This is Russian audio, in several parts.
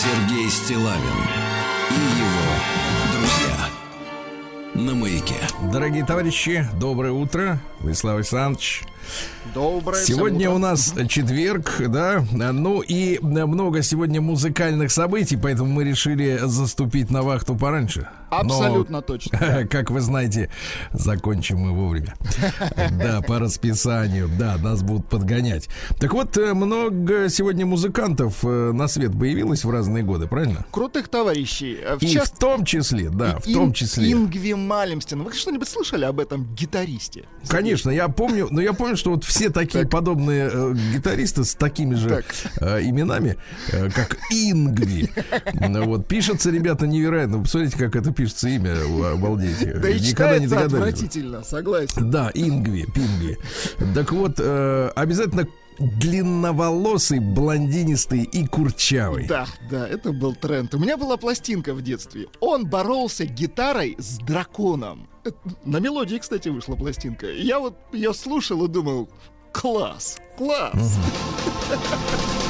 Сергей Стилавин и его друзья на маяке. Дорогие товарищи, доброе утро. Владислав Александрович. Доброе Сегодня у нас четверг, да, ну и много сегодня музыкальных событий, поэтому мы решили заступить на вахту пораньше. Абсолютно Но, точно. Как вы знаете, закончим мы вовремя. Да, по расписанию. Да, нас будут подгонять. Так вот, э, много сегодня музыкантов э, на свет появилось в разные годы, правильно? Крутых товарищей. Э, в и част... в том числе, да, в том числе. Ингви Малимстин. Вы что-нибудь слышали об этом гитаристе? Конечно, я помню, но я помню, что вот все такие так. подобные э, гитаристы с такими же э, именами, э, как Ингви. Вот пишется, ребята, невероятно. Посмотрите, как это пишется имя, обалдеть. Да и Никогда не отвратительно, согласен. Да, Ингви, Пингви. Так вот, э, обязательно длинноволосый, блондинистый и курчавый. Да, да, это был тренд. У меня была пластинка в детстве. Он боролся гитарой с драконом. На мелодии, кстати, вышла пластинка. Я вот ее слушал и думал, класс, класс. Угу.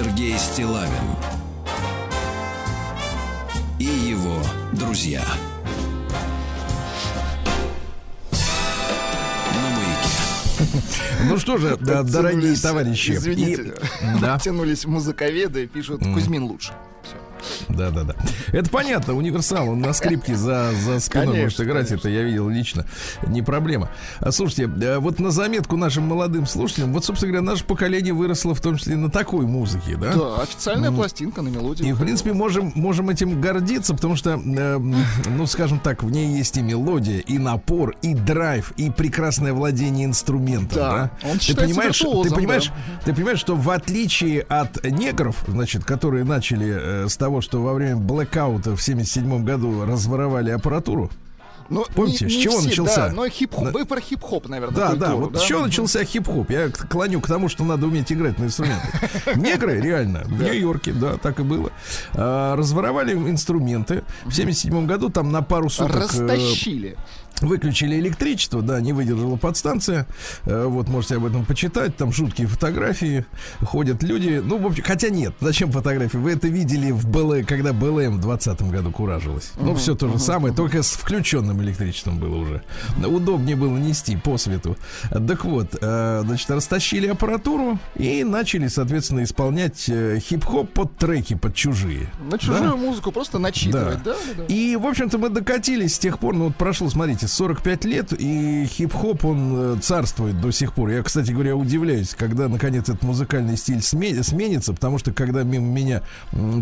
Сергей Стилавин и его друзья. Ну что же, дорогие товарищи. Извините, да. тянулись музыковеды, пишут Кузьмин лучше. Да, да, да. Это понятно, универсал, он на скрипке за, за спиной конечно, может играть, конечно. это я видел лично, не проблема. А, слушайте, э, вот на заметку нашим молодым слушателям, вот, собственно говоря, наше поколение выросло в том числе на такой музыке, да? Да, официальная пластинка на мелодии. И, в принципе, можем, можем этим гордиться, потому что, э, ну, скажем так, в ней есть и мелодия, и напор, и драйв, и прекрасное владение инструментом, да? да? Он ты понимаешь, ты понимаешь, да. ты понимаешь, что в отличие от негров, значит, которые начали э, с того, что во время блэкаута в 77 году разворовали аппаратуру. Ну, Помните, не, не с чего все, начался? Да, но хип-хоп. Да. Вы про хип-хоп, наверное. Да, культуру, да. Вот да? с чего начался хип-хоп? Я клоню к тому, что надо уметь играть на инструменты. Негры, реально, в Нью-Йорке, да, так и было. А, разворовали инструменты. В 77 году там на пару суток... Э, Растащили. Выключили электричество, да, не выдержала подстанция. Э, вот, можете об этом почитать. Там жуткие фотографии. Ходят люди. Ну, в общем, хотя нет. Зачем фотографии? Вы это видели в БЛ, когда БЛМ в 20 году куражилась. Ну, все то же самое, только с включенным электричеством было уже. Удобнее было нести по свету. Так вот, э, значит, растащили аппаратуру и начали, соответственно, исполнять э, хип-хоп под треки, под чужие. На чужую да? музыку просто начитывать, да. да? да? И, в общем-то, мы докатились с тех пор, ну, вот прошло, смотрите, 45 лет, и хип-хоп, он э, царствует до сих пор. Я, кстати говоря, удивляюсь, когда, наконец, этот музыкальный стиль сменится, потому что, когда мимо меня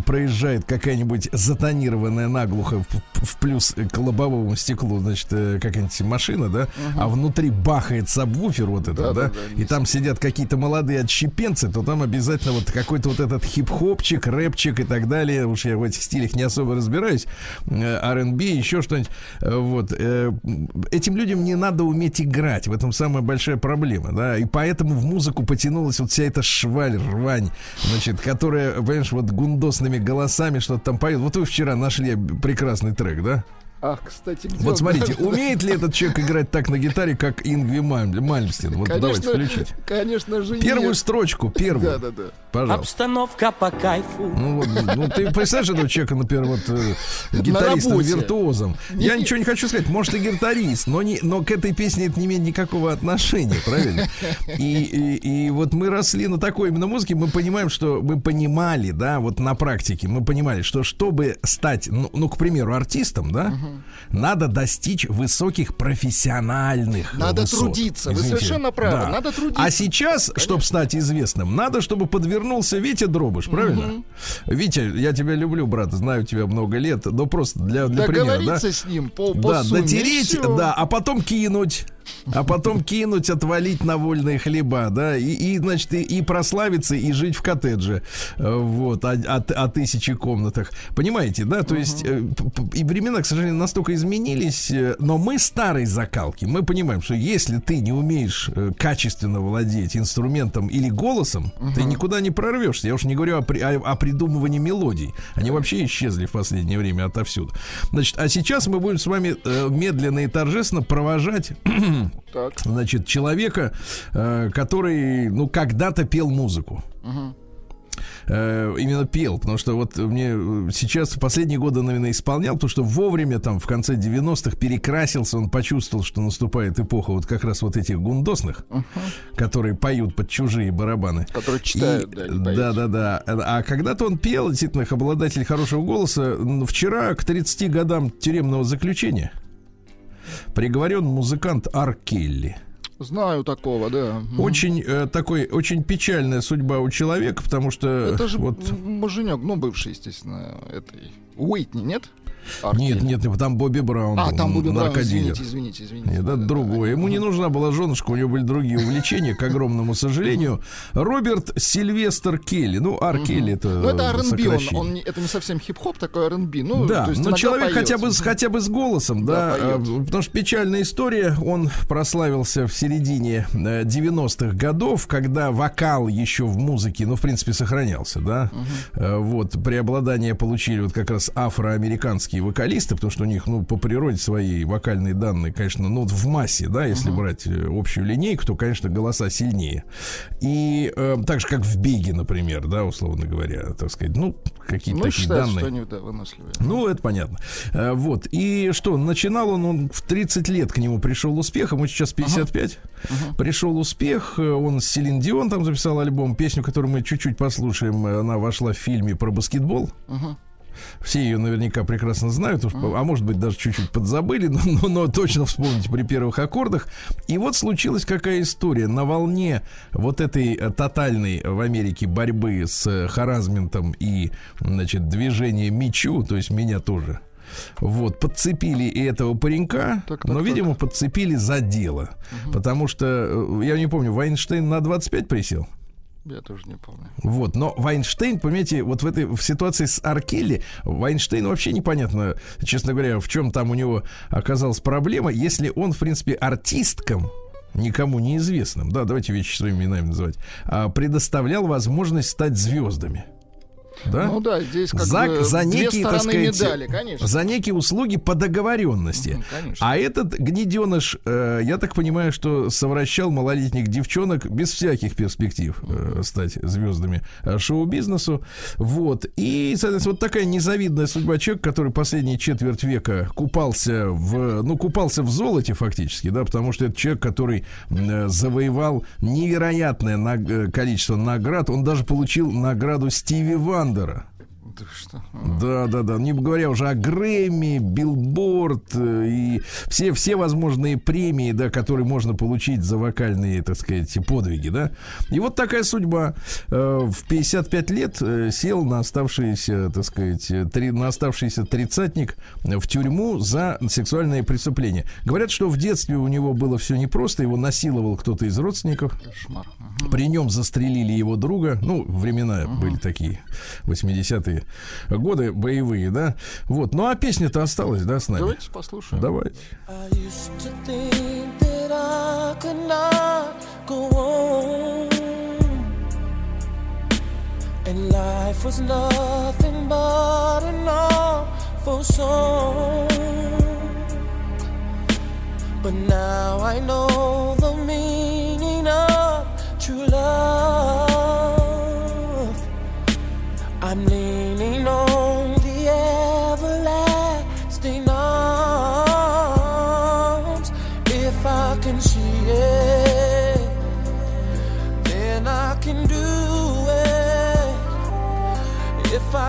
проезжает какая-нибудь затонированная наглухо в, в плюс к лобовому стеклу, значит, э, какая-нибудь машина, да, угу. а внутри бахает сабвуфер вот этот, да, да, да, да и там сидят какие-то молодые отщепенцы, то там обязательно вот какой-то вот этот хип-хопчик, рэпчик и так далее. Уж я в этих стилях не особо разбираюсь. Э, R&B, еще что-нибудь. Вот этим людям не надо уметь играть. В этом самая большая проблема, да. И поэтому в музыку потянулась вот вся эта шваль, рвань, значит, которая, понимаешь, вот гундосными голосами что-то там поет. Вот вы вчера нашли прекрасный трек, да? Ах, кстати, где Вот смотрите, умеет ли этот человек играть так на гитаре, как Ингви Мальмстин? Вот конечно, давайте включить. Конечно же Первую нет. строчку, первую. Да, да, да. Пожалуйста. Обстановка по кайфу. Ну, вот, ну ты представляешь этого человека, например, вот э, гитаристом, виртуозом. Не, Я не, ничего не хочу сказать, может и гитарист, но, не, но к этой песне это не имеет никакого отношения, правильно? И, и, и вот мы росли на такой именно музыке, мы понимаем, что мы понимали, да, вот на практике, мы понимали, что чтобы стать, ну, ну к примеру, артистом, да, угу надо достичь высоких профессиональных Надо высот. трудиться. Извините. Вы совершенно правы. Да. Надо трудиться. А сейчас, чтобы стать известным, надо, чтобы подвернулся Витя Дробыш, правильно? Угу. Витя, я тебя люблю, брат, знаю тебя много лет, но просто для, для примера, да? с ним по, по Да, сумме, дотереть, да, а потом кинуть а потом кинуть, отвалить на вольные хлеба, да, и, и значит, и, и прославиться, и жить в коттедже, э, вот, о, о, о тысячи комнатах. Понимаете, да, то есть, э, и времена, к сожалению, настолько изменились, э, но мы старой закалки, мы понимаем, что если ты не умеешь качественно владеть инструментом или голосом, uh-huh. ты никуда не прорвешься. Я уж не говорю о, о, о придумывании мелодий. Они вообще исчезли в последнее время отовсюду. Значит, а сейчас мы будем с вами э, медленно и торжественно провожать так. Значит, человека, э, который, ну, когда-то пел музыку. Угу именно пел, потому что вот мне э, сейчас в последние годы, наверное, исполнял, потому что вовремя там в конце 90-х перекрасился, он почувствовал, что наступает эпоха вот как раз вот этих гундосных, uh-huh. которые поют под чужие барабаны. Которые читают, и, да, Да, да, да. А когда-то он пел, действительно, обладатель хорошего голоса. Вчера к 30 годам тюремного заключения приговорен музыкант Ар Келли. Знаю такого, да. Очень э, такой, очень печальная судьба у человека, потому что это же вот муженек, ну бывший, естественно, этой Уитни, нет? Нет, нет, нет, там Бобби Браун. А, там Бобби Браун, извините, извините, извините. Нет, это другое. Ему не нужна была женушка, у него были другие увлечения, к огромному сожалению. Роберт Сильвестр Келли. Ну, Ар Келли это Ну, это R&B, он, он, это не совсем хип-хоп, такой R&B. Ну, да, но человек хотя бы, хотя бы с голосом, да, да э, потому что печальная история, он прославился в середине 90-х э, годов, когда вокал еще в музыке, ну, в принципе, сохранялся, да. Угу. Вот, преобладание получили вот как раз нас афроамериканские вокалисты, потому что у них, ну, по природе свои вокальные данные, конечно, ну, в массе, да, если uh-huh. брать э, общую линейку, то, конечно, голоса сильнее. И э, так же, как в Биге, например, да, условно говоря, так сказать, ну, какие-то ну, такие считается, данные. Что они, да, выносливые. Ну, это понятно. Э, вот. И что, начинал он, он в 30 лет к нему пришел успех, ему сейчас 55. Uh-huh. Uh-huh. Пришел успех, он с Селин Дион там записал альбом, песню, которую мы чуть-чуть послушаем, она вошла в фильме про баскетбол. Uh-huh. Все ее наверняка прекрасно знают, а может быть даже чуть-чуть подзабыли, но, но, но точно вспомните при первых аккордах. И вот случилась какая история. На волне вот этой э, тотальной в Америке борьбы с харазментом и, значит, движения мечу, то есть меня тоже, вот, подцепили и этого паренька, так, так, но, видимо, так. подцепили за дело. Угу. Потому что, э, я не помню, Вайнштейн на 25 присел. Я тоже не помню. Вот, но Вайнштейн, понимаете, вот в этой в ситуации с Аркелли, Вайнштейн вообще непонятно, честно говоря, в чем там у него оказалась проблема, если он, в принципе, артисткам, никому неизвестным, да, давайте вещи своими именами называть, а, предоставлял возможность стать звездами. Да? Ну да, здесь как за, бы за некие, так сказать, медали, конечно. За некие услуги по договоренности. Конечно. А этот гнеденыш, э, я так понимаю, что совращал малолетних девчонок без всяких перспектив э, стать звездами э, шоу-бизнесу. Вот. И, соответственно, вот такая незавидная судьба человека, который последние четверть века купался в, ну, купался в золоте фактически, да, потому что это человек, который э, завоевал невероятное на, количество наград. Он даже получил награду Стиви Уандера. Да, что? да, да, да. Не говоря уже о Грэмми, Билборд э, и все, все возможные премии, да, которые можно получить за вокальные, так сказать, подвиги, да. И вот такая судьба. Э, в 55 лет э, сел на оставшиеся, так сказать, три, на оставшийся тридцатник в тюрьму за сексуальные преступления. Говорят, что в детстве у него было все непросто, его насиловал кто-то из родственников. Кошмар. При нем застрелили его друга. Ну, времена угу. были такие, 80-е годы боевые, да. Вот. Ну, а песня-то осталась, да, с нами? Давайте послушаем. Давайте. And life was nothing but an awful song. But now I know the meaning of true love. I'm leaning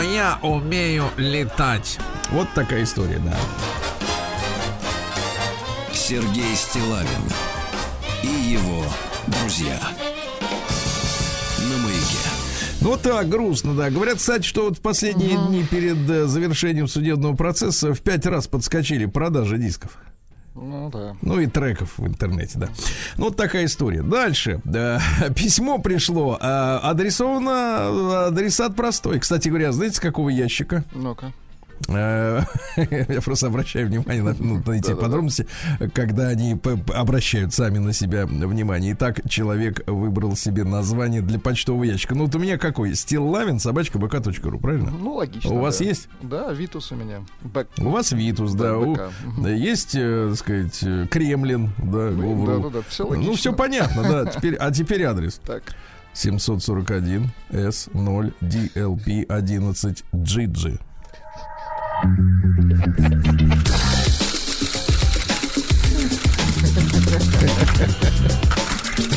я умею летать. Вот такая история, да. Сергей Стилавин и его друзья. На маяке. Ну так, грустно, да. Говорят, кстати, что вот в последние дни перед э, завершением судебного процесса в пять раз подскочили продажи дисков. Ну да. Ну и треков в интернете, да. Ну вот такая история. Дальше. Да, письмо пришло. а, адресовано. Адресат простой. Кстати говоря, знаете, с какого ящика? Ну-ка. Э, Я просто обращаю внимание на, ну, на эти подробности, когда они обращают сами на себя внимание. Итак, человек выбрал себе название для почтового ящика. Ну вот у меня какой? Стиллавин, собачка бк.ру, правильно? Ну, логично. У вас да. есть? Да, Витус у меня. Бэк. У вас Витус, да, у- да, есть, э, так сказать, э, Кремлин, да, Гувру. Да-да-да, все Ну, логично. все понятно, да. Теперь, а теперь адрес. Так. 741 S0 DLP 11 GG.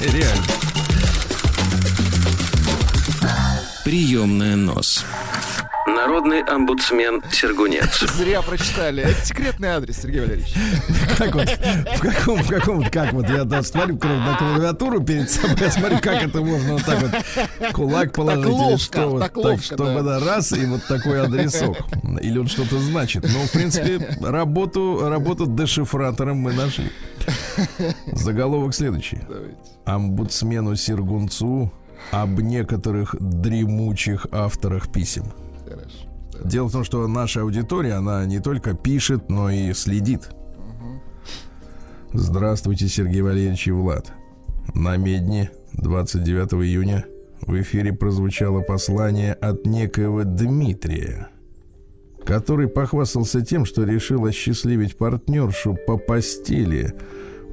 Реально. Приемная нос. Народный омбудсмен Сергунец. Зря прочитали. Это секретный адрес, Сергей Валерьевич. Как вот, в каком, в каком, как вот, я да, смотрю на клавиатуру перед собой, я смотрю, как это можно вот так вот кулак положить или ловко, что, вот так так, ловко, чтобы да. да, раз, и вот такой адресок. Или он что-то значит. Но, в принципе, работу, работу дешифратором мы нашли. Заголовок следующий. Давайте. Омбудсмену Сергунцу об некоторых дремучих авторах писем. Хорошо. Дело в том, что наша аудитория, она не только пишет, но и следит. Здравствуйте, Сергей Валерьевич и Влад. На Медне 29 июня в эфире прозвучало послание от некоего Дмитрия, который похвастался тем, что решил осчастливить партнершу по постели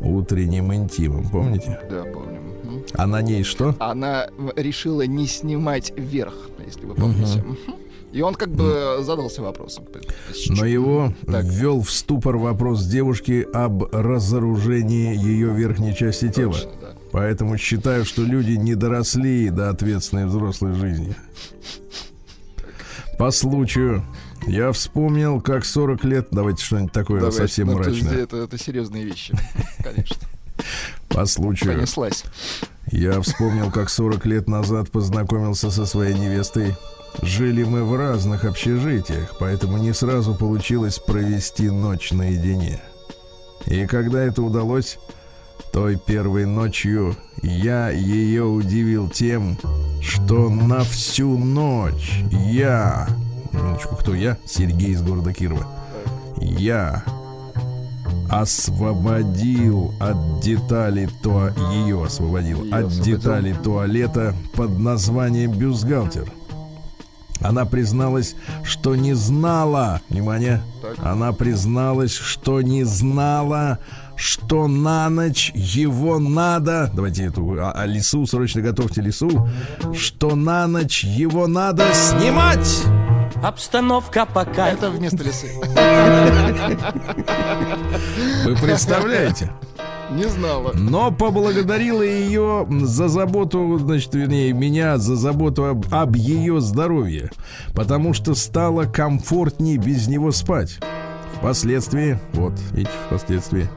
утренним интимом. Помните? Да, помню. А на ней что? Она решила не снимать вверх, если вы помните. Мгм. И он как бы задался вопросом. Но его Так. ввел в ступор вопрос девушки об разоружении ее верхней части тела. Точно, да. Поэтому считаю, что люди не доросли до ответственной взрослой жизни. По случаю, я вспомнил, как 40 лет... Давайте что-нибудь такое Давайте, совсем ну, мрачное. Это, это серьезные вещи, конечно. По случаю, Понеслась. я вспомнил, как 40 лет назад познакомился со своей невестой. Жили мы в разных общежитиях, поэтому не сразу получилось провести ночь наедине. И когда это удалось, той первой ночью я ее удивил тем, что на всю ночь я... Минуточку, кто я? Сергей из города Кирова. Я освободил от деталей то ее освободил от освободил. деталей туалета под названием бюстгальтер. Она призналась, что не знала, внимание, она призналась, что не знала, что на ночь его надо, давайте эту, а, а лису, срочно готовьте лису, что на ночь его надо снимать. Обстановка по кайфу. Это вместо лисы. Вы представляете? Не знала. Но поблагодарила ее за заботу, значит, вернее, меня за заботу об, об ее здоровье, потому что стало комфортнее без него спать. Впоследствии, вот, видите, впоследствии,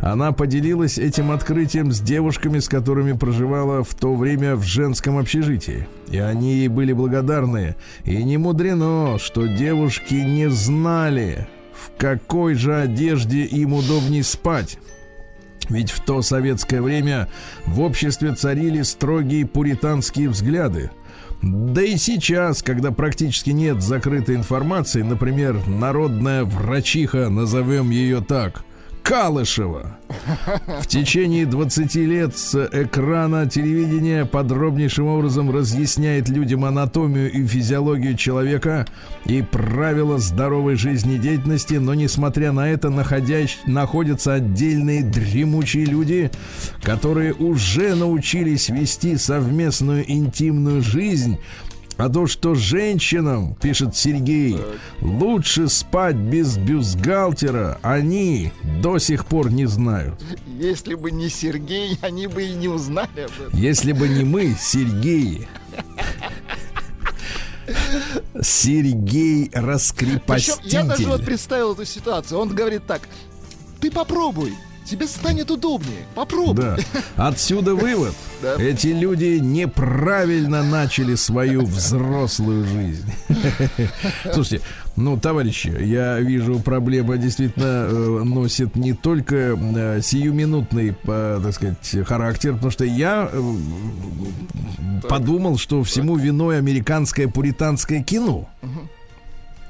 она поделилась этим открытием с девушками, с которыми проживала в то время в женском общежитии. И они ей были благодарны. И не мудрено, что девушки не знали, в какой же одежде им удобнее спать. Ведь в то советское время в обществе царили строгие пуританские взгляды. Да и сейчас, когда практически нет закрытой информации, например, народная врачиха, назовем ее так, Калышева. В течение 20 лет с экрана телевидения подробнейшим образом разъясняет людям анатомию и физиологию человека и правила здоровой жизнедеятельности, но несмотря на это находящ, находятся отдельные дремучие люди, которые уже научились вести совместную интимную жизнь, а то, что женщинам, пишет Сергей, лучше спать без бюстгальтера, они до сих пор не знают. Если бы не Сергей, они бы и не узнали об этом. Если бы не мы, Сергей. Сергей раскрепоститель. я даже вот представил эту ситуацию. Он говорит так, ты попробуй, тебе станет удобнее, попробуй. Да. Отсюда вывод. Да. Эти люди неправильно начали свою взрослую жизнь. Слушайте, ну, товарищи, я вижу, проблема действительно э, носит не только э, сиюминутный, так сказать, характер, потому что я э, подумал, что всему виной американское пуританское кино.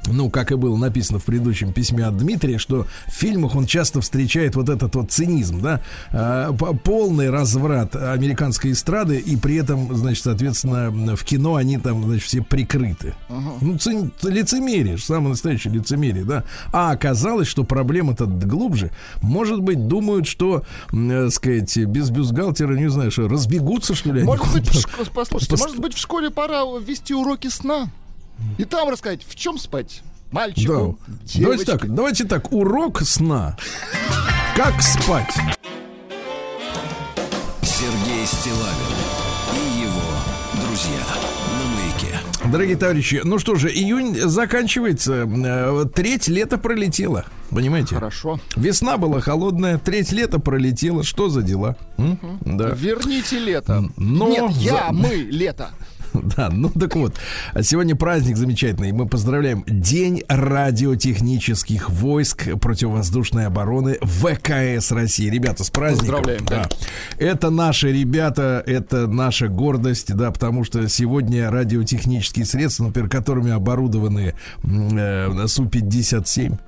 Ну, как и было написано в предыдущем письме от Дмитрия, что в фильмах он часто встречает вот этот вот цинизм, да, по- полный разврат американской эстрады, и при этом, значит, соответственно, в кино они там, значит, все прикрыты. Ну, цин- лицемерие, самое настоящее лицемерие, да. А оказалось, что проблема-то глубже. Может быть, думают, что, э, сказать, без бюстгальтера, не знаю, что, разбегутся, что ли? они Может быть, в куда-то? шко- послушайте, Пост- может быть, в школе пора ввести уроки сна. И там рассказать, в чем спать? Мальчику, Да. Давайте девочке. так, давайте так, урок сна. Как спать? Сергей Стилавин и его друзья на маяке. Дорогие товарищи, ну что же, июнь заканчивается, э, треть лета пролетела, понимаете? Хорошо. Весна была холодная, треть лета пролетела, что за дела? М? Да. Верните лето. Но Нет, я, за- мы, лето. Да, ну так вот, сегодня праздник замечательный. Мы поздравляем День радиотехнических войск противовоздушной обороны ВКС России. Ребята, с праздником. Поздравляем, да. Это наши ребята, это наша гордость, да, потому что сегодня радиотехнические средства, например, которыми оборудованы э, Су-57,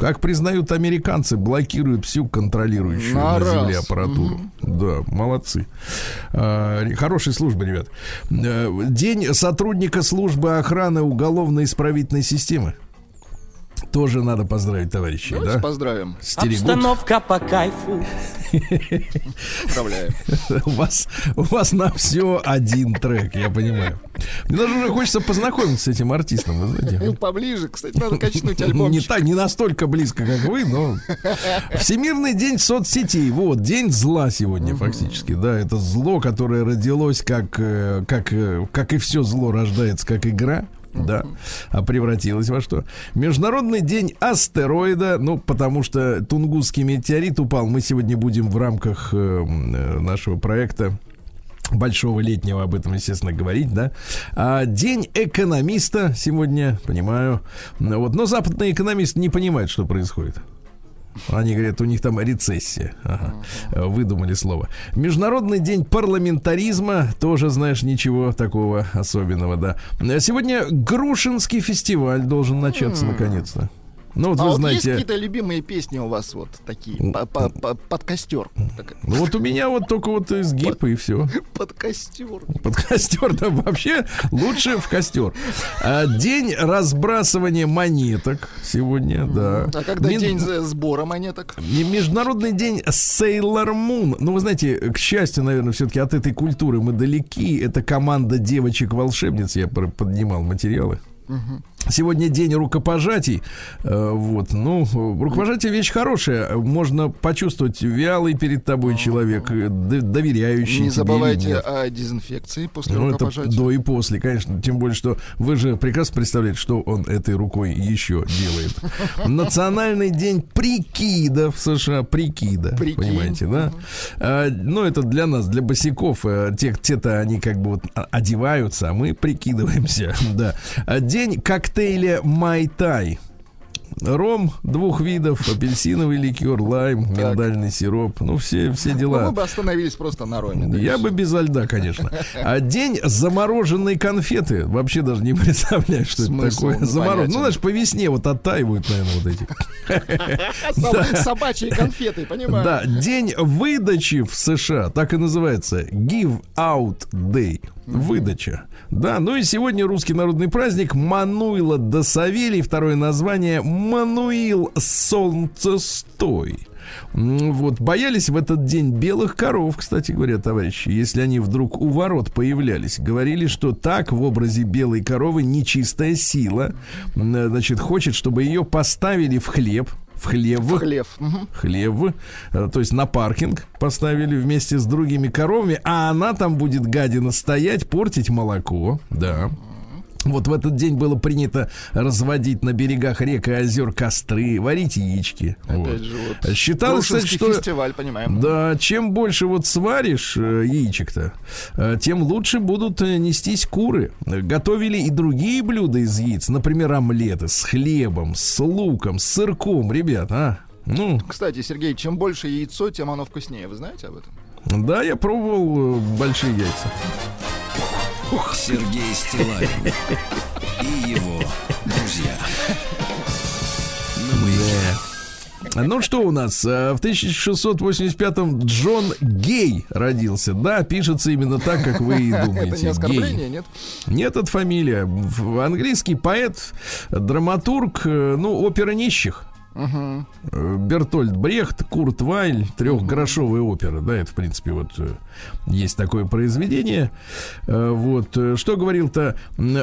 как признают американцы, блокируют всю контролирующую На на, земле раз. аппаратуру. Да, молодцы. А, хорошая служба, ребят. Э, День сотрудника службы охраны уголовно-исправительной системы. Тоже надо поздравить, товарищи. Давайте да? поздравим. Стерегут. Обстановка по кайфу. Поздравляем. У вас, у вас на все один трек, я понимаю. Мне даже уже хочется познакомиться с этим артистом, вы знаете. Ну, Поближе, кстати, надо качнуть Не, альбомчик. так, не настолько близко, как вы, но... Всемирный день соцсетей. Вот, день зла сегодня фактически. Да, это зло, которое родилось как, э, как, э, как и все зло рождается как игра. Да, а превратилось во что? Международный день астероида, ну, потому что Тунгусский метеорит упал. Мы сегодня будем в рамках э, э, нашего проекта большого летнего об этом, естественно, говорить, да. А, день экономиста сегодня, понимаю. Вот, но западные экономисты не понимают, что происходит. Они говорят, у них там рецессия. Ага. Выдумали слово. Международный день парламентаризма. Тоже, знаешь, ничего такого особенного, да. Сегодня Грушинский фестиваль должен начаться наконец-то. Ну, вот А вы вот есть знаете... какие-то любимые песни у вас вот такие, по- по- по- под костер? Ну, вот у меня вот только вот изгиб и все. Под костер. Под костер, да, вообще лучше в костер. А, День разбрасывания монеток сегодня, да. А когда Мин- день сбора монеток? Не- Международный день Sailor Moon. Ну, вы знаете, к счастью, наверное, все-таки от этой культуры мы далеки. Это команда девочек-волшебниц. Я поднимал материалы. Сегодня день рукопожатий. Э, Вот, ну, рукопожатие вещь хорошая. Можно почувствовать вялый перед тобой человек, э, доверяющий Не забывайте о дезинфекции после Ну, это рукопожатия. до и после, конечно. Тем более, что вы же прекрасно представляете, что он этой рукой еще делает. Национальный день прикида в США. Прикида. Прикинь. Понимаете, да? А, ну, это для нас, для босиков. э, Те, те-то они как бы вот а- одеваются, а мы прикидываемся. Да. А День коктейля Майтай. Ром двух видов, апельсиновый ликер, лайм, миндальный сироп. Ну, все, все Ну, дела. мы бы остановились просто на роме. да, Я бы без льда, конечно. А день замороженной конфеты. Вообще даже не представляю, что это Смысл такое. Замороженные. непонятен. Ну, знаешь, по весне вот оттаивают, наверное, вот эти. Соб- Собачьи конфеты, понимаю. Да, день выдачи в США, так и называется. Give Out Day. Выдача. Да, ну и сегодня русский народный праздник Мануила до Савелий. Второе название Мануил Солнцестой. Вот, боялись в этот день белых коров, кстати говоря, товарищи, если они вдруг у ворот появлялись. Говорили, что так в образе белой коровы нечистая сила, значит, хочет, чтобы ее поставили в хлеб, в хлеб, Хлев. Мгм. хлев, э, то есть на паркинг поставили вместе с другими коровами, а она там будет гадина стоять, портить молоко, да. Вот в этот день было принято разводить на берегах рек и озер костры, варить яички. Вот. Же, вот. Считалось, кстати, что фестиваль, понимаем. да, чем больше вот сваришь э, яичек-то, э, тем лучше будут э, нестись куры. Готовили и другие блюда из яиц, например, омлеты с хлебом, с луком, с сырком, ребят, а? Ну, Кстати, Сергей, чем больше яйцо, тем оно вкуснее. Вы знаете об этом? да, я пробовал э, большие яйца. Сергей Стилавин и его друзья. Ну что у нас? Э, В 1685-м Джон Гей родился. Да, пишется именно так, как вы и думаете. Это не оскорбление, Гей. нет? Нет, это фамилия. Английский поэт, драматург, э, ну, опера нищих. Э, Бертольд Брехт, Курт Вайль, трехгрошовая опера, да, это, в принципе, вот э, есть такое произведение. Э, Вот, что говорил-то,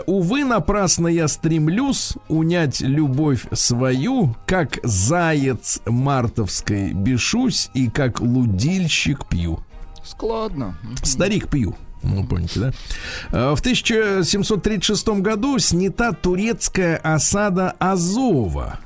увы, напрасно я стремлюсь унять любовь свою, как заяц мартовской бешусь и как лудильщик пью. Складно. Старик пью. Ну, помните, да? В 1736 году снята турецкая осада Азова.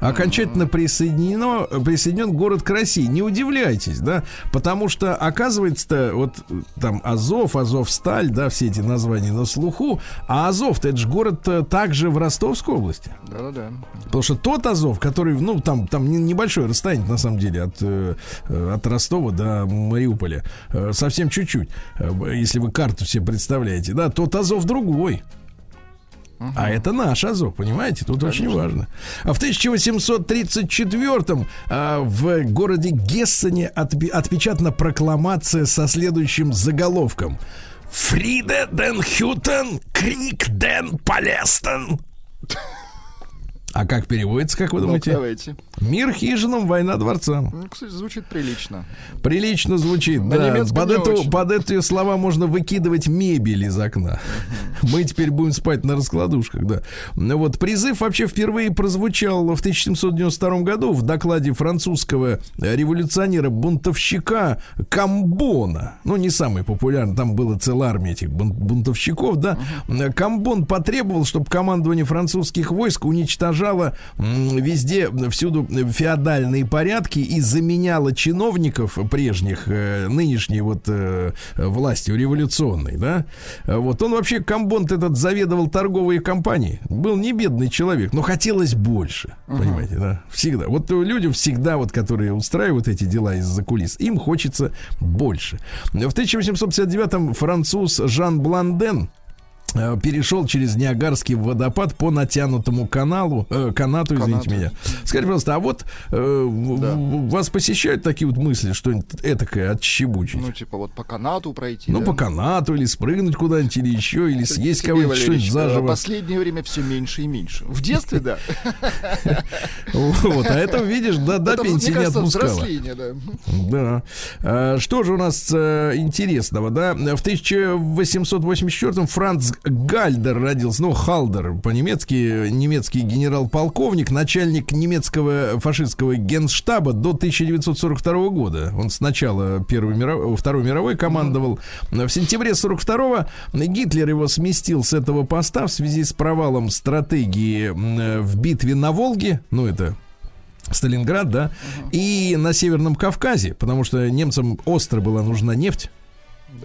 Окончательно присоединено, присоединен город к России. Не удивляйтесь, да? Потому что, оказывается-то, вот э, там Азов, Азовсталь, да, все эти названия на слуху. А Азов-то это же город э, также в Ростовской области. Да-да-да. Потому что тот Азов, который, ну, там, там не- небольшое расстояние, на самом деле, от, э, от Ростова до Мариуполя. Совсем чуть-чуть. Если вы карту себе представляете. Да, тот Азов другой. А это наш Азов, понимаете? Тут очень важно. А в 1834-м а, в городе Гессене отпи- отпечатана прокламация со следующим заголовком. Фриде ден Хютен, крик ден Палестен. А как переводится, как вы Ну, думаете? давайте. Мир хижинам, война дворцам. Ну, кстати, звучит прилично. Прилично звучит, На да. Под, эту, очень. под эти слова можно выкидывать мебель из окна. Мы теперь будем спать на раскладушках, да. Ну Вот призыв вообще впервые прозвучал в 1792 году в докладе французского революционера-бунтовщика Камбона. Ну, не самый популярный, там было целая армия этих бун- бунтовщиков, да. Камбон потребовал, чтобы командование французских войск уничтожало м, везде, всюду феодальные порядки и заменяло чиновников прежних, э, нынешней вот э, властью революционной, да. Вот он вообще, Камбонт этот заведовал торговые компании. Был не бедный человек, но хотелось больше, понимаете, да. Всегда. Вот людям всегда, вот, которые устраивают эти дела из-за кулис, им хочется больше. В 1859-м француз Жан Бланден перешел через Ниагарский водопад по натянутому каналу, э, канату, извините Канату. меня. Скажите, пожалуйста, а вот э, в- Да. в- вас посещают такие вот мысли, что-нибудь этакое отщебучить? Ну, типа, вот по канату пройти. Ну, да? по канату, или спрыгнуть куда-нибудь, или еще, или съесть кого-нибудь что-нибудь э, заживо. последнее время все меньше и меньше. В детстве, да. Вот, а это, видишь, до, до пенсии не отпускало. да. Да. А, Что же у нас э, интересного, да? В 1884-м Франц Гальдер родился, ну, Халдер по-немецки, немецкий генерал-полковник, начальник немецкого фашистского генштаба до 1942 года. Он сначала Первой миров... Второй мировой командовал. В сентябре 42 Гитлер его сместил с этого поста в связи с провалом стратегии в битве на Волге. Ну, это Сталинград, да, и на Северном Кавказе, потому что немцам остро была нужна нефть.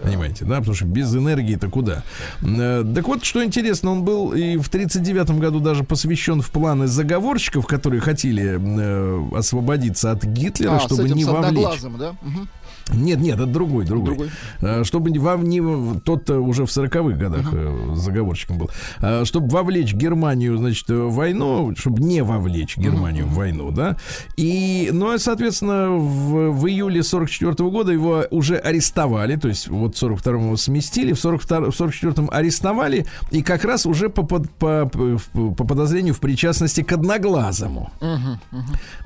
Понимаете, да, потому что без энергии-то куда? Э, Так вот, что интересно, он был и в 39 году даже посвящен в планы заговорщиков, которые хотели э, освободиться от Гитлера, А, чтобы не вовлечь. да? Мгм. Нет, нет, это другой, другой. Другой. Э, Чтобы вов- не в- тот-то уже в 40-х годах э, заговорщиком был. Э, Чтобы вовлечь Германию, значит, в войну, чтобы не вовлечь Германию в войну, да. И, ну, и, соответственно, в, в июле 44 года его уже арестовали, то есть вот в 42-м его сместили, в 42 в 44-м арестовали, и как раз уже по, по, по, по подозрению в причастности к одноглазому.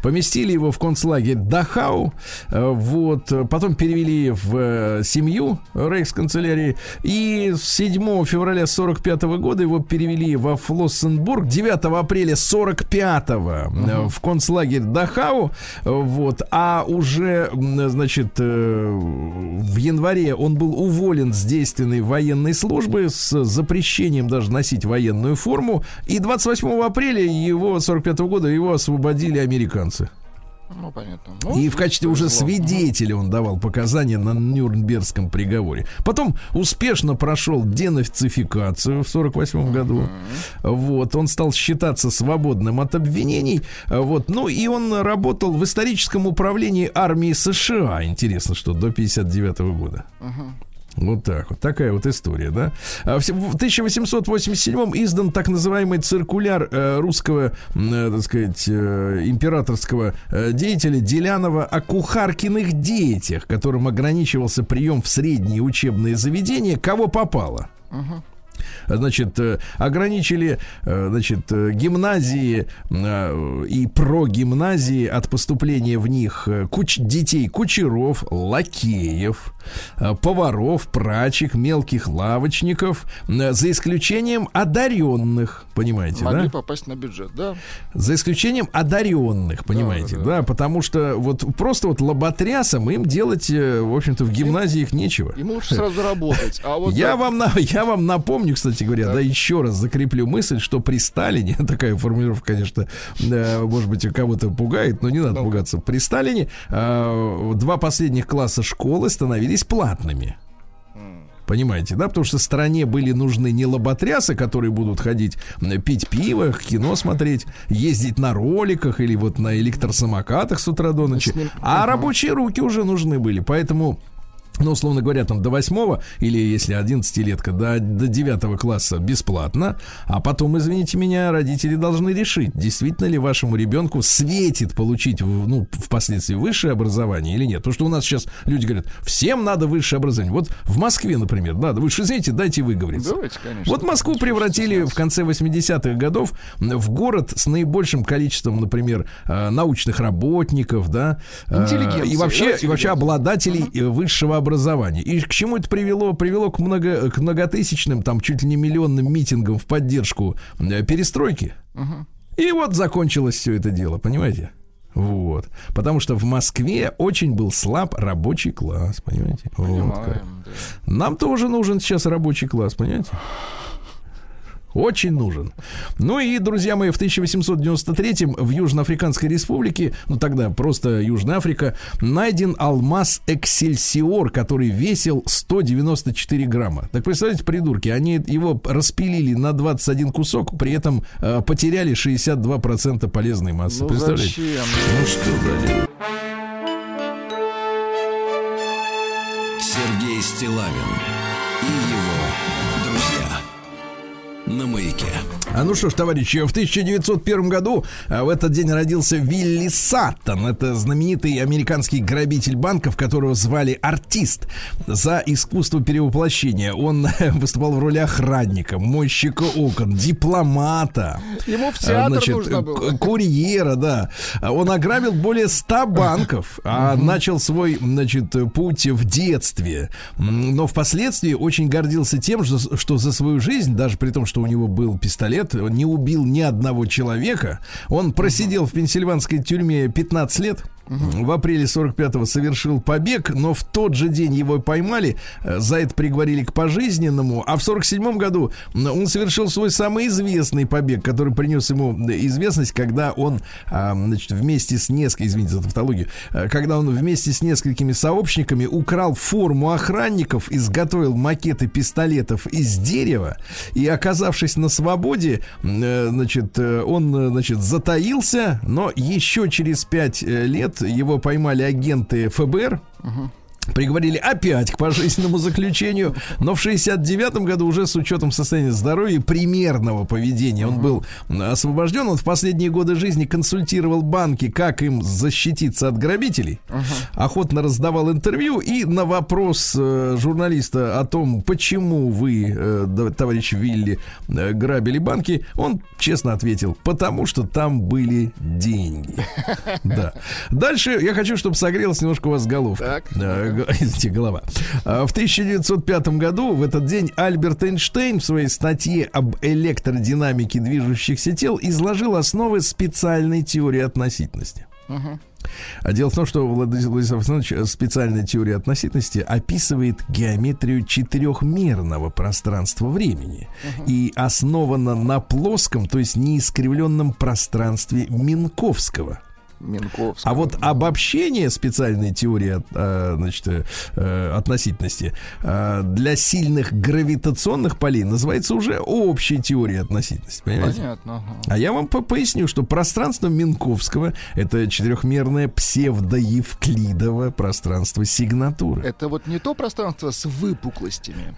Поместили его в концлагерь Дахау, э, вот, э, потом перевели в э, семью рейхсканцелярии, и с 7 февраля 45 года его перевели во Флоссенбург, 9 апреля 45 э, в концлагерь Дахау, вот, а уже, значит, э, в январе он был уволен с действенной военной службы с запрещением даже носить военную форму, и 28 апреля его 45 года его освободили американцы. Ну, понятно. И Ну, в качестве уже свидетеля он давал показания на Нюрнбергском приговоре. Потом успешно прошел денацификацию в 48 году. Вот, он стал считаться свободным от обвинений. Вот, ну и он работал в историческом управлении армии США. Интересно, что до 59 года. Вот так вот. Такая вот история, да. А В се- в 1887 издан так называемый циркуляр э, русского, э, так сказать, э, императорского деятеля Делянова о кухаркиных детях, которым ограничивался прием в средние учебные заведения, кого попало. Значит, э, ограничили, э, значит, э, гимназии и прогимназии от поступления в них куч- детей кучеров, лакеев, поваров, прачек, мелких лавочников, за исключением одаренных, понимаете, Могли да? попасть на бюджет, да? За исключением одаренных, понимаете, да, потому что вот просто вот лоботрясам им делать, в общем-то, в гимназиях нечего. Ему лучше сразу работать. А вот Я да, вам, я вам напомню, кстати говоря, да, еще раз закреплю мысль, что при Сталине, такая формулировка, конечно, э, может быть, кого-то пугает, но не надо Ну-ка. пугаться. При Сталине э, два последних класса школы становились платными. Понимаете, да? Потому что стране были нужны не лоботрясы, которые будут ходить пить пиво, кино смотреть, ездить на роликах или вот на электросамокатах с утра до ночи, а рабочие руки уже нужны были. Поэтому ну, условно говоря, там до восьмого или если 11-летка, до, до 9 класса бесплатно, а потом, извините меня, родители должны решить, действительно ли вашему ребенку светит получить, в- ну, впоследствии высшее образование или нет. Потому что у нас сейчас люди говорят, всем надо высшее образование. Вот в Москве, например, надо, вы же извините, дайте выговориться. Давайте, конечно. Вот Москву превратили в конце 80-х годов в город с наибольшим количеством, например, э, научных работников, да, э, и вообще, и вообще обладателей э, высшего образования. И к чему это привело? Привело к, много, к многотысячным, там, чуть ли не миллионным митингам в поддержку э, перестройки. И вот закончилось все это дело, понимаете? Вот. Потому что в Москве очень был слаб рабочий класс, понимаете? Вот как. Понимаем, да. Нам тоже нужен сейчас рабочий класс, понимаете? Очень нужен. Ну и, друзья мои, в 1893 в Южноафриканской республике, ну тогда просто Южная Африка, найден алмаз Эксельсиор, который весил 194 грамма. Так представляете, придурки, они его распилили на 21 кусок, при этом э, потеряли 62% полезной массы. Ну Представляете? зачем? Ну что за дело? Сергей Стилавин и его. На маяке. А ну что ж, товарищи, в 1901 году а, в этот день родился Вилли Саттон. Это знаменитый американский грабитель банков, которого звали артист за искусство перевоплощения. Он выступал в роли охранника, мойщика окон, дипломата. Ему в театр значит, нужно было. к- курьера, да. Он ограбил более 100 банков, а начал свой, значит, путь в детстве. Но впоследствии очень гордился тем, что, что за свою жизнь, даже при том, что у него был пистолет, он не убил ни одного человека. Он просидел в пенсильванской тюрьме 15 лет. В апреле 45-го совершил побег, но в тот же день его поймали, э, за это приговорили к пожизненному, а в 47-м году он совершил свой самый известный побег, который принес ему известность, когда он, а, значит, вместе с несколькими, извините за тавтологию, э, когда он вместе с несколькими сообщниками украл форму охранников, изготовил макеты пистолетов из дерева, и, оказавшись на свободе, э, значит, он, значит, затаился, но еще через пять лет его поймали агенты ФБР, Приговорили опять к пожизненному заключению, но в 69 году уже с учетом состояния здоровья и примерного поведения он был освобожден. Он в последние годы жизни консультировал банки, как им защититься от грабителей. Охотно раздавал интервью и на вопрос э, журналиста о том, почему вы, э, товарищ Вилли, э, грабили банки, он честно ответил, потому что там были деньги. Да. Дальше я хочу, чтобы согрелась немножко у вас головка. Э, Извините, голова. А, В 1905 году, в этот день, Альберт Эйнштейн в своей статье об электродинамике движущихся тел изложил основы специальной теории относительности. А дело в том, что Владимир Владислав Александрович специальная теория относительности описывает геометрию четырехмерного пространства времени и основана на плоском, то есть неискривленном пространстве Минковского. Минковский. А вот обобщение специальной теории э, значит, э, э, относительности для сильных гравитационных полей называется уже общей теорией относительности. Понимаете? Понятно. ага. А я вам по- поясню, что пространство Минковского это четырехмерное псевдоевклидово пространство сигнатуры. Это вот не то пространство с выпуклостями.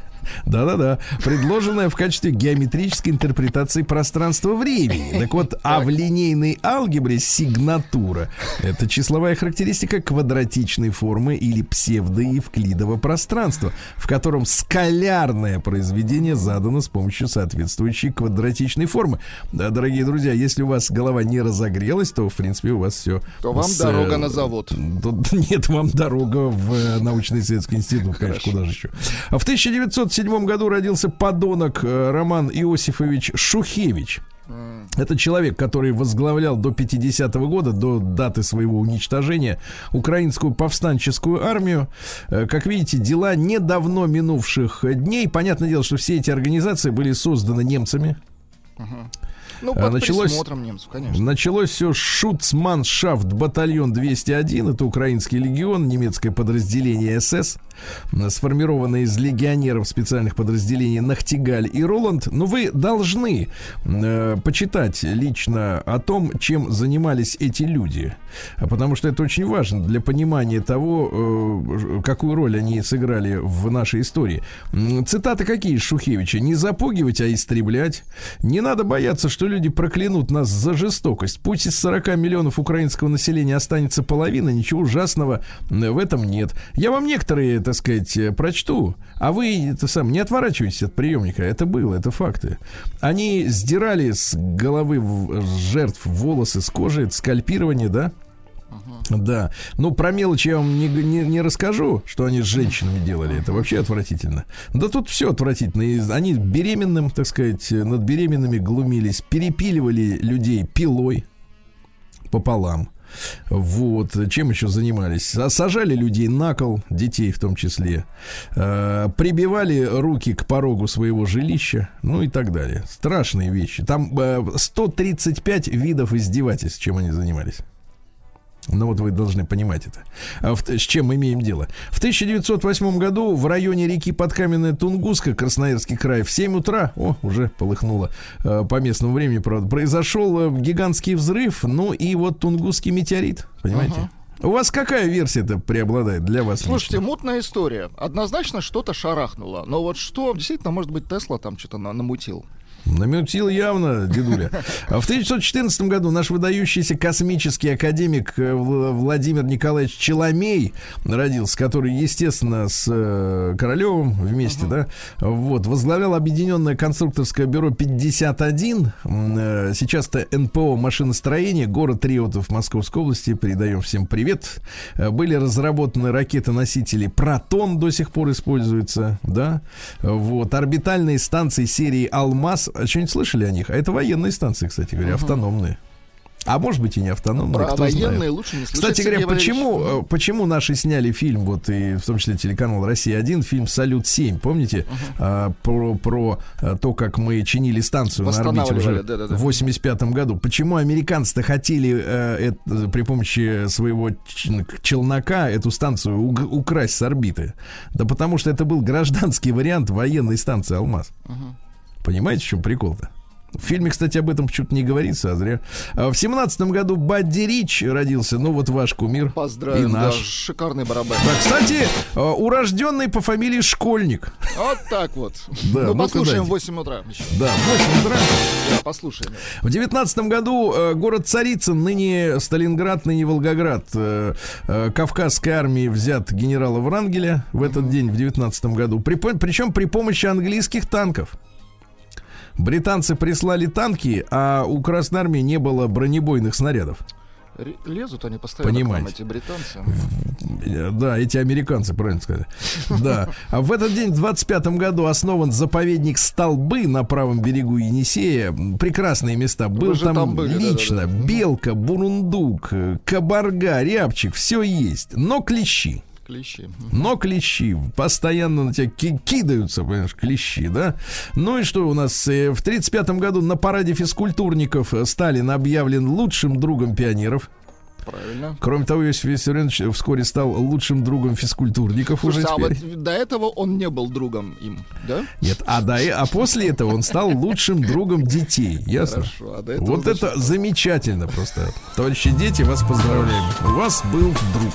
Да-да-да. Предложенная в качестве геометрической интерпретации пространства-времени. Так вот, а в линейной алгебре сигнатура – это числовая характеристика квадратичной формы или псевдоевклидового пространства, в котором скалярное произведение задано с помощью соответствующей квадратичной формы. Да, дорогие друзья, если у вас голова не разогрелась, то, в принципе, у вас все... То вам с, дорога э, на завод. Тут нет, вам дорога в э, научно-исследовательский институт, конечно, куда же еще. В 1900 1977 году родился подонок э, Роман Иосифович Шухевич. Это человек, который возглавлял до 50-го года, до даты своего уничтожения, украинскую повстанческую армию. Э, как видите, дела недавно минувших дней. Понятное дело, что все эти организации были созданы немцами. Uh-huh. Ну, А, под началось- присмотром немцев, конечно. Началось все Шуцманшафт батальон 201. Это украинский легион, немецкое подразделение СС, сформированное из легионеров специальных подразделений Нахтигаль и Роланд. Но вы должны э, почитать лично о том, чем занимались эти люди. Потому что это очень важно для понимания того, э, какую роль они сыграли в нашей истории. Цитаты какие из Шухевича? Не запугивать, а истреблять. Не надо бояться, что люди проклянут нас за жестокость. Пусть из 40 миллионов украинского населения останется половина, ничего ужасного в этом нет. Я вам некоторые, так сказать, э, прочту, а вы это сам не отворачивайтесь от приемника. Это было, это факты. Они сдирали с головы жертв волосы с кожи, это скальпирование, да? Да. Ну, про мелочи я вам не, не, не расскажу, что они с женщинами делали. Это вообще отвратительно. Да тут все отвратительно. И они беременным, так сказать, над беременными глумились, перепиливали людей пилой пополам. Вот, чем еще занимались? Сажали людей на кол, детей в том числе. Э, прибивали руки к порогу своего жилища, ну и так далее. Страшные вещи. Там э, 135 видов издевательств, чем они занимались. Ну вот вы должны понимать это. А в- с чем мы имеем дело? В 1908 году в районе реки Подкаменная Тунгуска, Красноярский край, в 7 утра, о, уже полыхнуло э, по местному времени, правда, произошел э, гигантский взрыв, ну и вот Тунгусский метеорит, понимаете? У вас какая версия-то преобладает для вас? Слушайте, лично? мутная история. Однозначно что-то шарахнуло. Но вот что, действительно, может быть, Тесла там что-то на- намутил. Намютил явно, дедуля. В 1914 году наш выдающийся космический академик э, Вла- Владимир Николаевич Челомей родился, который, естественно, с э, Королевым вместе, да, вот, возглавлял объединенное конструкторское бюро 51. М, э, Сейчас это НПО машиностроение, город Реутов Московской области. Передаем всем привет. Были разработаны ракеты-носители Протон, до сих пор используются, да. Вот, орбитальные станции серии Алмаз. А Что-нибудь слышали о них? А это военные станции, кстати говоря, автономные. А может быть и не автономные, Про кто военные знает. лучше не слышать, Кстати говоря, Валерьевич. почему, э, почему наши сняли фильм, вот и в том числе телеканал Россия-1, фильм «Салют-7», помните? А, про, про а, то, как мы чинили станцию на орбите уже Восстанавливали, да-да-да. в 85 году. Почему американцы-то хотели э, это, при помощи своего челнока эту станцию украсть с орбиты? Да потому что это был гражданский вариант военной станции «Алмаз». Понимаете, в чем прикол-то? В фильме, кстати, об этом почему-то не говорится, а зря. А В семнадцатом году Бадди Рич родился, ну вот ваш кумир. Поздравим, И да, наш. шикарный барабан. Да, кстати, э, урожденный по фамилии Школьник. Вот так вот. Да, ну, ну-ка послушаем в дайте. 8 утра еще. Да, в 8 утра. Да, послушаем. В девятнадцатом году э, город Царицын, ныне Сталинград, ныне Волгоград, Кавказской армии взят генерала Врангеля в этот день, в девятнадцатом году. При, причем при помощи английских танков. Британцы прислали танки, а у Красной армии не было бронебойных снарядов. Лезут они постоянно Понимаете. к нам, эти британцы. Э, Да, эти американцы, правильно сказали. Да. А в этот день, в 25 году, основан заповедник Столбы на правом берегу Енисея. Прекрасные места. Был там, там были, лично да-да-да. белка, бурундук, э, кабарга, рябчик. Все есть. Но клещи. Клещи. Но клещи постоянно на тебя ки- кидаются, понимаешь, клещи, да? Ну и что у нас? э, В 35 году на параде физкультурников э, Сталин объявлен лучшим другом пионеров. Правильно. Кроме того, Иосиф Виссарионович вскоре стал лучшим другом физкультурников уже Слушайте, а теперь. вот до этого он не был другом им, да? Нет, а, до, а после этого он стал лучшим другом детей. Ясно? Хорошо, а до этого Вот это замечательно просто. Товарищи дети, вас поздравляем. У вас был друг.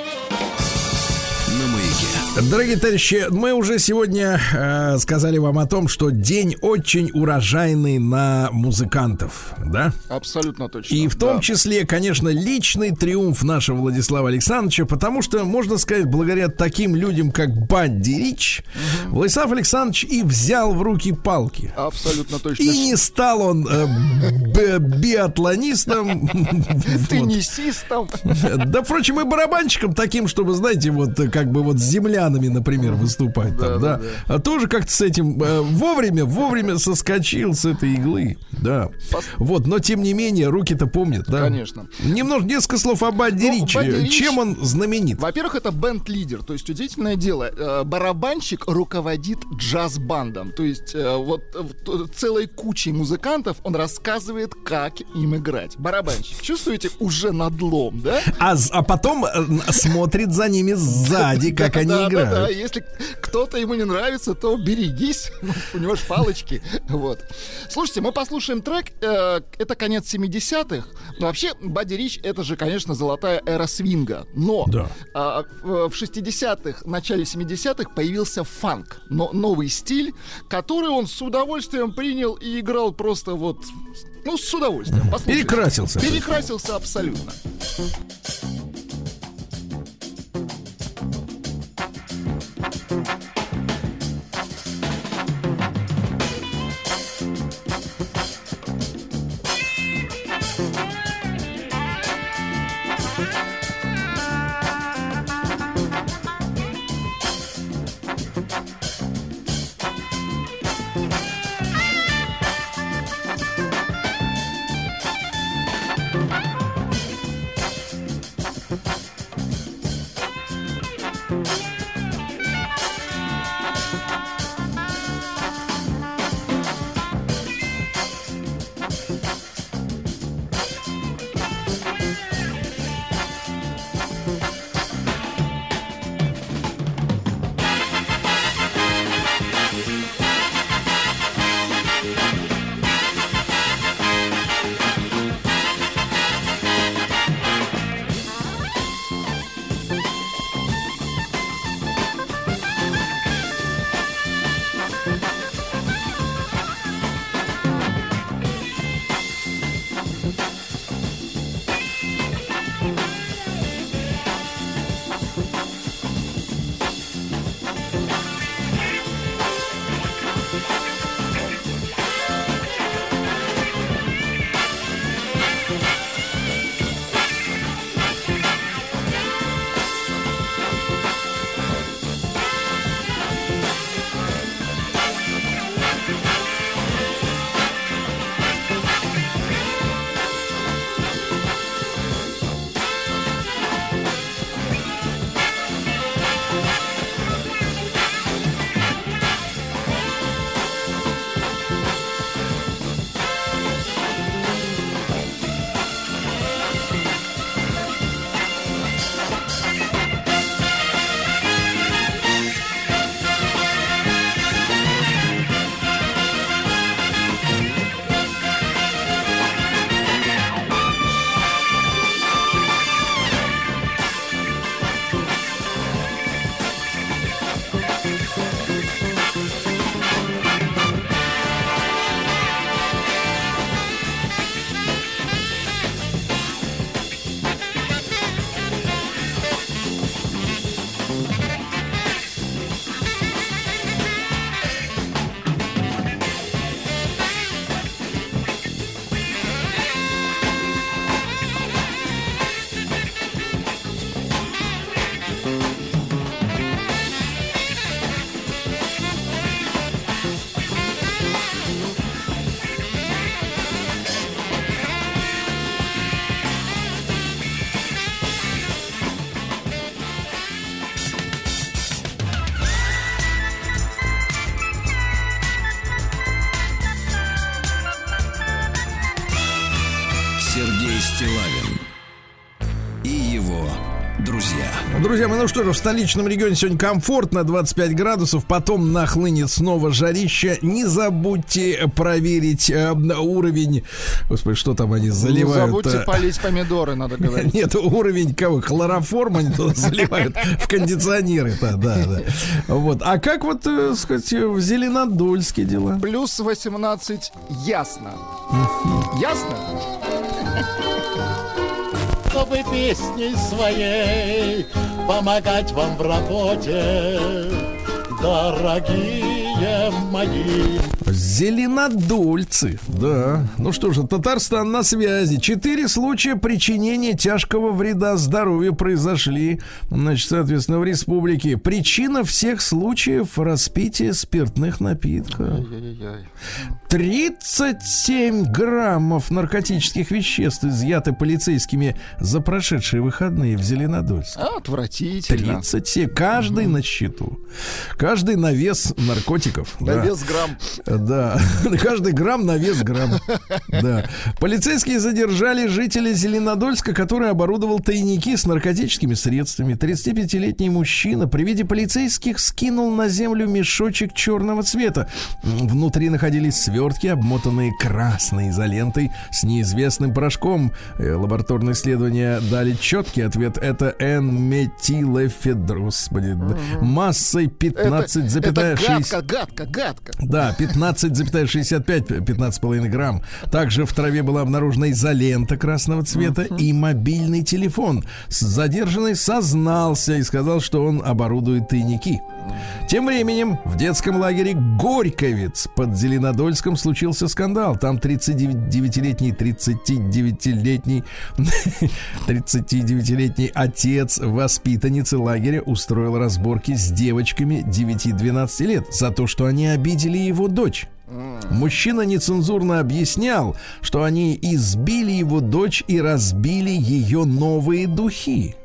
Дорогие товарищи, мы уже сегодня э, сказали вам о том, что день очень урожайный на музыкантов, да? Абсолютно точно. И в том да. числе, конечно, личный триумф нашего Владислава Александровича, потому что, можно сказать, благодаря таким людям, как Бадди Рич, Владислав Александрович и взял в руки палки. Абсолютно точно. И не стал он э, биатлонистом. Ты Вот. не систом. Да, впрочем, и барабанщиком таким, чтобы, знаете, вот как бы вот с землянами, например, выступать там, да. да, А тоже как-то с этим э, вовремя, вовремя соскочил с этой иглы, да. Пос- Вот, но тем не менее, руки-то помнят, да. Конечно. Немного, несколько слов о Бадди Ну, Ричи. Бадди Рич- Чем он знаменит? Во-первых, это бенд-лидер, то есть удивительное дело. э, Барабанщик руководит джаз-бандом, то есть э, вот э, целой кучей музыкантов он рассказывает, как им играть. Барабанщик, чувствуете, уже надлом, да? А, а потом смотрит за ними сзади, как они да, играют. Да, да, если кто-то ему не нравится, то берегись, у него же палочки, вот. Слушайте, мы послушаем трек, э, это конец 70-х, но вообще Бадди Рич это же, конечно, золотая эра свинга, но Да. а, в в 60-х, начале 70-х появился фанк, но новый стиль, который он с удовольствием принял и играл просто вот, ну, с удовольствием. Послушайте. Перекрасился. Перекрасился абсолютно. Друзья мои, ну что же, в столичном регионе сегодня комфортно, 25 градусов, потом нахлынет снова жарище. Не забудьте проверить э, уровень, господи, что там они заливают? Не забудьте полить помидоры, надо говорить. Нет, уровень кого? Хлороформ они туда заливают в кондиционеры. Да, да, да. Вот. А как вот, э, сказать, в Зеленодольске дела? Плюс 18 ясно. Ясно? чтобы песней своей помогать вам в работе, дорогие мои. Зеленодольцы, да. Ну что же, Татарстан на связи. Четыре случая причинения тяжкого вреда здоровью произошли, значит, соответственно, в республике. Причина всех случаев распития спиртных напитков. 37 граммов наркотических веществ изъяты полицейскими за прошедшие выходные в Зеленодольске. Отвратительно. 37. Каждый на счету. Каждый на вес наркотиков. На да. вес грамм. Да, каждый грамм на вес грамм. Да. Полицейские задержали жителя Зеленодольска, который оборудовал тайники с наркотическими средствами. 35-летний мужчина при виде полицейских скинул на землю мешочек черного цвета. Внутри находились свертки, обмотанные красной изолентой с неизвестным порошком. Э, Лабораторные исследования дали четкий ответ. Это N-метилэфедрус. Массой Это, это 15,6. гадко, гадко, гадко. Да, 15,65, 15,5 грамм. Также в траве была обнаружена изолента красного цвета и мобильный телефон. С- Задержанный сознался и сказал, что он оборудует тайники. Тем временем в детском лагере Горьковец под Зеленодольском случился скандал. Там 39-летний, 39-летний, 39-летний отец воспитанницы лагеря устроил разборки с девочками 9-12 лет за то, что они обидели его дочь. Мужчина нецензурно объяснял, что они избили его дочь и разбили ее новые духи.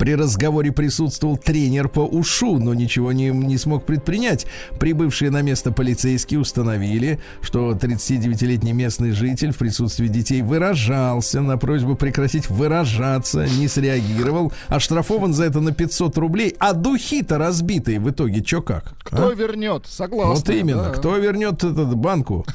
При разговоре присутствовал тренер по ушу, но ничего не, не смог предпринять. Прибывшие на место полицейские установили, что 39-летний местный житель в присутствии детей выражался на просьбу прекратить выражаться, не среагировал, оштрафован за это на 500 рублей, а духи-то разбитые в итоге чё как? Кто а? вернет? Согласен. Вот именно. да. Кто вернет этот банку?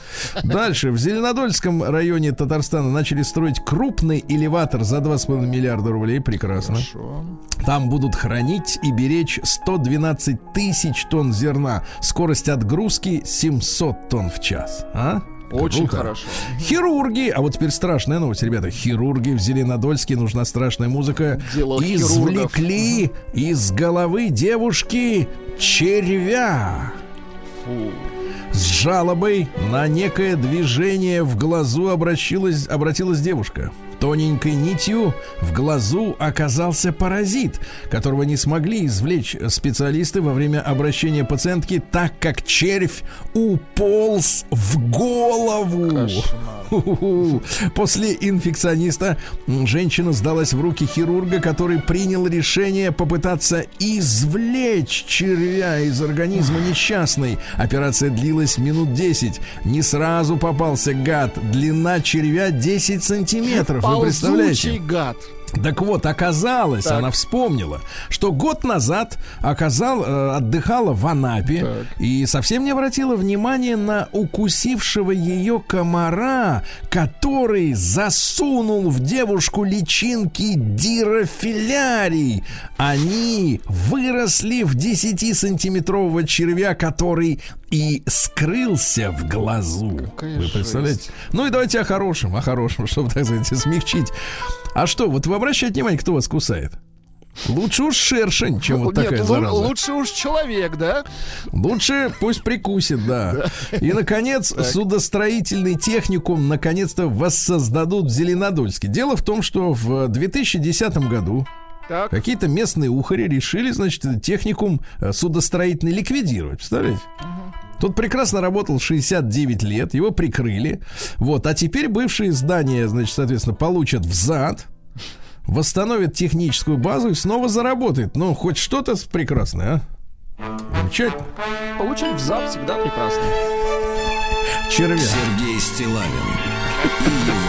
Дальше. В Зеленодольском районе Татарстана начали строить крупный элеватор за 2,5 миллиарда рублей. Прекрасно. Хорошо. Там будут хранить и беречь 112 тысяч тонн зерна. Скорость отгрузки 700 тонн в час. А? Очень Круто. хорошо. Хирурги, а вот теперь страшная новость, ребята. Хирурги в Зеленодольске, нужна страшная музыка. Дело извлекли из головы девушки червя. С жалобой на некое движение в глазу обращилась, обратилась девушка. Тоненькой нитью в глазу оказался паразит, которого не смогли извлечь специалисты во время обращения пациентки, так как червь уполз в голову. После инфекциониста женщина сдалась в руки хирурга, который принял решение попытаться извлечь червя из организма несчастной. Операция длилась минут 10. Не сразу попался гад. Длина червя 10 сантиметров. Вы представляете? гад. Так вот, оказалось, Так. она вспомнила, что год назад оказал, э, отдыхала в Анапе Так. и совсем не обратила внимания на укусившего ее комара, который засунул в девушку личинки дирофилярий. Они выросли в 10-сантиметрового червя, который и скрылся в глазу. Какая Вы представляете? жесть. Ну и давайте о хорошем, о хорошем, чтобы, так сказать, смягчить. А что, вот вы обращаете внимание, кто вас кусает? Лучше уж шершень, чем вот Нет, такая лу- зараза. лучше уж человек, да? Лучше пусть прикусит, да. И, наконец, судостроительный техникум наконец-то воссоздадут в Зеленодольске. Дело в том, что в 2010 году Так. какие-то местные ухари решили, значит, техникум э, судостроительный ликвидировать. Представляете? Тут прекрасно работал 69 лет, его прикрыли. Вот, а теперь бывшие здания, значит, соответственно, получат взад, восстановят техническую базу и снова заработает. Ну, хоть что-то прекрасное, а? Замечательно. Получить взад всегда прекрасно. Червя. Сергей Стилавин и его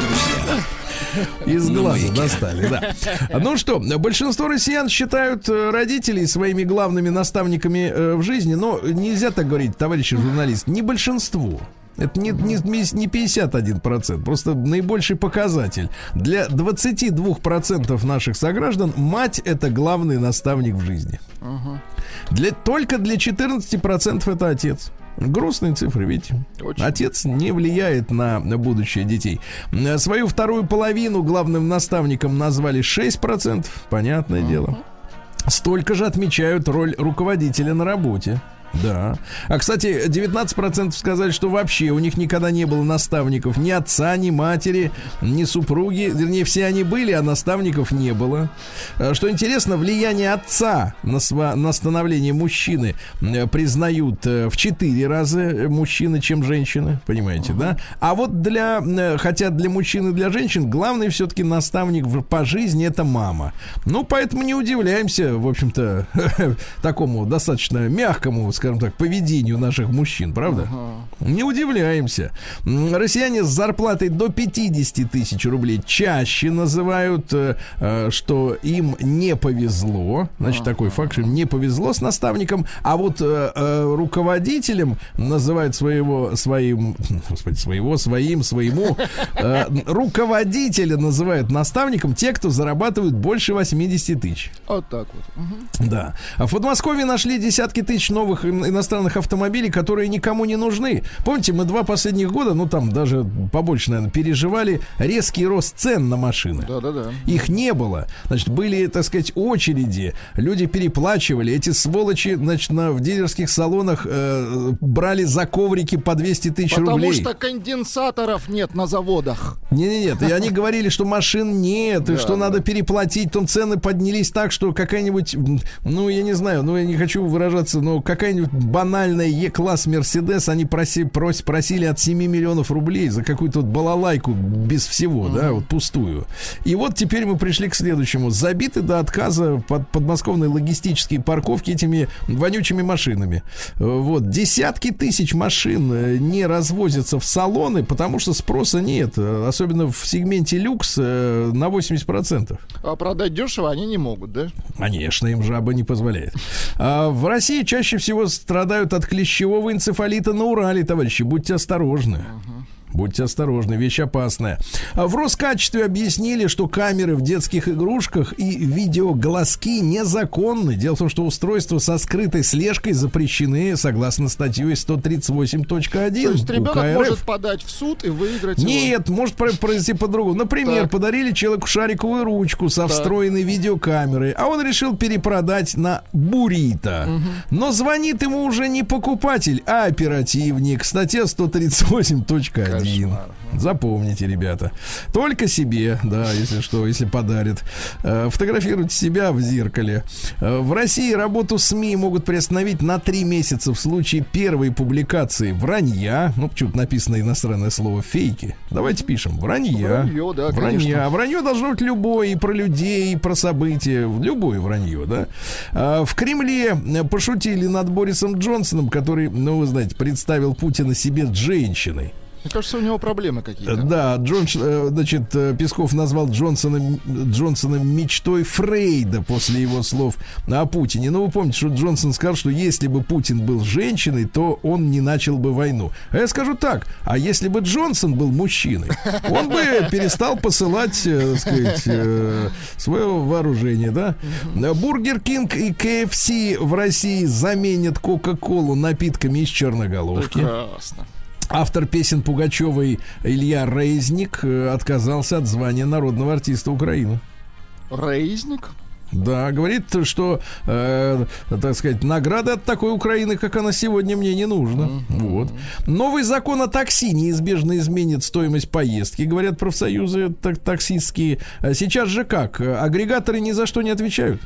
друзья. Из глаза достали, да. Ну что, большинство россиян считают э, родителей своими главными наставниками э, в жизни, но нельзя так говорить, товарищи журналисты, не большинство. Это не, не, не 51%, просто наибольший показатель. Для 22% наших сограждан мать это главный наставник в жизни. Для, только для 14% это отец. Грустные цифры, видите? Очень. Отец не влияет на, будущее детей. Свою вторую половину главным наставником назвали 6%. Понятное дело. Столько же отмечают роль руководителя на работе. Да. А, кстати, 19% сказали, что вообще у них никогда не было наставников. Ни отца, ни матери, ни супруги. Вернее, все они были, а наставников не было. А, Что интересно, влияние отца на, сва- на становление мужчины э, признают э, в 4 раза э, мужчины, чем женщины. Понимаете, да? А вот для, хотя для мужчин и для женщин, главный все-таки наставник по жизни это мама. Ну, поэтому не удивляемся, в общем-то, такому достаточно мягкому, скажем так, поведению наших мужчин, правда? Не удивляемся. Россияне с зарплатой до 50 тысяч рублей чаще называют, э, э, что им не повезло. Значит, такой факт, что им не повезло с наставником. А вот э, руководителем называют своего, своим, господи, своего, своим, своему. руководителя называют наставником те, кто зарабатывают больше 80 тысяч. Вот так вот. Мгм. Да. В Подмосковье нашли десятки тысяч новых иностранных автомобилей, которые никому не нужны. Помните, мы два последних года, ну там даже побольше, наверное, переживали резкий рост цен на машины. Да-да-да. Их не было. Значит, были, так сказать, очереди. Люди переплачивали. Эти сволочи, значит, на, в дилерских салонах э, брали за коврики по 200 тысяч Потому рублей. что конденсаторов нет на заводах. Не-не-нет, и они говорили, что машин нет, и что надо переплатить, там цены поднялись так, что какая-нибудь, ну, я не знаю, ну, я не хочу выражаться, но какая-нибудь банальная Е-класс Мерседес, они проси, прос- просили от 7 миллионов рублей за какую-то вот балалайку без всего, да, вот пустую. И вот теперь мы пришли к следующему. Забиты до отказа под подмосковные логистические парковки этими вонючими машинами. Э, Вот, десятки тысяч машин э, не развозятся в салоны, потому что спроса нет. Э, Особенно в сегменте люкс на 80%. А продать дешево они не могут, да? Конечно, им жаба не позволяет. А в России чаще всего страдают от клещевого энцефалита на Урале, товарищи. Будьте осторожны. Будьте осторожны, вещь опасная. А В Роскачестве объяснили, что камеры в детских игрушках и видеоглазки незаконны. Дело в том, что устройства со скрытой слежкой запрещены согласно статье 138.1 То есть ребенок УК РФ. может подать в суд и выиграть его. Нет, может про- произойти по-другому. Например, Так. подарили человеку шариковую ручку со встроенной видеокамерой, а он решил перепродать на Бурита. Но звонит ему уже не покупатель, а оперативник. Статья 138.1. Кошмар. Запомните, ребята. Только себе, да, если что, если подарит. Э, Фотографируйте себя в зеркале. Э, В России работу СМИ могут приостановить на три месяца в случае первой публикации вранья. Ну, почему-то написано иностранное слово фейки. Давайте пишем. Вранья. Вранье, да, Вранья. конечно. А вранье должно быть любое, и про людей, и про события. Любое вранье, да. А, В Кремле э, пошутили над Борисом Джонсоном, который, ну, вы знаете, представил Путина себе женщиной. Мне кажется, у него проблемы какие-то. Да, Джон, э, значит, э, Песков назвал Джонсона, Джонсона мечтой Фрейда после его слов о Путине. Ну, вы помните, что Джонсон сказал, что если бы Путин был женщиной, то он не начал бы войну. А я скажу так, а если бы Джонсон был мужчиной, он бы перестал посылать, э, так сказать, свое вооружение, да? Burger King и KFC в России заменят Кока-Колу напитками из Черноголовки. Прекрасно. Автор песен Пугачевой Илья Рейзник э, отказался от звания народного артиста Украины. Рейзник? Да, говорит, что, э, так сказать, награды от такой Украины, как она сегодня, мне не нужно. Вот. Новый закон о такси неизбежно изменит стоимость поездки, говорят профсоюзы так- таксистские. А Сейчас же как? Агрегаторы ни за что не отвечают.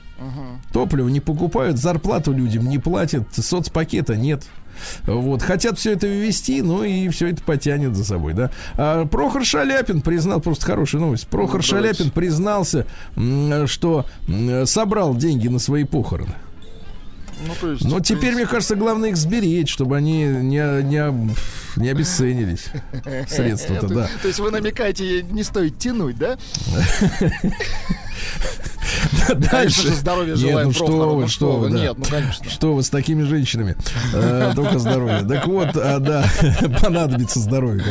Топливо не покупают, зарплату людям не платят, соцпакета нет. Вот, хотят все это ввести, ну и все это потянет за собой, да. А Прохор Шаляпин признал, просто хорошая новость. Прохор Ну. Шаляпин признался, что собрал деньги на свои похороны. Ну, то есть, Но теперь, мне принципе, кажется, главное их сберечь, чтобы они не, не, не обесценились. Средства-то, то- да. То есть вы намекаете, не стоит тянуть, да? Дальше. же здоровья Нет, желаем, ну что вы, что вы, да. нет, ну, конечно. Что вы с такими женщинами? Э, Только здоровье. Так вот, а, да, понадобится здоровье.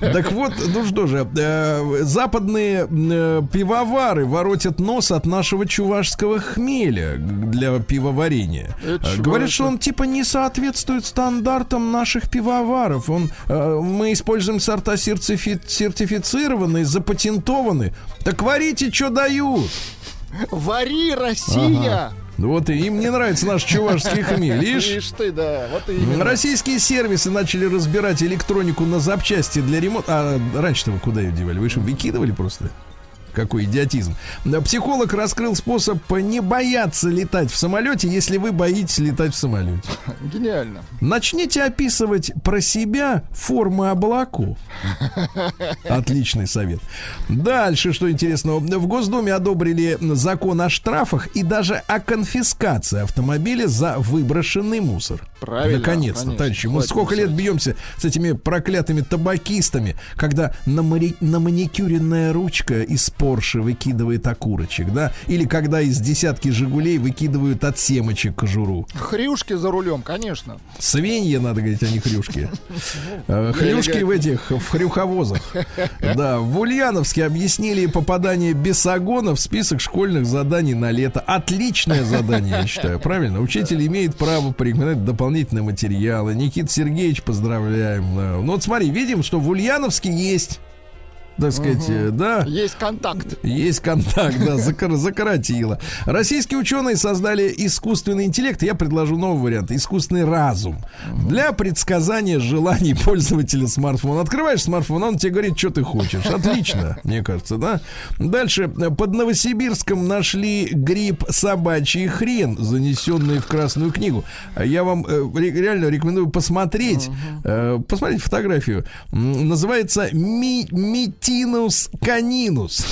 Так вот, ну что же, э, западные э, пивовары воротят нос от нашего чувашского хмеля для пивоварения. Говорят, что он типа не соответствует стандартам наших пивоваров. Он, мы используем сорта сертифи- сертифицированные, запатентованные. Так варите, что дают. Вари, Россия! Вот и им не нравится наш чувашский хмель. Ишь, Ишь ты, да, вот именно. Российские сервисы начали разбирать электронику на запчасти для ремонта. А раньше-то вы куда ее девали? Вы что, выкидывали просто? Какой идиотизм. Психолог раскрыл способ не бояться летать в самолете, если вы боитесь летать в самолете. Гениально. Начните описывать про себя формы облаков. Отличный совет. Дальше, что интересного. В Госдуме одобрили закон о штрафах и даже о конфискации автомобиля за выброшенный мусор. Правильно, Наконец-то, товарищи. Мы сколько лет бьемся с этими проклятыми табакистами, когда на, мари- на маникюренная ручка из Порше выкидывает окурочек, да? Или когда из десятки Жигулей выкидывают от семечек кожуру. Хрюшки за рулем, конечно. Свиньи, надо говорить, а не хрюшки. Э, Хрюшки в этих, в хрюховозах. Да, в Ульяновске объяснили попадание бесогона в список школьных заданий на лето. Отличное задание, я считаю, правильно? Учитель имеет право порекомендовать дополнительные материалы. Никит Сергеевич, поздравляем. Да. Ну вот смотри, видим, что в Ульяновске есть, так сказать, э, да, Есть контакт. есть контакт, да, закор- закоротило. Российские ученые создали искусственный интеллект. Я предложу новый вариант. Искусственный разум. Для предсказания желаний пользователя смартфона. Открываешь смартфон, он тебе говорит, что ты хочешь. Отлично, мне кажется, да? Дальше. Под Новосибирском нашли гриб собачий хрен, занесенный в Красную книгу. Я вам э, ре- реально рекомендую посмотреть. Э, Посмотреть фотографию. Называется ми- Митинус канинус.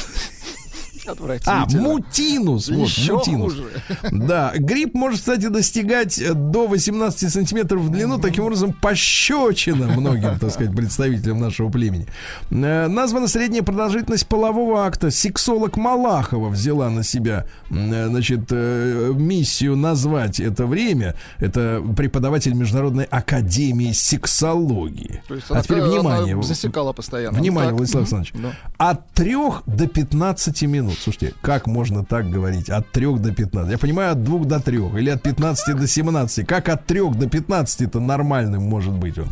А, мутинус. Вот, Еще мутинус. хуже. Да, гриб может, кстати, достигать э, до 18 сантиметров в длину, таким образом пощечина многим, так сказать, представителям нашего племени. Э, Названа средняя продолжительность полового акта. Сексолог Малахова взяла на себя, э, значит, миссию назвать это время. Это преподаватель Международной академии сексологии. То есть а теперь внимание. засекала постоянно. Внимание, Так. Владислав Александрович. Да. От 3 до 15 минут. Слушайте, как можно так говорить? От 3 до 15. Я понимаю, от 2 до 3. Или от 15 до 17. Как от 3 до 15 это нормальным может быть он?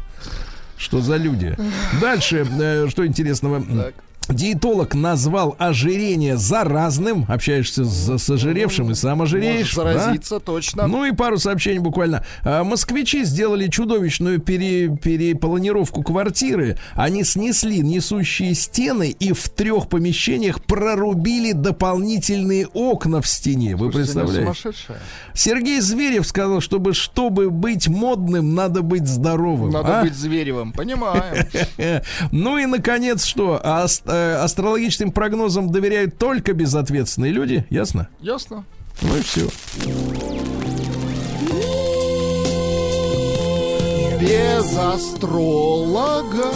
Что за люди? Дальше, э, что интересного. Так. Диетолог назвал ожирение заразным. Общаешься с, с ожиревшим и сам ожиреешь. Может да? заразиться, точно. Ну и пару сообщений буквально. А, Москвичи сделали чудовищную пере- перепланировку квартиры. Они снесли несущие стены и в трех помещениях прорубили дополнительные окна в стене. Вы Слушайте, она представляете? Сергей Зверев сказал, чтобы чтобы быть модным, надо быть здоровым. Надо А? быть Зверевым, понимаем. Э, Ну и, наконец, что? Э, астрологическим прогнозам доверяют только безответственные люди, ясно? Ясно? Ну и все. Без астролога.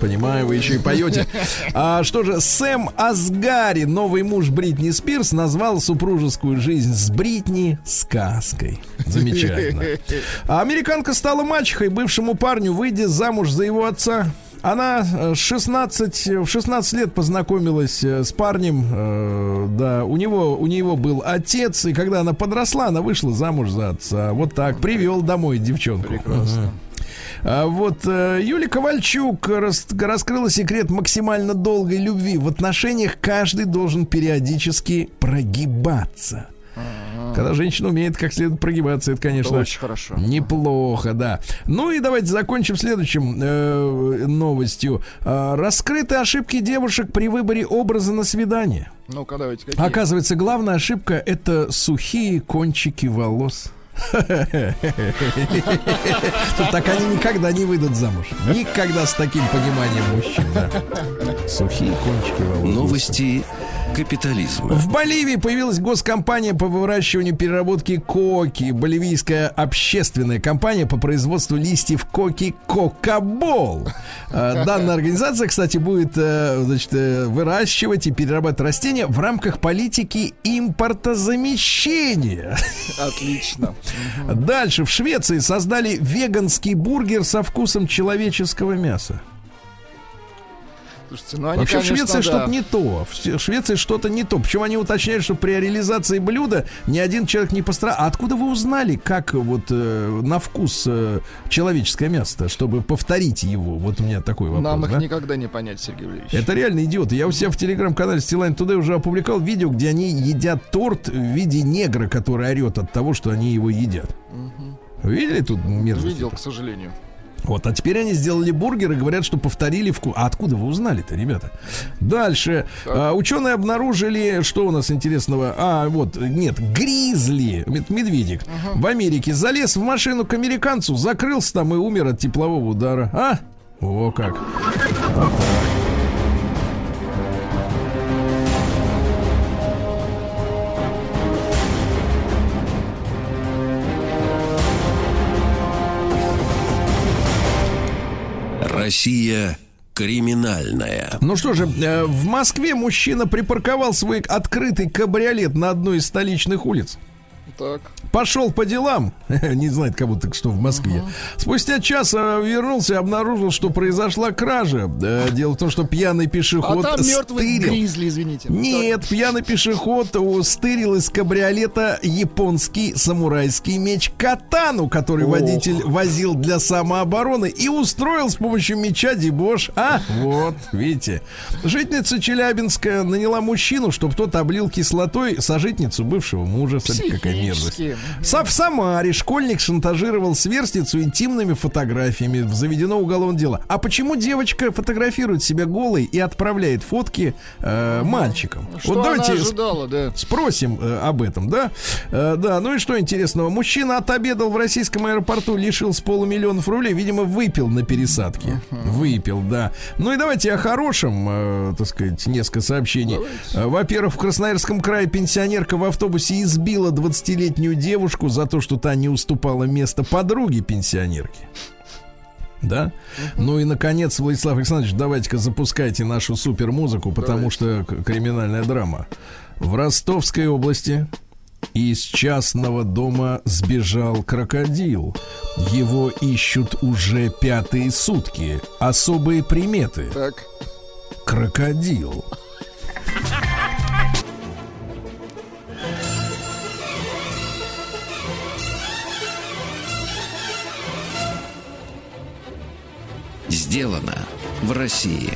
Понимаю, вы еще и поете. А что же, Сэм Асгари, новый муж Бритни Спирс, назвал супружескую жизнь с Бритни сказкой. Замечательно. А американка стала мачехой бывшему парню, выйдя замуж за его отца. Она э, 16, в 16 лет познакомилась э, с парнем, э, да, у него, у него был отец, и когда она подросла, она вышла замуж за отца. Вот так, привел домой девчонку. Прекрасно. А вот э, Юлия Ковальчук рас- раскрыла секрет максимально долгой любви. В отношениях каждый должен периодически прогибаться. Когда женщина умеет как следует прогибаться, это, конечно, Это очень хорошо. неплохо, да. Ну и давайте закончим следующим э, новостью. А, раскрыты ошибки девушек при выборе образа на свидание. Ну-ка, давайте, какие? Оказывается, главная ошибка это сухие кончики волос. Так они никогда не выйдут замуж. Никогда с таким пониманием мужчин. Сухие кончики волос. Новости капитализма. В Боливии появилась госкомпания по выращиванию и переработке коки. Боливийская общественная компания по производству листьев коки Кокабол. Э, Данная организация, кстати, будет э, значит, э, выращивать и перерабатывать растения в рамках политики импортозамещения. Отлично. Дальше в Швеции создали веганский бургер со вкусом человеческого мяса. Слушайте, ну они, Вообще в конечно, Швеции да. что-то не то. В Швеции что-то не то. Причем они уточняют, что при реализации блюда ни один человек не пострадал. А откуда вы узнали, как вот э, на вкус э, человеческое мясо, чтобы повторить его? Вот у меня такой вопрос. Нам их да? никогда не понять, Сергей Валерьевич. Это реально идиоты. Я у себя в телеграм-канале Стилайн Today уже опубликовал видео, где они едят торт в виде негра, который орет от того, что они его едят. Вы Видели тут мерзость? Видел, к сожалению. Вот, а теперь они сделали бургер и говорят, что повторили вкус. А откуда вы узнали-то, ребята? Дальше. А, ученые обнаружили, что у нас интересного. А, вот, нет, гризли, мед- медведик, в Америке залез в машину к американцу, закрылся там и умер от теплового удара. А? О, как. Россия криминальная. Ну что же, э, в Москве мужчина припарковал свой открытый кабриолет на одной из столичных улиц. Так. Пошел по делам, не знает как будто что в Москве. Спустя час э, вернулся и обнаружил, что произошла кража. Э, Дело в том, что пьяный А пешеход там мертвый стырил. гризли, извините. Нет, пьяный пешеход у- стырил из кабриолета японский самурайский меч катану, который Ох. водитель возил для самообороны и устроил с помощью меча дебош. А, вот, видите. Жительница Челябинска наняла мужчину, чтобы тот облил кислотой сожительницу бывшего мужа. Смотрите, какая мерзость. Психически. Са- В Самаре школьник шантажировал сверстницу интимными фотографиями. Заведено уголовное дело. А почему девочка фотографирует себя голой и отправляет фотки э, мальчикам? Что она ожидала, да. Спросим э, об этом, да? Э, да, ну и что интересного? Мужчина отобедал в российском аэропорту, лишил с полумиллионов рублей, видимо, выпил на пересадке. Выпил, да. Ну и давайте о хорошем, э, так сказать, несколько сообщений. Во-первых, в Красноярском крае пенсионерка в автобусе избила 20-летнюю девушку за то, что та не уступала место подруге пенсионерки. Да? Ну и, наконец, Владислав Александрович, давайте-ка запускайте нашу супер музыку, потому что к- криминальная драма. В Ростовской области из частного дома сбежал крокодил. Его ищут уже пятые сутки. Особые приметы. Так. Крокодил. Сделано в России.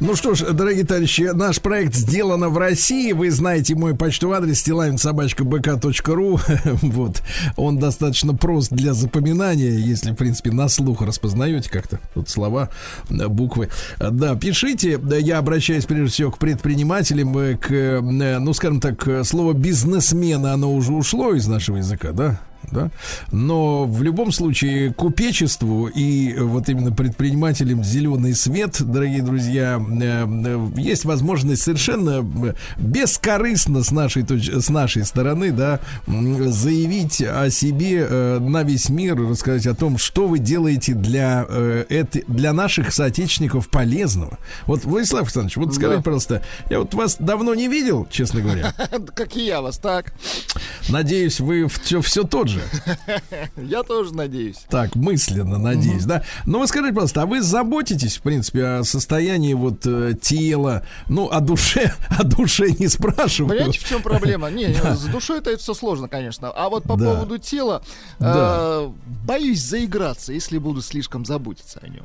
Ну что ж, дорогие товарищи, наш проект сделано в России. Вы знаете мой почтовый адрес стилавинсобачка.бк.ру. Вот. Он достаточно прост для запоминания, если, в принципе, на слух распознаете как-то тут слова, э, буквы. Да, пишите. Я обращаюсь прежде всего к предпринимателям, э, к, э, ну, скажем так, слово бизнесмена, оно уже ушло из нашего языка, да? Да? Но в любом случае купечеству и э, вот именно предпринимателям зеленый свет, дорогие друзья, э, э, есть возможность совершенно бескорыстно с нашей, с нашей стороны, да, заявить о себе на весь мир, рассказать о том, что вы делаете для, для наших соотечественников полезного. Вот, Владислав Александрович, вот скажите, Да. пожалуйста, я вот вас давно не видел, честно говоря. Как и я вас, так. Надеюсь, вы все, все тот же. Я тоже надеюсь. Так, мысленно, надеюсь, да. Но вы скажите, пожалуйста, а вы заботитесь, в принципе, о состоянии вот э, тела, ну, о душе, о душе не спрашиваю. Понимаете, в чем проблема? Не, с душой это все сложно, конечно. А вот по поводу тела, э, боюсь заиграться, если буду слишком заботиться о нем.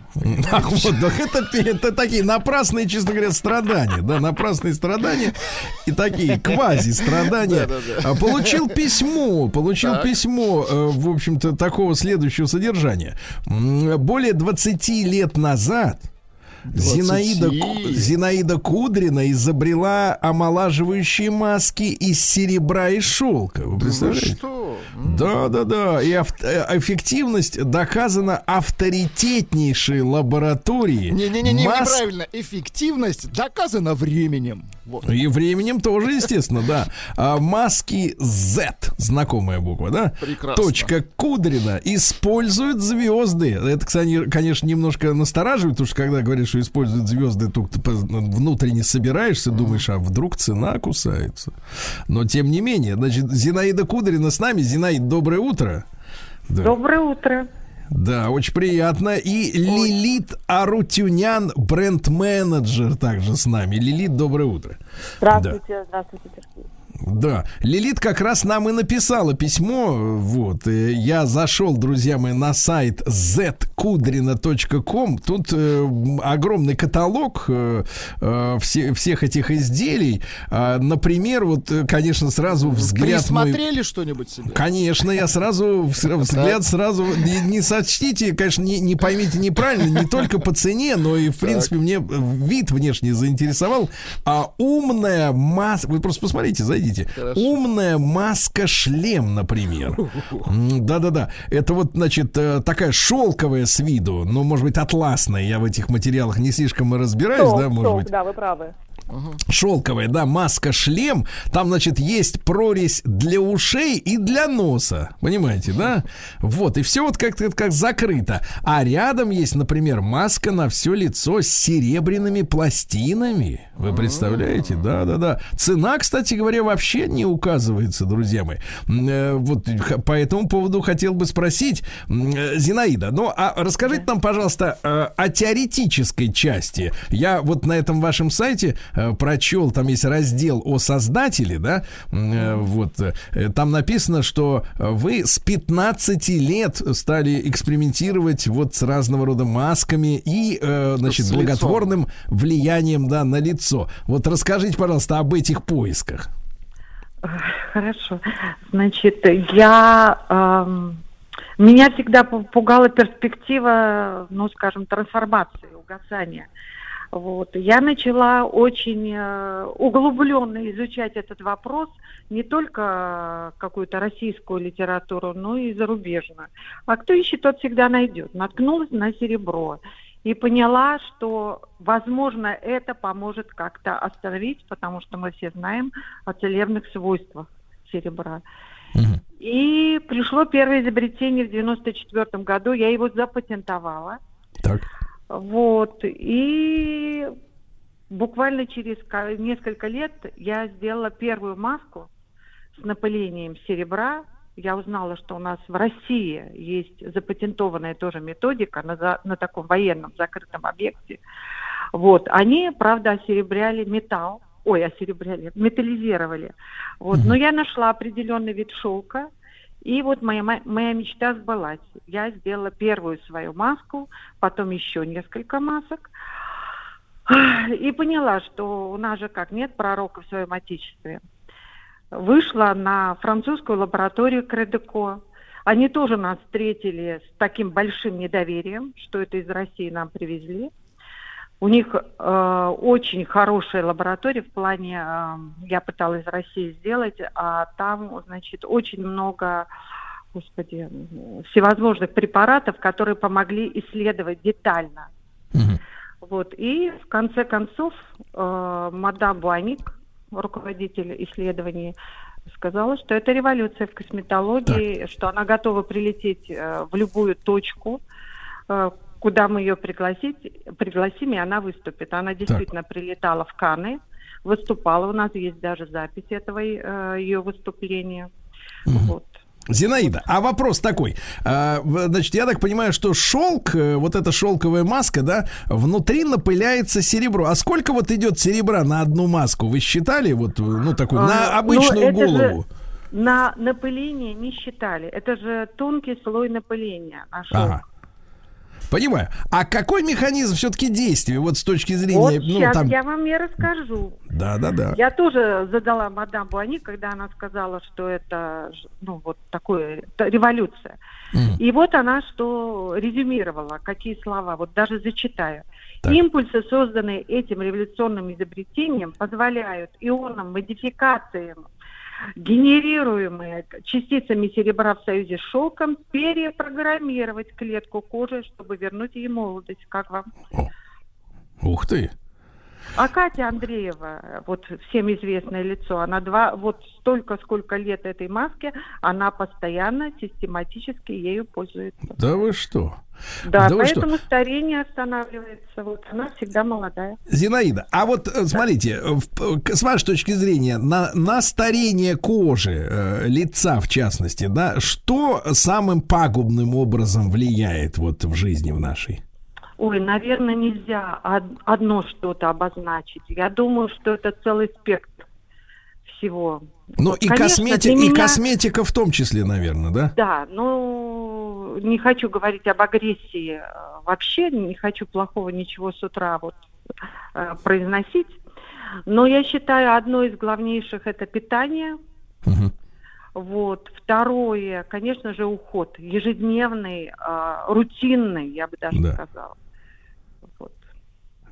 Ах, вот, так это, такие напрасные, честно говоря, страдания, да, напрасные страдания и такие квази-страдания. А Получил письмо, получил Так. Письмо, э, в общем-то, такого следующего содержания. Более 20 лет назад Зинаида, 20. Ку- Зинаида Кудрина изобрела омолаживающие маски из серебра и шелка. Вы представляете? что? Да, да, да. И ав- э, эффективность доказана авторитетнейшей лаборатории. Не-не-не, Мас- неправильно. Эффективность доказана временем. Вот. И временем тоже, естественно, да. А, маски Z, знакомая буква, да? Прекрасно. Точка Кудрина используют звезды. Это, кстати, конечно, немножко настораживает, потому что когда говорят, что используют звезды, по- внутренне собираешься, думаешь, а вдруг цена кусается. Но тем не менее, значит, Зинаида Кудрина с нами. Зинаид, доброе утро. Да. Доброе утро. Да, очень приятно. И Лилит Арутюнян, бренд-менеджер, также с нами. Лилит, доброе утро. Здравствуйте, здравствуйте, Сергей. Да, Лилит как раз нам и написала письмо. Вот, э, я зашел, друзья мои, на сайт zkudrina.com. Тут э, огромный каталог э, э, все- всех этих изделий. А, например, вот, э, конечно, сразу взгляд мой... Присмотрели что-нибудь себе? Конечно, я сразу взгляд сразу не, не сочтите, конечно, не, не поймите неправильно, не только по цене, но и в принципе мне вид внешне заинтересовал. А умная маска, вы просто посмотрите, зайдите. Умная маска шлем, например. М, Да-да-да. Это вот, значит, э, такая шелковая с виду, но может быть атласная. Я в этих материалах не слишком и разбираюсь, Шелк, да, может шелк, быть. да, вы правы. Шелковая, да, маска-шлем. Там, значит, есть прорезь для ушей и для носа. Понимаете, да? Вот, и все вот как-то как закрыто. А рядом есть, например, маска на все лицо с серебряными пластинами. Вы представляете? Да, да, да. Цена, кстати говоря, вообще не указывается, друзья мои. Э, Вот по этому поводу хотел бы спросить э, Зинаида. Ну, а расскажите нам, пожалуйста, э, о теоретической части. Я вот на этом вашем сайте прочел, там есть раздел о создателе, да, э, вот, э, там написано, что э, вы с 15 лет стали экспериментировать вот с разного рода масками и, э, значит, с лицом. благотворным влиянием, да, на лицо. Вот расскажите, пожалуйста, об этих поисках. Хорошо. Значит, я... эм, меня всегда пу- пугала перспектива, ну, скажем, трансформации, угасания. Вот. Я начала очень э, углубленно изучать этот вопрос, не только какую-то российскую литературу, но и зарубежную. А кто ищет, тот всегда найдет. Наткнулась на серебро и поняла, что, возможно, это поможет как-то остановить, потому что мы все знаем о целебных свойствах серебра. И пришло первое изобретение в 94 году, я его запатентовала. Так. Вот. И буквально через несколько лет я сделала первую маску с напылением серебра. Я узнала, что у нас в России есть запатентованная тоже методика на, за- на таком военном закрытом объекте. Вот. Они, правда, осеребряли металл. Ой, осеребряли, металлизировали. Вот. Но я нашла определенный вид шелка, и вот моя, моя мечта сбылась. Я сделала первую свою маску, потом еще несколько масок. И поняла, что у нас же как нет пророка в своем отечестве. Вышла на французскую лабораторию Кредеко. Они тоже нас встретили с таким большим недоверием, что это из России нам привезли. У них э, очень хорошая лаборатория в плане, э, я пыталась из России сделать, а там, значит, очень много, господи, всевозможных препаратов, которые помогли исследовать детально. Вот. И в конце концов э, мадам Буаник, руководитель исследований, сказала, что это революция в косметологии, что она готова прилететь э, в любую точку, э, куда мы ее пригласить, пригласим, и она выступит. Она действительно прилетала в Каны, выступала. У нас есть даже запись этого э, ее выступления. Вот. Зинаида, а вопрос такой. А, Значит, я так понимаю, что шелк, э, вот эта шелковая маска, да, внутри напыляется серебро. А сколько вот идет серебра на одну маску? Вы считали вот, э, ну, такую, А, на ну, обычную же голову? на напыление не считали. Это же тонкий слой напыления на шелк. Ага. Понимаю. А какой механизм все-таки действия, вот с точки зрения, Вот ну, сейчас там... я вам и расскажу. Да, да, да. Я тоже задала мадам Буани, когда она сказала, что это ну, вот такое это революция. И вот она что резюмировала, какие слова, вот даже зачитаю. Так. Импульсы, созданные этим революционным изобретением, позволяют ионам, модификациям, генерируемые частицами серебра в союзе с шелком, перепрограммировать клетку кожи, чтобы вернуть ей молодость. Как вам? Ух ты. А Катя Андреева, вот всем известное лицо, она два, вот столько, сколько лет этой маске, она постоянно, систематически ею пользуется. Да вы что? Да, Да вы что? поэтому старение останавливается. Вот она всегда молодая. Зинаида, а вот э, смотрите, э, в- к- с вашей точки зрения, на, на старение кожи, э, лица в частности, да, что самым пагубным образом влияет вот в жизни в нашей? Ой, наверное, нельзя од- одно что-то обозначить. Я думаю, что это целый спектр всего. Ну Вот, и, конечно, космети- для и меня- косметика в том числе, наверное, да? Да, ну, не хочу говорить об агрессии э, вообще, не хочу плохого ничего с утра вот э, произносить. Но я считаю, одно из главнейших это питание. Мгм. Вот. Второе, конечно же, уход. Ежедневный, э, рутинный, я бы даже Да. сказала.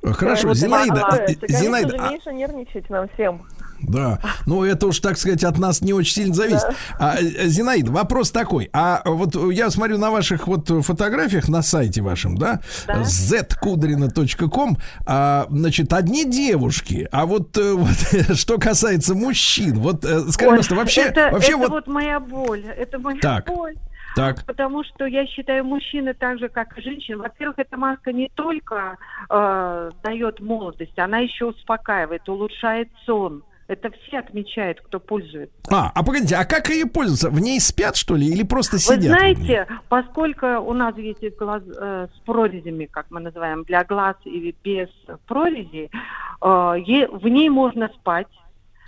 Э, Хорошо, вот Зинаида, э, Конечно Зинаида, же, а- меньше нервничать нам всем. Да, ну это уж, так сказать, от нас не очень сильно зависит. А, э, Зинаида, вопрос такой. А вот я смотрю на ваших вот фотографиях на сайте вашем, да, Да. zkudrina.com, а, значит, одни девушки, а вот, вот что касается мужчин, вот скажи, Ой, вообще, это, вообще это вот, вот... моя боль. Это моя Так. боль. Так, Потому что я считаю, мужчины так же, как и женщины. Во-первых, эта маска не только э, дает молодость, она еще успокаивает, улучшает сон. Это все отмечают, кто пользуется. а, а погодите, а как ее пользоваться? В ней спят, что ли, или просто Вы сидят? в ней? знаете, поскольку у нас есть глаз, э, с прорезями, как мы называем, для глаз или без прорези, э, в ней можно спать.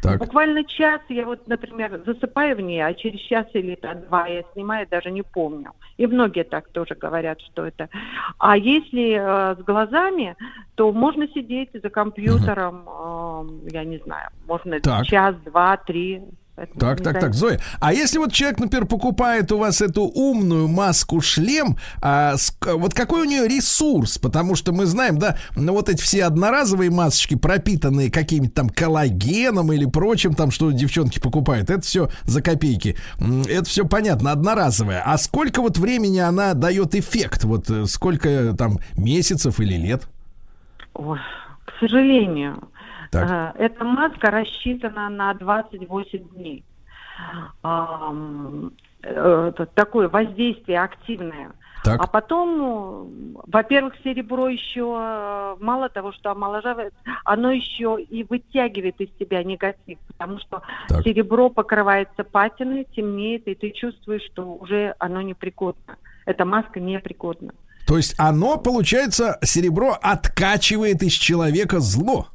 Так, Буквально час я вот, например, засыпаю в ней, а через час или два я снимаю, даже не помню. И многие так тоже говорят, что это. А если э, с глазами, то можно сидеть за компьютером, э, я не знаю, можно Так. час, два, три. Это Так, так, так. Зоя. А если вот человек, например, покупает у вас эту умную маску-шлем, а, ск- вот какой у нее ресурс? Потому что мы знаем, да, ну, вот эти все одноразовые масочки, пропитанные каким-то там коллагеном или прочим, там, что девчонки покупают, это все за копейки. Это все понятно, одноразовое. А сколько вот времени она дает эффект? Вот э, сколько там месяцев или лет? Ой, к сожалению, Так. э, эта маска рассчитана на 28 дней. Э, такое воздействие активное. Так. А потом, ну, во-первых, серебро еще э, мало того, что омоложавает, оно еще и вытягивает из тебя негатив, потому что Так. серебро покрывается патиной, темнеет, и ты чувствуешь, что уже оно непригодно. Эта маска непригодна. То есть оно, получается, серебро откачивает из человека зло.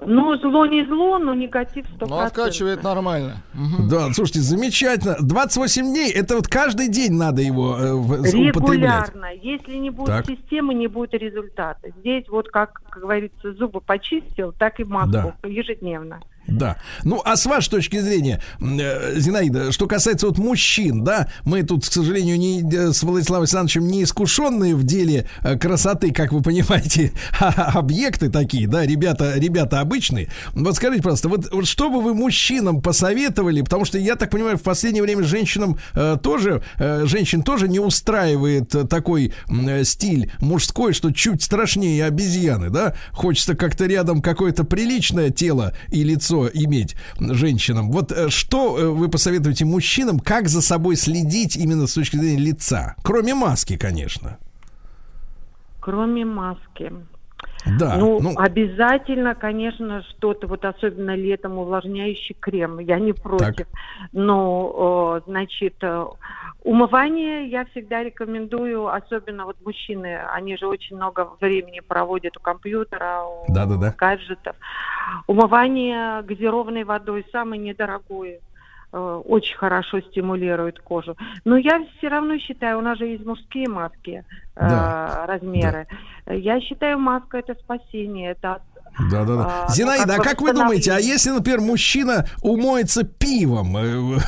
Ну, зло не зло, но негатив 100%. Ну, откачивает нормально. Мгм. Да, слушайте, замечательно. 28 дней, это вот каждый день надо его э, употреблять. Регулярно. Если не будет Так. системы, не будет результата. Здесь вот, как, как говорится, зубы почистил, так и маску ежедневно. Да. Ну, а с вашей точки зрения, э, Зинаида, что касается вот мужчин, да, мы тут, к сожалению, не, э, с Владиславом Александровичем не искушенные в деле э, красоты, как вы понимаете, а объекты такие, да, ребята, ребята обычные. Вот скажите, пожалуйста, вот, вот что бы вы мужчинам посоветовали, потому что я так понимаю, в последнее время женщинам э, тоже, э, женщин тоже не устраивает такой э, стиль мужской, что чуть страшнее обезьяны, да, хочется как-то рядом какое-то приличное тело и лицо иметь женщинам. Вот э, что э, вы посоветуете мужчинам, как за собой следить именно с точки зрения лица? Кроме маски, конечно. Кроме маски. Да. ну, ну, обязательно, конечно, что-то, вот особенно летом, увлажняющий крем. Я не против. Но, э, значит, умывание я всегда рекомендую, особенно вот мужчины, они же очень много времени проводят у компьютера, у Да-да-да. гаджетов. Умывание газированной водой самое недорогое. э, Очень хорошо стимулирует кожу. Но я все равно считаю, у нас же есть мужские маски э, Да. размеры. Я считаю, маска это спасение, это Да, да, да. А, ну, Зинаида, как а как вы думаете, а если, например, мужчина умоется пивом, э,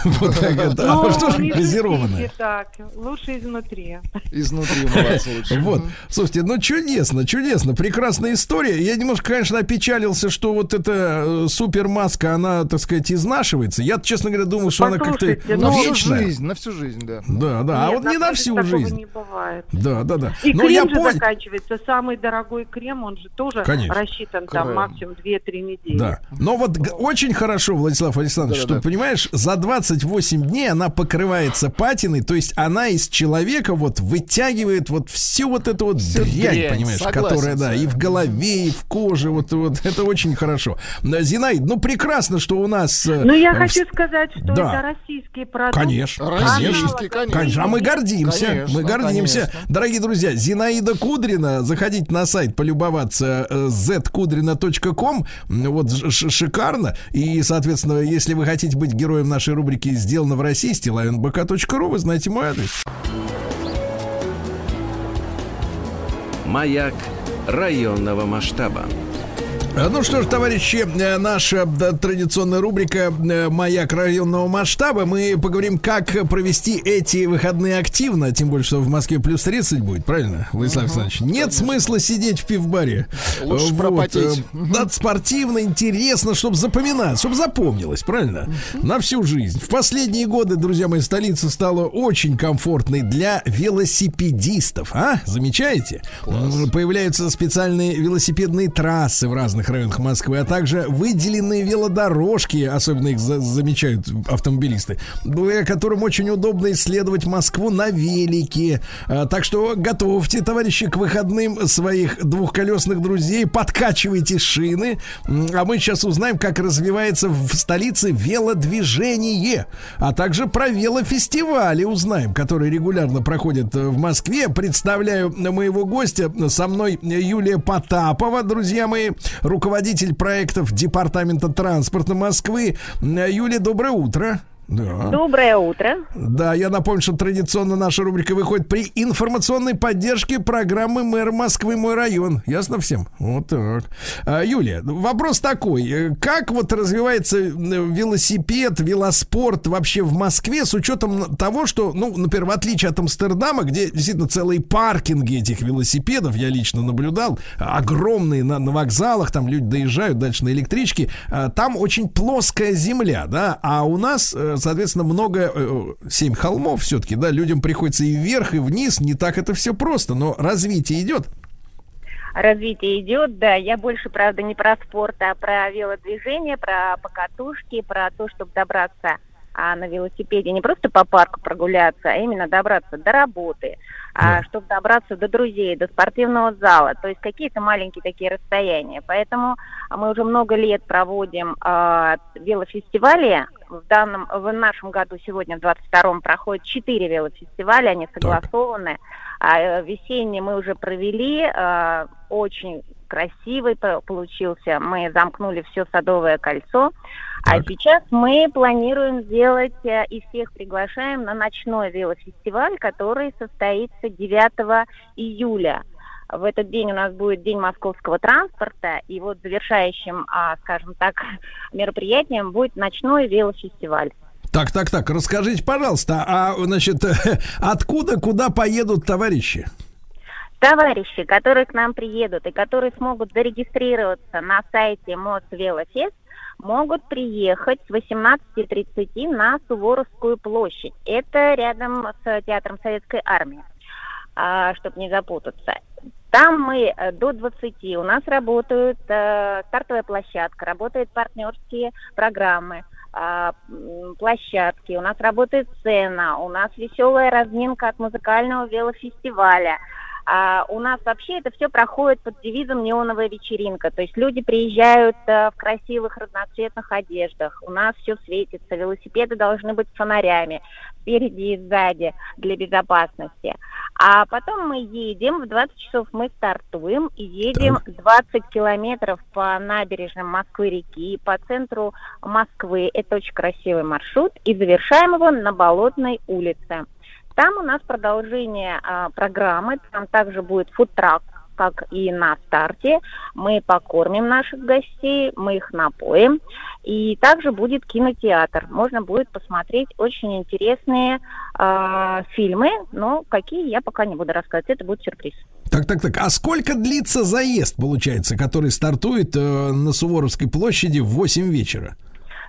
а Ну, что же газированное? так, лучше изнутри. Изнутри лучше. Вот, слушайте, ну чудесно, чудесно, прекрасная история. Я немножко, конечно, опечалился, что вот эта э, супермаска, она, так сказать, изнашивается. Я, честно говоря, думал, что она как-то Послушайте, На ну, всю вечная. жизнь, на всю жизнь, да. Да, да, а вот не на всю жизнь. не бывает. Да, да, да. И крем же заканчивается. Самый дорогой крем, он же тоже рассчитан там максимум 2-3 недели. Да. Но вот очень хорошо, Владислав Александрович, Да-да-да. что, понимаешь, за 28 дней она покрывается патиной, то есть она из человека вот вытягивает вот всю вот эту вот Всю дрянь, дрянь, понимаешь, согласен которая, да, и в голове, и в коже, вот, вот это очень хорошо. Да, Зинаид, ну прекрасно, что у нас... э, Ну, я э, хочу в- сказать, что Да. это российский продукт. Конечно, Российский, конечно. Конечно, а мы гордимся, Конечно, мы гордимся. конечно. Дорогие друзья, Зинаида Кудрина, заходите на сайт полюбоваться э, zkudrina.com, М, вот шикарно. И, соответственно, если вы хотите быть героем нашей рубрики «Сделано в России», stilavinbk.ru, вы знаете мой адрес. Маяк районного масштаба. Э, Ну что ж, товарищи, э, наша традиционная рубрика э, «Маяк районного масштаба». Мы поговорим, как провести эти выходные активно, тем более, что в Москве плюс 30 будет, правильно, Владислав Александрович? Нет смысла сидеть в пивбаре. Лучше Э, пропотеть. Да, спортивно, интересно, чтобы запоминать, чтобы запомнилось, правильно? На всю жизнь. В последние годы, друзья мои, столица стала очень комфортной для велосипедистов. А? Замечаете? М, Появляются специальные велосипедные трассы в разных районах Москвы, а также выделенные велодорожки, особенно их за- замечают автомобилисты, которым очень удобно исследовать Москву на велике. А, Так что готовьте, товарищи, к выходным своих двухколесных друзей, подкачивайте шины. А мы сейчас узнаем, как развивается в столице велодвижение, а также про велофестивали узнаем, которые регулярно проходят э, в Москве. Представляю моего гостя. Со мной Юлия Потапова, друзья мои, руководитель проектов Департамента транспорта Москвы. Юлия, доброе утро. Да. Доброе утро. Да, я напомню, что традиционно наша рубрика выходит при информационной поддержке программы «Мэр Москвы. Мой район». Ясно всем? Вот так. А, Юлия, вопрос такой. Э, Как вот развивается э, велосипед, велоспорт вообще в Москве с учетом того, что, ну, например, в отличие от Амстердама, где действительно целые паркинги этих велосипедов, я лично наблюдал, огромные на, на вокзалах, там люди доезжают дальше на электричке, а, там очень плоская земля, да, а у нас, э, соответственно, много, э, семь холмов все-таки, да, людям приходится и вверх, и вниз, не так это все просто, но развитие идет. Развитие идет, да. Я больше, правда, не про спорт, а про велодвижение, про покатушки, про то, чтобы добраться а, на велосипеде не просто по парку прогуляться, а именно добраться до работы, а, чтобы добраться до друзей, до спортивного зала. То есть какие-то маленькие такие расстояния. Поэтому мы уже много лет проводим а, велофестивали. В данном, в нашем году сегодня, в 22-м, проходит 4 велофестиваля, они согласованы. А э, весенний мы уже провели, э, очень красивый по- получился. Мы замкнули все садовое кольцо. А Так. сейчас мы планируем сделать э, и всех приглашаем на ночной велофестиваль, который состоится 9 июля. В этот день у нас будет День московского транспорта, и вот завершающим, а, скажем так, мероприятием будет ночной велофестиваль. Так, так, так, расскажите, пожалуйста, а, значит, откуда, куда поедут товарищи? Товарищи, которые к нам приедут и которые смогут зарегистрироваться на сайте Мосвелофест, могут приехать с 18.30 на Суворовскую площадь. Это рядом с Театром Советской Армии, чтобы не запутаться. Там мы э, до 20. У нас работают э, стартовая площадка, работают партнерские программы, м, площадки, у нас работает сцена, у нас веселая разминка от музыкального велофестиваля. А у нас вообще это все проходит под девизом неоновая вечеринка. То есть люди приезжают э, в красивых разноцветных одеждах. У нас все светится. Велосипеды должны быть фонарями спереди и сзади для безопасности. А потом мы едем, в 20 часов мы стартуем и едем 20 километров по набережным Москвы-реки, по центру Москвы. Это очень красивый маршрут. И завершаем его на Болотной улице. Там у нас продолжение а, программы, там также будет фудтрак, как и на старте. Мы покормим наших гостей, мы их напоим. И также будет кинотеатр. Можно будет посмотреть очень интересные а, фильмы, но какие я пока не буду рассказывать. Это будет сюрприз. Так, так, так. А сколько длится заезд, получается, который стартует э, на Суворовской площади в 8 вечера?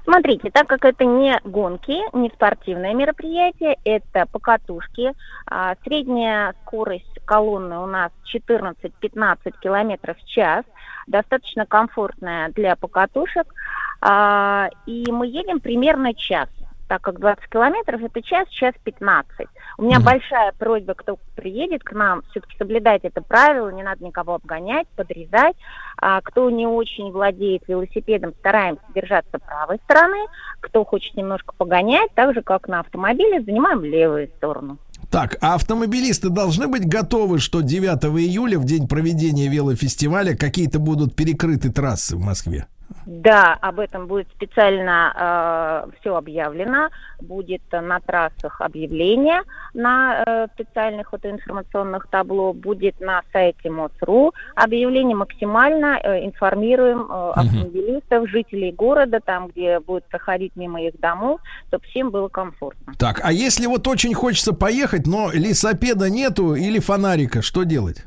Смотрите, так как это не гонки, не спортивное мероприятие, это покатушки. А, средняя скорость колонны у нас 14-15 километров в час. Достаточно комфортная для покатушек. А, и мы едем примерно час так как 20 километров это час, час 15. У меня Мгм. большая просьба, кто приедет к нам, все-таки соблюдать это правило, не надо никого обгонять, подрезать. А кто не очень владеет велосипедом, стараемся держаться правой стороны. Кто хочет немножко погонять, так же как на автомобиле, занимаем левую сторону. Так, а автомобилисты должны быть готовы, что 9 июля, в день проведения велофестиваля, какие-то будут перекрыты трассы в Москве? Да, об этом будет специально все объявлено. Будет э, на трассах объявление на э, специальных вот информационных табло, будет на сайте МОСРУ объявление максимально э, информируем э, автомобилистов, жителей города, там, где будут проходить мимо их домов, чтобы всем было комфортно. Так, а если вот очень хочется поехать, но лесопеда нету или фонарика, что делать?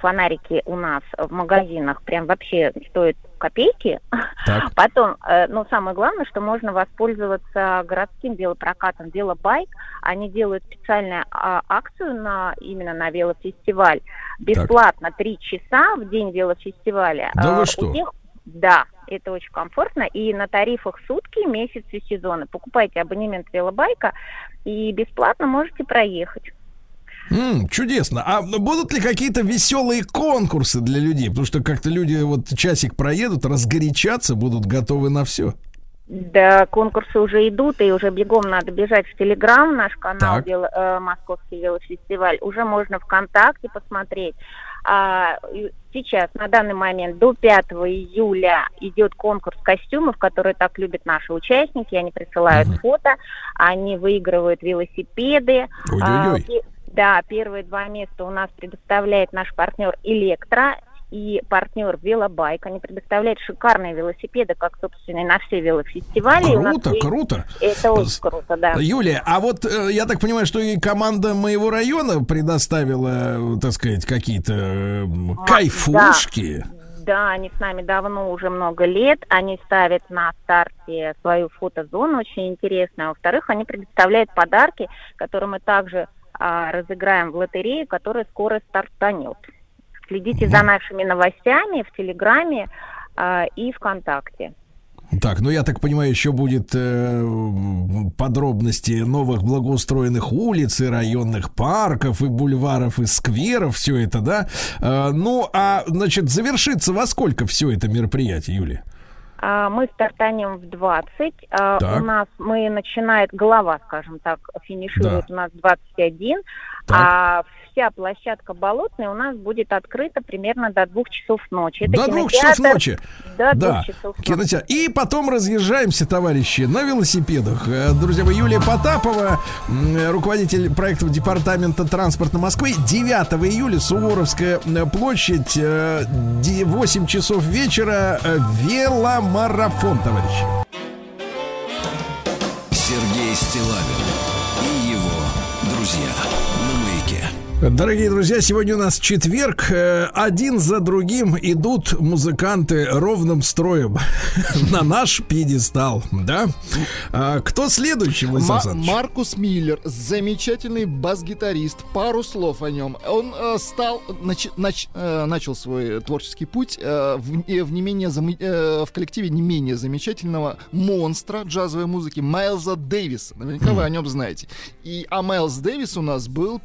Фонарики у нас в магазинах прям вообще стоят копейки. Так. Потом, э, ну, самое главное, что можно воспользоваться городским велопрокатом «Велобайк». Они делают специальную а, акцию на, именно на велофестиваль. Бесплатно три часа в день велофестиваля. Да вы Э, у что? тех- да, это очень комфортно. И на тарифах сутки, месяц и сезоны. Покупайте абонемент велобайка и бесплатно можете проехать. М, чудесно. А будут ли какие-то веселые конкурсы для людей? Потому что как-то люди вот часик проедут, разгорячатся, будут готовы на все. Да, конкурсы уже идут, и уже бегом надо бежать в Телеграм, наш канал Так. вело- э, Московский велофестиваль. Уже можно ВКонтакте посмотреть. А, сейчас, на данный момент, до 5 июля идет конкурс костюмов, которые так любят наши участники. Они присылают фото, они выигрывают велосипеды. Ой-ой-ой. А, да, первые два места у нас предоставляет наш партнер Электро и партнер Велобайк. Они предоставляют шикарные велосипеды, как, собственно, и на все велофестивали. У нас Круто, круто. Это очень круто, да. Юлия, а вот э, я так понимаю, что и команда моего района предоставила, э, так сказать, какие-то э, кайфушки. Да, они с нами давно, уже много лет. Они ставят на старте свою фотозону, очень интересную. Во-вторых, они предоставляют подарки, которые мы также а, разыграем в лотерее, которая скоро стартанет. Следите за нашими новостями в Телеграме а, и ВКонтакте. Так, ну я так понимаю, еще будет э, подробности новых благоустроенных улиц и районных парков и бульваров и скверов, все это, да? Э, ну, а, значит, завершится во сколько все это мероприятие, Юлия? А, Мы стартанем в 20. А, Так. У нас мы начинает голова, скажем так, финиширует у нас 21. Так. А вся площадка болотная у нас будет открыта примерно до двух часов ночи. Это До двух часов ночи. До Да, двух часов ночи. кинотеатр. И потом разъезжаемся, товарищи, на велосипедах. Э, Друзья мои, Юлия Потапова, м, руководитель проектов Департамента транспорта Москвы. 9 июля, Суворовская э, площадь, э, де- 8 часов вечера, э, веломарафон, товарищи. Дорогие друзья, сегодня у нас четверг. Э, Один за другим идут музыканты ровным строем на наш пьедестал, да? А Кто следующий, Ма- Александрович? Маркус Миллер, замечательный бас-гитарист. Пару слов о нем. Он э, стал, нач- нач- э, начал свой творческий путь э, в, э, в не менее зам- э, в коллективе не менее замечательного монстра джазовой музыки Майлза Дэвиса. Наверняка вы о нем знаете. И а Майлз Дэвис у нас был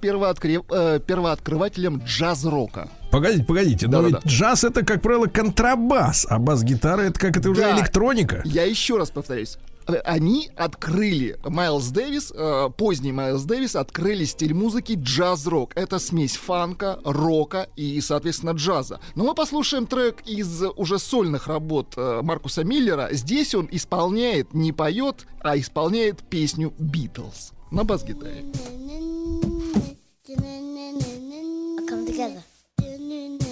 э, первооткрывателем джаз-рока. Погодите, погодите, но Да-да-да. ведь джаз это, как правило, контрабас, а бас-гитара это как это уже Да. электроника. Я еще раз повторюсь. Э, Они открыли, Майлз Дэвис, э, поздний Майлз Дэвис, открыли стиль музыки джаз-рок. Это смесь фанка, рока и, соответственно, джаза. Но мы послушаем трек из уже сольных работ э, Маркуса Миллера. Здесь он исполняет, не поет, а исполняет песню «Битлз» на бас-гитаре. Together.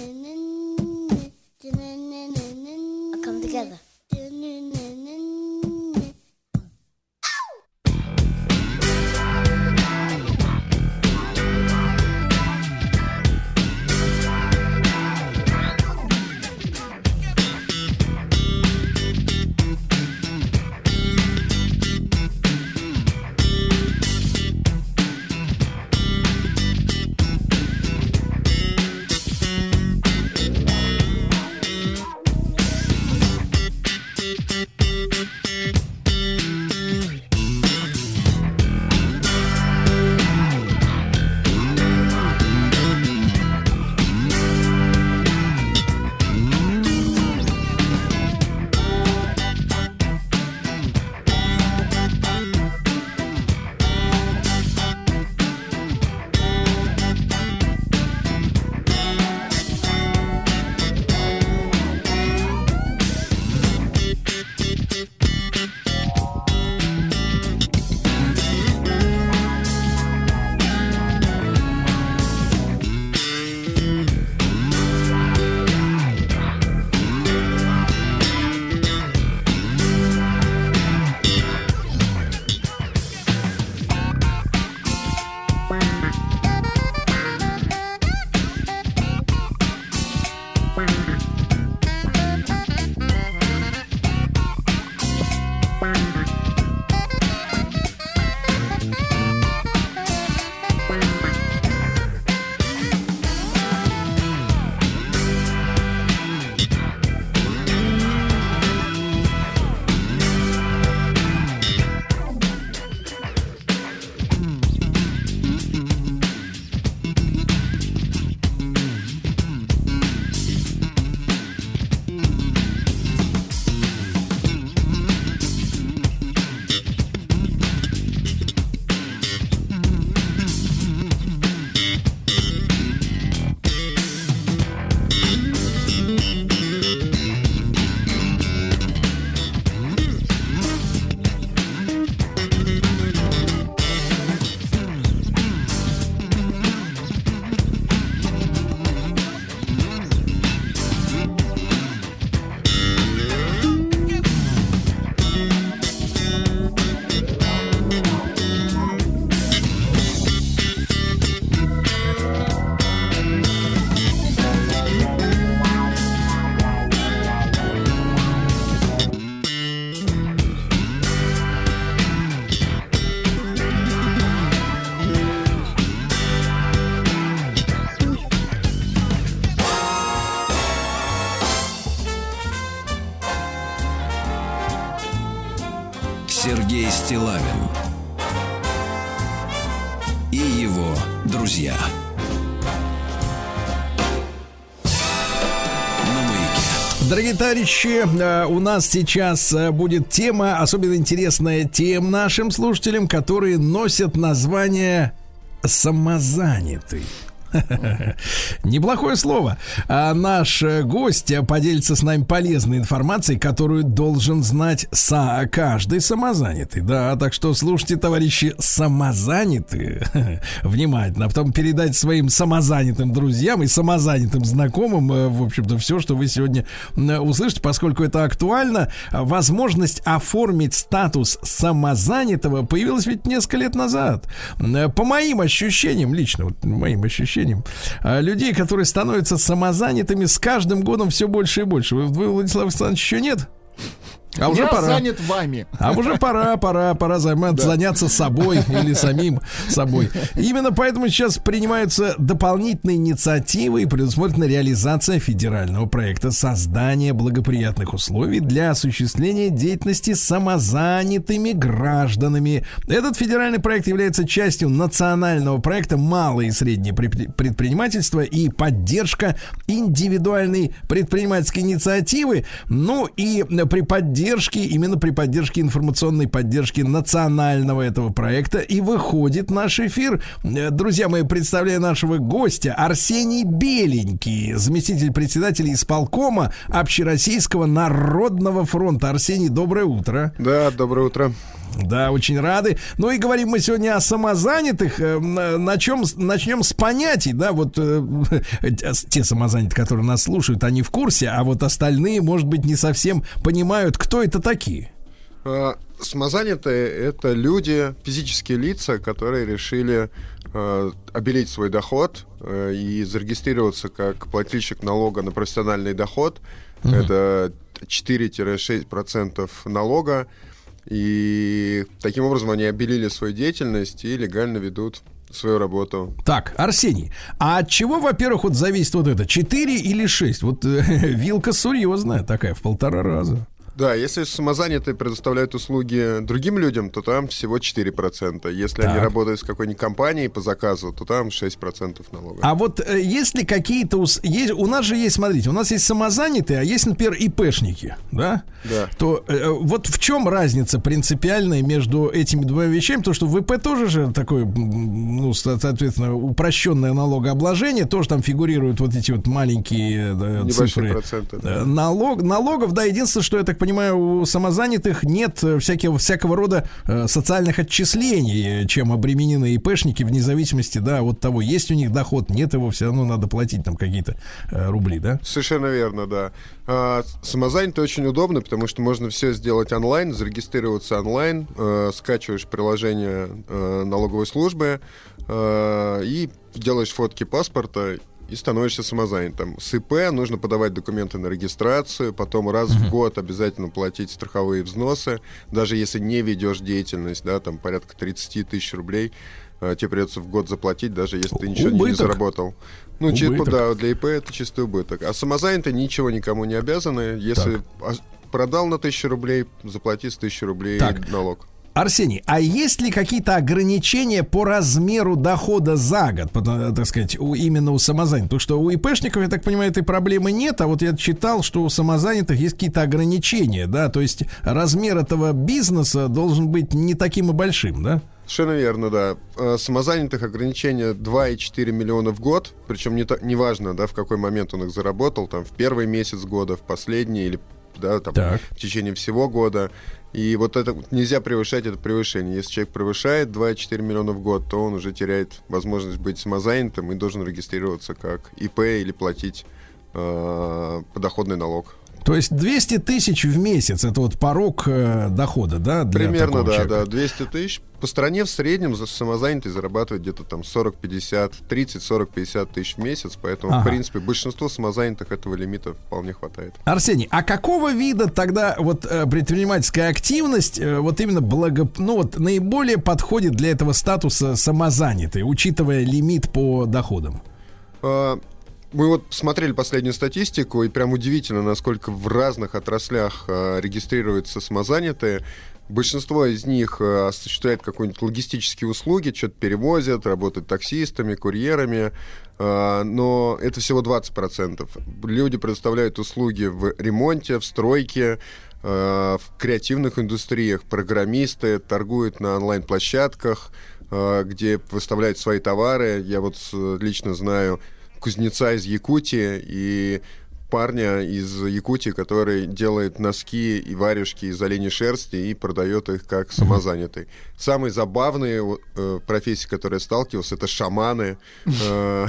Товарищи, э, у нас сейчас э, будет тема, особенно интересная тем нашим слушателям, которые носят название «самозанятый». Неплохое слово. А наш э, гость поделится с нами полезной информацией, которую должен знать са каждый самозанятый. Да, так что слушайте, товарищи, самозанятые внимательно, а потом передать своим самозанятым друзьям и самозанятым знакомым, э, в общем-то, все, что вы сегодня э, услышите, поскольку это актуально. Возможность оформить статус самозанятого появилась ведь несколько лет назад. Э, По моим ощущениям, лично, вот моим ощущениям, а, людей, которые становятся самозанятыми, с каждым годом все больше и больше. Вы Владислав Александрович, еще нет? А уже Я пора. занят вами. А уже пора, пора, пора заниматься, заняться собой или самим собой. Именно поэтому сейчас принимаются дополнительные инициативы и предусмотрена реализация федерального проекта создания благоприятных условий для осуществления деятельности самозанятыми гражданами. Этот федеральный проект является частью национального проекта «Малое и среднее предпри- предпринимательство» и поддержка индивидуальной предпринимательской инициативы. Ну и при поддержке, именно при поддержке информационной поддержки национального этого проекта и выходит наш эфир. Э, Друзья мои, представляю нашего гостя Арсений Беленький, заместитель председателя исполкома Общероссийского народного фронта. Арсений, доброе утро. Да, доброе утро. Да, очень рады. Ну и говорим мы сегодня о самозанятых. Э, на чем начнем с понятий, да, вот э, те самозанятые, которые нас слушают, они в курсе, а вот остальные, может быть, не совсем понимают, кто это такие. А, Самозанятые — это люди, физические лица, которые решили э, обелить свой доход э, и зарегистрироваться как плательщик налога на профессиональный доход. Это 4-6% налога. И таким образом они обелили свою деятельность и легально ведут свою работу. Так, Арсений, а от чего, во-первых, вот зависит вот это, 4 или 6? Вот э, вилка серьезная такая, в полтора раза. Да, если самозанятые предоставляют услуги другим людям, то там всего 4%. Если они Так. работают с какой-нибудь компанией по заказу, то там 6% налога. А вот э, есть ли какие-то... ус- Есть, у нас же есть, смотрите, у нас есть самозанятые, а есть, например, ИПшники, да? Да. То э, вот в чем разница принципиальная между этими двумя вещами? То, что в ИП тоже же такое, ну, со- соответственно, упрощенное налогообложение, тоже там фигурируют вот эти вот маленькие э, Небольшие цифры. проценты. да. Э, Налог, налогов, да, единственное, что я так понимаю, у самозанятых нет э, всякого, всякого рода э, социальных отчислений, э, чем обременены ИПшники, вне зависимости, да, от того, есть у них доход, нет его, все равно надо платить там какие-то рубли, да? Совершенно верно, да. А, самозанятый очень удобно, потому что можно все сделать онлайн, зарегистрироваться онлайн, э, скачиваешь приложение э, налоговой службы э, и делаешь фотки паспорта и становишься самозанятым. С ИП нужно подавать документы на регистрацию, потом раз в год обязательно платить страховые взносы, даже если не ведешь деятельность, да, там порядка 30 тысяч рублей, э, тебе придется в год заплатить, даже если ты ничего не Убыток. заработал. Ну, чи- Убыток. да, для ИП это чистый убыток. А самозанятые ничего никому не обязаны. Если а- продал на тысячу рублей, заплати с тысячи рублей Так. налог. Арсений, а есть ли какие-то ограничения по размеру дохода за год, потому- так сказать, у, именно у самозанятых? Потому что у ИПшников, я так понимаю, этой проблемы нет, а вот я читал, что у самозанятых есть какие-то ограничения, да, то есть размер этого бизнеса должен быть не таким и большим, да? Совершенно верно, да. Э, Самозанятых ограничения 2,4 миллиона в год, причем не неважно, да, в какой момент он их заработал, там, в первый месяц года, в последний или да, там, Так. в течение всего года. И вот это нельзя превышать это превышение. Если человек превышает 2,4 миллиона в год, то он уже теряет возможность быть самозанятым и должен регистрироваться как ИП или платить э, подоходный налог. То есть 200 тысяч в месяц, это вот порог э, дохода, да? Для Примерно, да, человека? да, 200 тысяч. По стране в среднем за самозанятый зарабатывает где-то там 40-50, 30-40-50 тысяч в месяц, поэтому, Ага. в принципе, большинство самозанятых этого лимита вполне хватает. Арсений, а какого вида тогда вот э, предпринимательская активность э, вот именно благо, ну вот наиболее подходит для этого статуса самозанятый, учитывая лимит по доходам? А, Мы вот смотрели последнюю статистику, и прям удивительно, насколько в разных отраслях а, регистрируются самозанятые. Большинство из них э, осуществляет какие-нибудь логистические услуги, что-то перевозят, работают таксистами, курьерами, э, но это всего 20%. Люди предоставляют услуги в ремонте, в стройке, в креативных индустриях, программисты торгуют на онлайн-площадках, где выставляют свои товары. Я вот лично знаю кузнеца из Якутии, и парня из Якутии, который делает носки и варежки из оленей шерсти и продает их как самозанятый. Самые забавные э, профессии, которые я сталкивался, это шаманы. Э,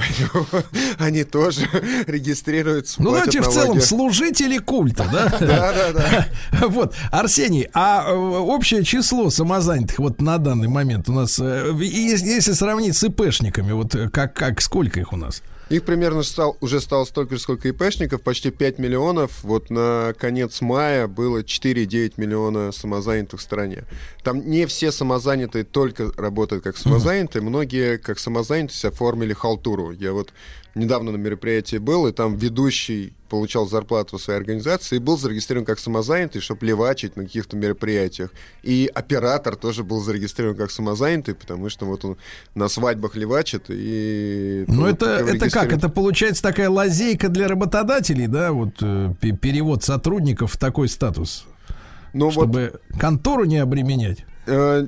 Они тоже регистрируются. Ну, давайте в целом служители культа, да? Да, да, да. Вот, Арсений, а э, общее число самозанятых вот на данный момент у нас, э, если сравнить с ИПшниками, вот как сколько их у нас? Их примерно стал, уже стало столько же, сколько ИПшников, почти 5 миллионов. Вот на конец мая было 4,9 миллиона самозанятых в стране. Там не все самозанятые только работают как самозанятые, многие как самозанятые оформили халтуру. Я вот недавно на мероприятии был, и там ведущий получал зарплату в своей организации и был зарегистрирован как самозанятый, чтобы левачить на каких-то мероприятиях. И оператор тоже был зарегистрирован как самозанятый, потому что вот он на свадьбах левачит и... Ну, вот это, это как? Это получается такая лазейка для работодателей, да, вот э, пе- перевод сотрудников в такой статус, Ну, вот чтобы контору не обременять. Э,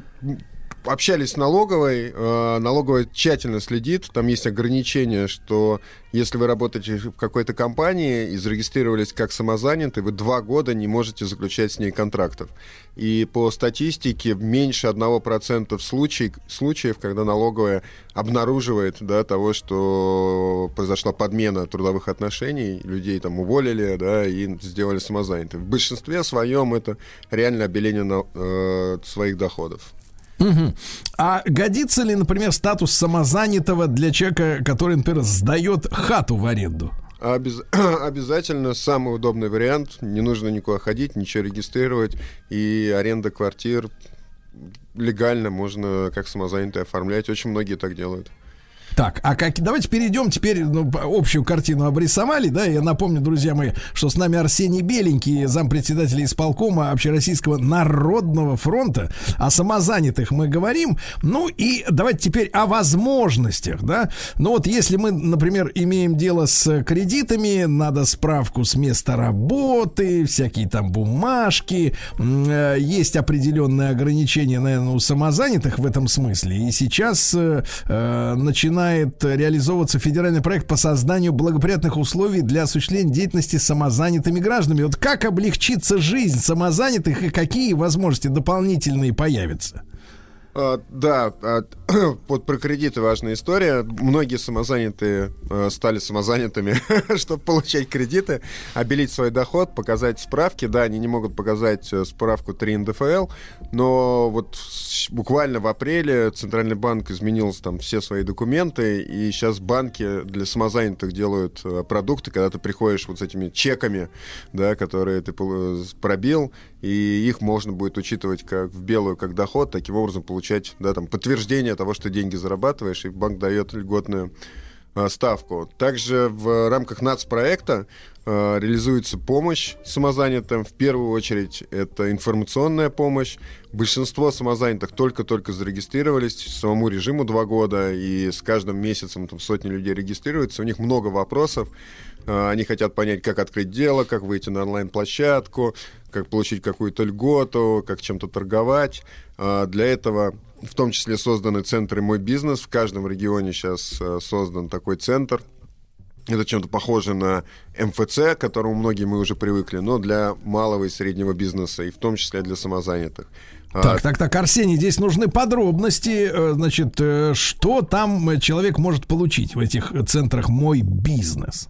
общались с налоговой, э, налоговая тщательно следит, там есть ограничение, что если вы работаете в какой-то компании и зарегистрировались как самозанятый, вы два года не можете заключать с ней контрактов. И по статистике меньше 1% случай, случаев, когда налоговая обнаруживает да, того, что произошла подмена трудовых отношений, людей там уволили да, и сделали самозанятыми. В большинстве своем это реально обеление на- э, своих доходов. Мгм. А годится ли, например, статус самозанятого для человека, который, например, сдает хату в аренду? Обяз- Обязательно самый удобный вариант. Не нужно никуда ходить, ничего регистрировать. И аренда квартир легально можно как самозанятый оформлять. Очень многие так делают. Так, а как, давайте перейдем теперь, ну, общую картину обрисовали, да, я напомню, друзья мои, что с нами Арсений Беленький, зампредседателя исполкома Общероссийского народного фронта, о самозанятых мы говорим, ну и давайте теперь о возможностях, да, ну вот если мы, например, имеем дело с кредитами, надо справку с места работы, всякие там бумажки, э, есть определенные ограничения, наверное, у самозанятых в этом смысле, и сейчас э, э, начинает реализовываться федеральный проект по созданию благоприятных условий для осуществления деятельности самозанятыми гражданами. Вот как облегчится жизнь самозанятых и какие возможности дополнительные появятся? А, да, а, вот про кредиты важная история. Многие самозанятые э, стали самозанятыми, чтобы получать кредиты, обелить свой доход, показать справки. Да, они не могут показать э, справку 3 НДФЛ, но вот буквально в апреле Центральный банк изменил там все свои документы, и сейчас банки для самозанятых делают э, продукты, когда ты приходишь вот с этими чеками, да, которые ты пол- пробил, и их можно будет учитывать как в белую, как доход, таким образом получать да, там, подтверждение того, что деньги зарабатываешь, и банк дает льготную а, ставку. Также в рамках нацпроекта а, реализуется помощь самозанятым. В первую очередь это информационная помощь. Большинство самозанятых только-только зарегистрировались самому режиму два года, и с каждым месяцем там сотни людей регистрируются. У них много вопросов. А, Они хотят понять, как открыть дело, как выйти на онлайн-площадку, как получить какую-то льготу, как чем-то торговать. А, Для этого в том числе созданы центры «Мой бизнес». В каждом регионе сейчас э, создан такой центр. Это чем-то похоже на МФЦ, к которому многие мы уже привыкли, но для малого и среднего бизнеса, и в том числе для самозанятых. А, Так, так, так, Арсений, здесь нужны подробности. э, Значит, э, что там человек может получить в этих центрах «Мой бизнес»?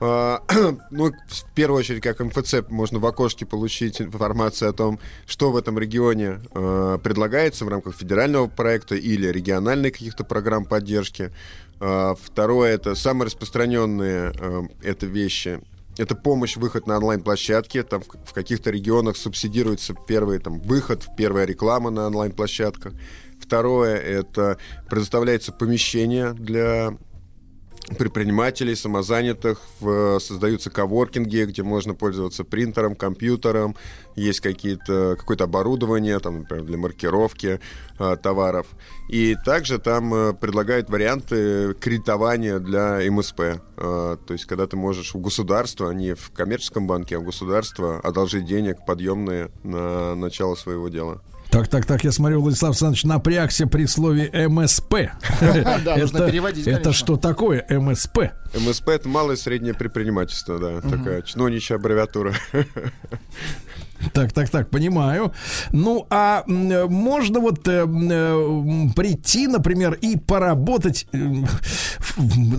А, Ну, в первую очередь, как МФЦ, можно в окошке получить информацию о том, что в этом регионе э, предлагается в рамках федерального проекта или региональных каких-то программ поддержки. А, Второе, это самые распространенные э, это вещи. Это помощь, выход на онлайн-площадки. Там в, в каких-то регионах субсидируется первый там, выход, первая реклама на онлайн-площадках. Второе, это предоставляется помещение для предпринимателей, самозанятых, в- создаются коворкинги, где можно пользоваться принтером, компьютером, есть какие-то, какое-то оборудование, там, например, для маркировки а, товаров. И также там э, предлагают варианты кредитования для МСП. А, то есть, когда ты можешь у государства, не в коммерческом банке, а у государства одолжить денег подъемные на начало своего дела. Так, так, так, я смотрю, Владислав Александрович напрягся при слове МСП. Да, нужно Это- переводить, Это что такое МСП? МСП это малое и среднее предпринимательство, да, такая чиновничья аббревиатура. Так, так, так, понимаю. Ну, а э, можно вот э, э, прийти, например, и поработать э,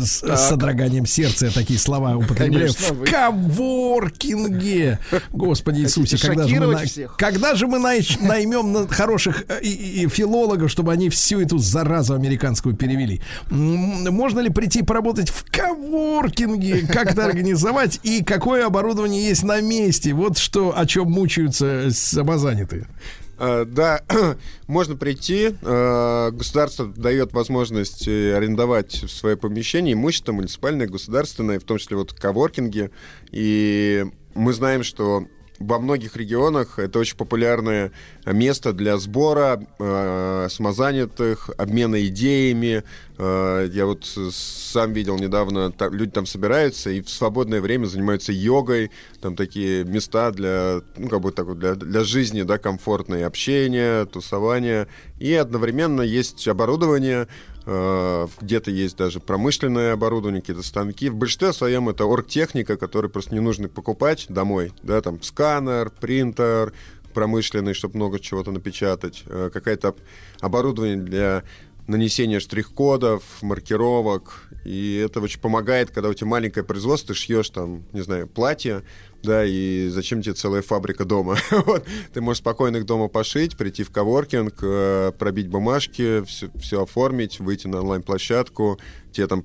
с содроганием сердца, я такие слова употребляю, Конечно, в вы- коворкинге. Господи Иисусе, когда же, мы, всех? когда же мы наймем на- хороших э, и- и филологов, чтобы они всю эту заразу американскую перевели? Можно ли прийти поработать в коворкинге, как это организовать и какое оборудование есть на месте? Вот что, о чем мучаются самозанятые. А, Да, можно прийти. а, Государство дает возможность э, арендовать в свое помещение имущество муниципальное, государственное, в том числе вот коворкинги. И мы знаем, что во многих регионах это очень популярное место для сбора э, самозанятых, обмена идеями. Э, я вот сам видел недавно, та- люди там собираются и в свободное время занимаются йогой. Там такие места для, ну, как бы так для, для жизни, да, комфортное общение, тусование. И одновременно есть оборудование, где-то есть даже промышленное оборудование, какие-то станки. В большинстве своем это оргтехника, которую просто не нужно покупать домой. Да, там сканер, принтер, промышленный, чтобы много чего-то напечатать. Э, Какое-то оборудование для нанесения штрих-кодов, маркировок. И это очень помогает, когда у тебя маленькое производство, ты шьешь там, не знаю, платье, да, и зачем тебе целая фабрика дома? вот. Ты можешь спокойно их дома пошить, прийти в коворкинг, э, пробить бумажки, все, оформить, выйти на онлайн-площадку, тебе там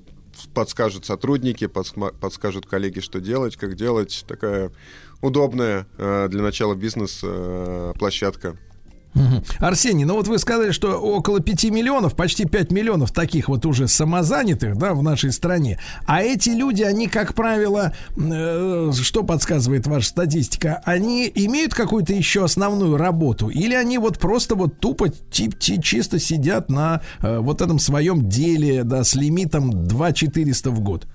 подскажут сотрудники, подскажут коллеги, что делать, как делать. Такая удобная э, для начала бизнеса э, площадка. Арсений, ну вот вы сказали, что около 5 миллионов, почти 5 миллионов таких вот уже самозанятых, да, в нашей стране. А эти люди, они, как правило, э, что подсказывает ваша статистика, они имеют какую-то еще основную работу? Или они вот просто вот тупо тип, ти- чисто сидят на э, вот этом своем деле, да, с лимитом 2 400 в год?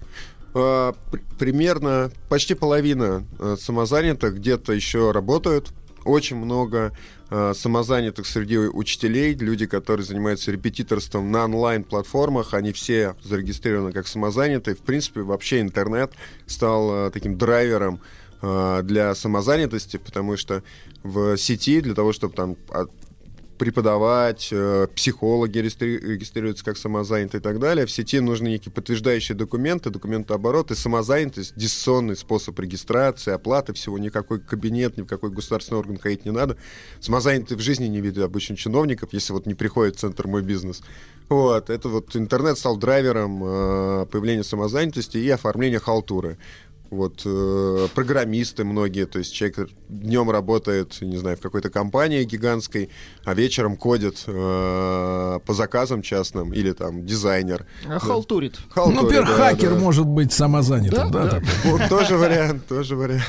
При- примерно почти половина э, самозанятых где-то еще работают. Очень много э, самозанятых среди учителей, люди, которые занимаются репетиторством на онлайн-платформах, они все зарегистрированы как самозанятые. В принципе, вообще интернет стал э, таким драйвером э, для самозанятости, потому что в сети для того, чтобы там от- преподавать, э, психологи регистри- регистрируются как самозанятые и так далее. В сети нужны некие подтверждающие документы, документооборот и самозанятость, дистанционный способ регистрации, оплаты, всего никакой кабинет, никакой государственный орган ходить не надо. Самозанятые в жизни не видят обычно чиновников, если вот не приходит в центр «Мой бизнес». Вот, это вот интернет стал драйвером э, появления самозанятости и оформления халтуры. Вот э, программисты многие, то есть человек днем работает, не знаю, в какой-то компании гигантской, а вечером кодит э, по заказам частным или там дизайнер. А халтурит. Халтурит, ну, например, да, хакер да. может быть самозанятым, да, Да, так? Вот тоже вариант, тоже вариант.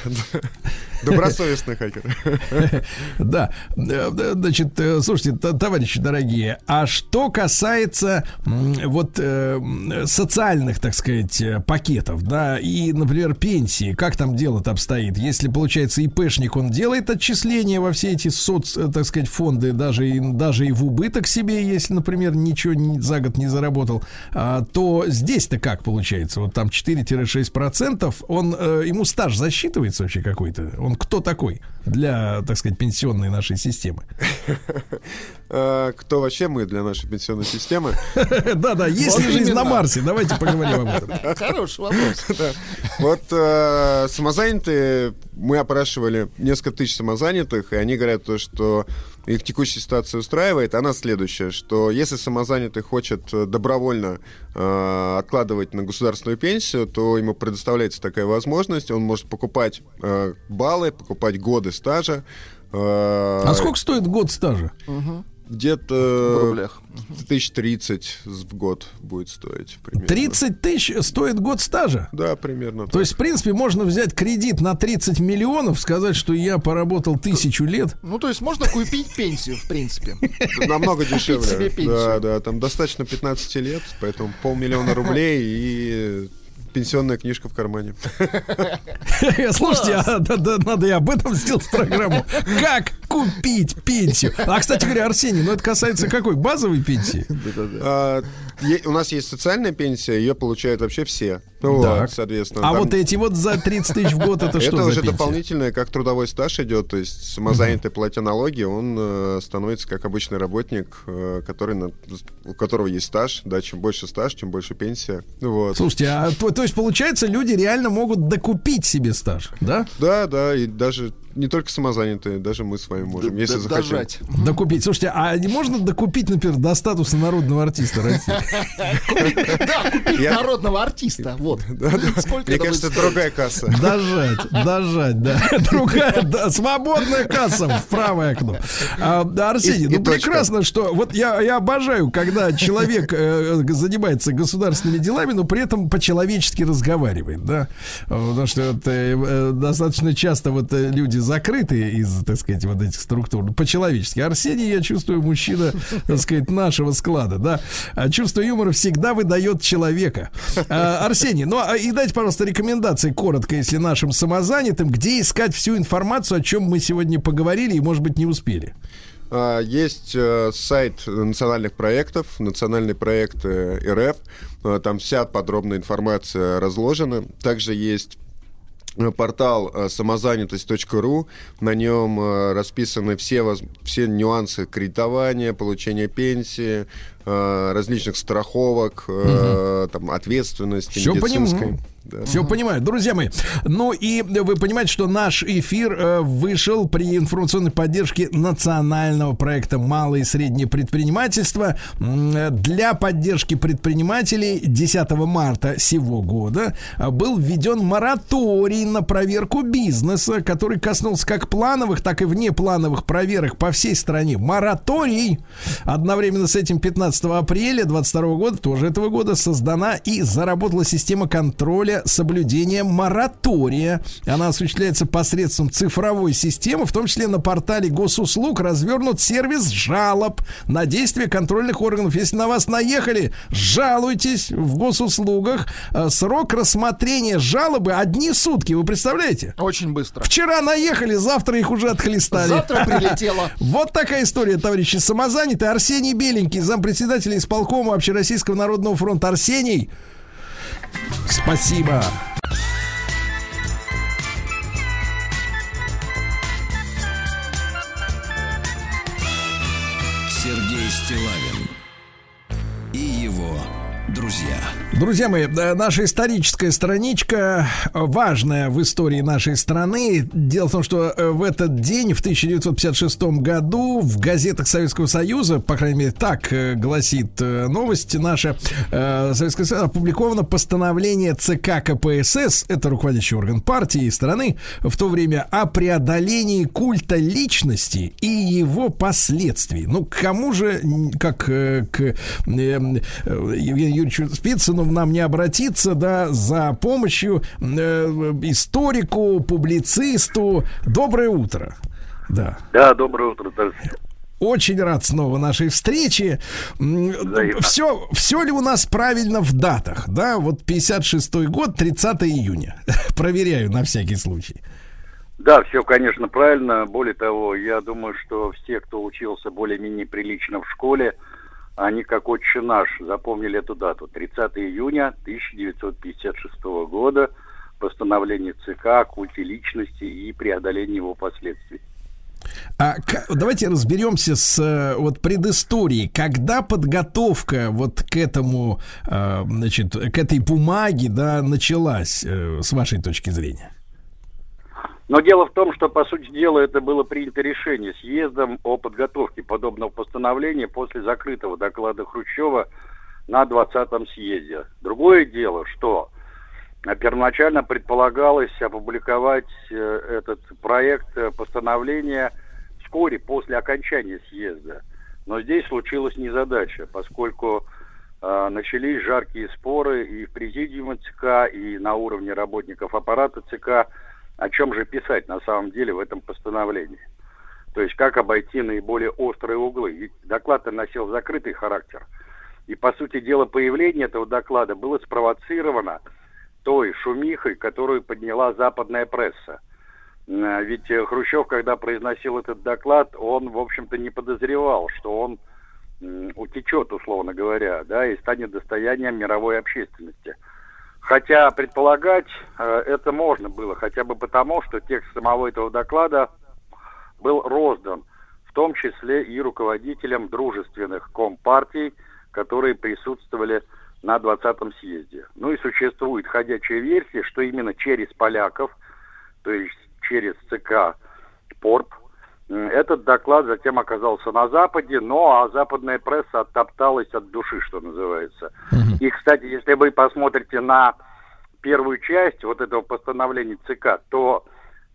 Добросовестный хакер. Да, Э, э, значит, э, слушайте, товарищи дорогие, а что касается вот э, социальных, так сказать, пакетов, да, и, например, пенсии, как там дело-то обстоит? Если, получается, ИПшник, он делает отчисления во все эти соц, э, так сказать, фонды, даже и, даже и в убыток себе, если, например, ничего за год не заработал, а, то здесь-то как получается? Вот там 4-6%, он, э, ему стаж засчитывается вообще какой-то? Он кто такой для, так сказать, пенсионной нашей системы? А, Кто вообще мы для нашей пенсионной системы? Да-да, есть ли жизнь на. Марсе? Давайте поговорим об этом. Хороший вопрос. Вот э, самозанятые, мы опрашивали несколько тысяч самозанятых, и они говорят то, что их текущая ситуация устраивает. Она следующая, что если самозанятый хочет э, добровольно э, откладывать на государственную пенсию, то ему предоставляется такая возможность. Он может покупать э, баллы, покупать годы стажа. э, А сколько стоит год стажа? Где-то В рублях. тысяч тридцать в год будет стоить. Примерно. 30 тысяч стоит год стажа. Да, примерно. То есть, в принципе, можно взять кредит на 30 миллионов, сказать, что я поработал тысячу лет. Ну, то есть можно купить пенсию, в принципе. Намного дешевле. Да, да, там достаточно 15 лет, поэтому полмиллиона рублей и пенсионная книжка в кармане. Слушайте, а, да, да, надо и об этом сделать программу. Как купить пенсию? А, кстати говоря, Арсений, ну это касается какой? Базовой пенсии? У нас есть социальная пенсия, ее получают вообще все. Ну Так. вот, соответственно. А там- вот эти вот за 30 тысяч в год, это что за уже дополнительное, как трудовой стаж идет, то есть самозанятый платя налоги, он э, становится как обычный работник, э, который на- у которого есть стаж, да, чем больше стаж, тем больше пенсия. Вот. Слушайте, а то, то есть получается, люди реально могут докупить себе стаж, да? Да, да, и даже не только самозанятые, даже мы с вами можем, если захотим. Дожать. Докупить. Слушайте, а не можно докупить, например, до статуса народного артиста России? Да, купить народного артиста. Вот. Сколько Мне кажется, другая касса. Дожать, дожать, да. Другая, свободная касса в правое окно. А, да, Арсений, ну прекрасно, что вот я, я обожаю, когда человек э, занимается государственными делами, но при этом по-человечески разговаривает, да. Потому что вот, э, э, достаточно часто вот э, люди закрытые из, так сказать, вот этих структур. По-человечески. Арсений, я чувствую, мужчина, так сказать, нашего склада, да. А чувство юмора всегда выдает человека. А, Арсений, ну а и дайте, пожалуйста, рекомендации коротко, если нашим самозанятым, где искать всю информацию, о чем мы сегодня поговорили и, может быть, не успели. А, Есть э, сайт национальных проектов, национальные проекты РФ. А, Там вся подробная информация разложена. Также есть э, портал э, самозанятость.ру. На нем э, расписаны все, все нюансы кредитования, получения пенсии, различных страховок, э, там, ответственности Всё медицинской. понимаю. Да. Все понимаю. Друзья мои, ну и вы понимаете, что наш эфир э, вышел при информационной поддержке национального проекта «Малое и среднее предпринимательство». Э, Для поддержки предпринимателей 10 марта сего года э, был введен мораторий на проверку бизнеса, который коснулся как плановых, так и внеплановых проверок по всей стране. Мораторий. Одновременно с этим 15 апреля 22 года, тоже этого года, создана и заработала система контроля соблюдения моратория. Она осуществляется посредством цифровой системы, в том числе на портале госуслуг развернут сервис жалоб на действия контрольных органов. Если на вас наехали, жалуйтесь в госуслугах. Э, Срок рассмотрения жалобы одни сутки. Вы представляете? Очень быстро. Вчера наехали, завтра их уже отхлестали. Завтра прилетело. Вот такая история, товарищи. Самозанятый Арсений Беленький, зампредседателя исполкома Общероссийского народного фронта. Арсений, спасибо. Сергей Стилавин и его друзья. Друзья мои, э, наша историческая страничка э, важная в истории нашей страны. Дело в том, что э, в этот день, в 1956 году, в газетах Советского Союза, по крайней мере, так гласит новость наша, Советского Союза, опубликовано постановление ЦК КПСС, это руководящий орган партии и страны, в то время о преодолении культа личности и его последствий. Ну, к кому же, как к Евгению Юрьевичу Спицыну нам не обратиться, да, за помощью э, историку, публицисту. Доброе утро. Да. Да, доброе утро. Очень рад снова нашей встрече. Все, все ли у нас правильно в датах? Да, вот 56-й год, 30 июня. Проверяю на всякий случай. Да, все, конечно, правильно. Более того, я думаю, что все, кто учился более-менее прилично в школе, они, как отче наш, запомнили эту дату. 30 июня 1956 года, постановление ЦК о культе личности и преодолении его последствий. А давайте разберемся с э, вот предысторией. Когда подготовка вот к этому, э, значит, к этой бумаге, да, началась, э, с вашей точки зрения? Но дело в том, что, по сути дела, это было принято решение съездом о подготовке подобного постановления после закрытого доклада Хрущева на 20-м съезде. Другое дело, что а, первоначально предполагалось опубликовать э, этот проект э, постановления вскоре после окончания съезда. Но здесь случилась незадача, поскольку э, начались жаркие споры и в президиуме ЦК, и на уровне работников аппарата ЦК, о чем же писать на самом деле в этом постановлении. То есть как обойти наиболее острые углы. Ведь доклад носил закрытый характер. И, по сути дела, появление этого доклада было спровоцировано той шумихой, которую подняла западная пресса. Э, Ведь э, Хрущев, когда произносил этот доклад, он, в общем-то, не подозревал, что он утечет, условно говоря, да, и станет достоянием мировой общественности. Хотя предполагать э, это можно было, хотя бы потому, что текст самого этого доклада был роздан, в том числе и руководителям дружественных компартий, которые присутствовали на 20-м съезде. Ну и существует ходячая версия, что именно через поляков, то есть через ЦК ПОРП, этот доклад затем оказался на Западе, но а западная пресса оттопталась от души, что называется. И, кстати, если вы посмотрите на первую часть вот этого постановления ЦК, то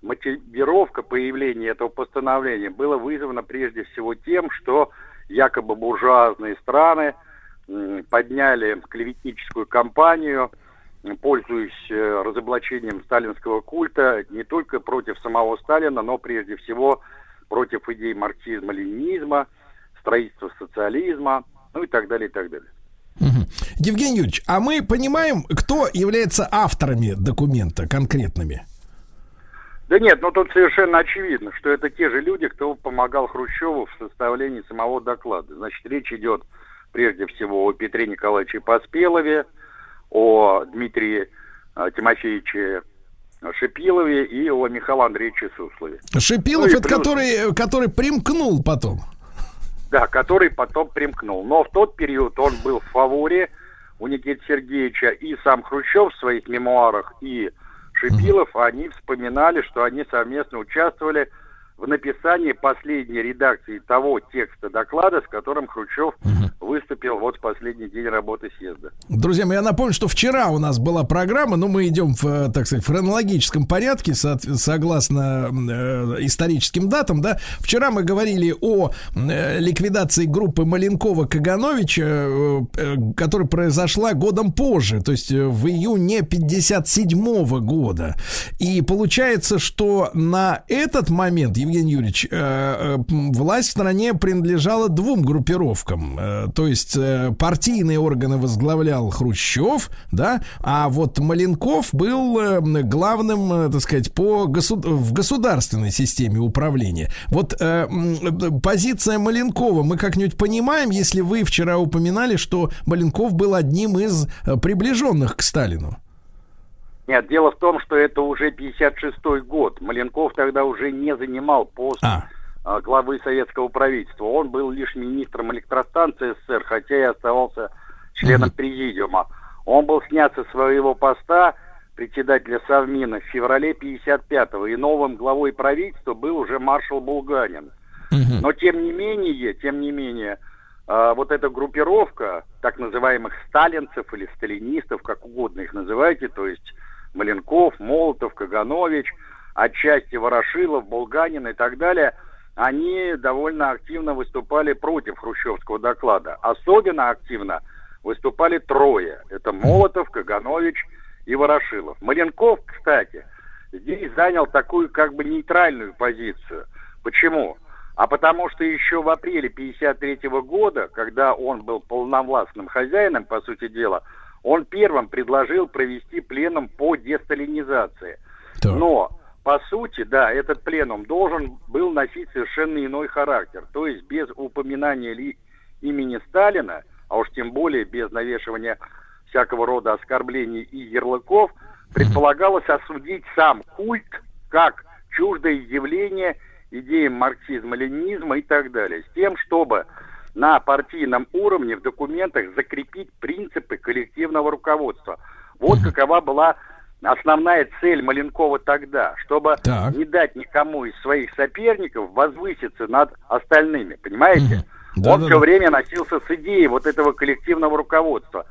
мотивировка появления этого постановления была вызвана прежде всего тем, что якобы буржуазные страны подняли клеветническую кампанию, пользуясь э, разоблачением сталинского культа не только против самого Сталина, но прежде всего против идей марксизма-ленинизма, строительства социализма, ну и так далее, и так далее. Мгм. Евгений Юрьевич, а мы понимаем, кто является авторами документа конкретными? Да нет, ну тут совершенно очевидно, что это те же люди, кто помогал Хрущеву в составлении самого доклада. Значит, речь идет прежде всего о Петре Николаевиче Поспелове, о Дмитрии э, Тимофеевиче Шипилове и о Михаиле Андреевиче Суслове. Шипилов, Ну это плюс- который, который примкнул потом. Да, который потом примкнул. Но в тот период он был в фаворе у Никиты Сергеевича. И сам Хрущев в своих мемуарах, и Шипилов, они вспоминали, что они совместно участвовали в написании последней редакции того текста доклада, с которым Хрущев выступил вот в последний день работы съезда. Друзья мои, я напомню, что вчера у нас была программа, но мы идем в, э, так сказать, в хронологическом порядке, со- согласно э, историческим датам, да. Вчера мы говорили о э, ликвидации группы Маленкова-Кагановича, э, э, которая произошла годом позже, то есть э, в июне 57 года. И получается, что на этот момент, Евгений Юрьевич, э, э, власть в стране принадлежала двум группировкам. Э, То есть партийные органы возглавлял Хрущев, да, а вот Маленков был э, главным, так сказать, по госу- в государственной системе управления. Вот позиция Маленкова мы как-нибудь понимаем, если вы вчера упоминали, что Маленков был одним из приближенных к Сталину. Нет, дело в том, что это уже 56-й год. Маленков тогда уже не занимал пост а, главы советского правительства. Он был лишь министром электростанции СССР, хотя и оставался членом президиума. Он был снят со своего поста председателя Совмина в феврале 55-го, и новым главой правительства был уже маршал Булганин. Но тем не менее, тем не менее, а, вот эта группировка так называемых сталинцев или сталинистов, как угодно их называйте, то есть Маленков, Молотов, Каганович, отчасти Ворошилов, Булганин и так далее, они довольно активно выступали против хрущевского доклада. Особенно активно выступали трое. Это Молотов, Каганович и Ворошилов. Маленков, кстати, здесь занял такую как бы нейтральную позицию. Почему? А потому что еще в апреле 1953 года, когда он был полновластным хозяином, по сути дела, он первым предложил провести пленум по десталинизации. Но, по сути, да, этот пленум должен был носить совершенно иной характер. То есть без упоминания ли имени Сталина, а уж тем более без навешивания всякого рода оскорблений и ярлыков, предполагалось осудить сам культ как чуждое явление идеям марксизма, ленинизма и так далее, с тем, чтобы на партийном уровне в документах закрепить принципы коллективного руководства. Вот какова была основная цель Маленкова тогда, чтобы не дать никому из своих соперников возвыситься над остальными, понимаете? Да, Он да, все да. время носился с идеей вот этого коллективного руководства,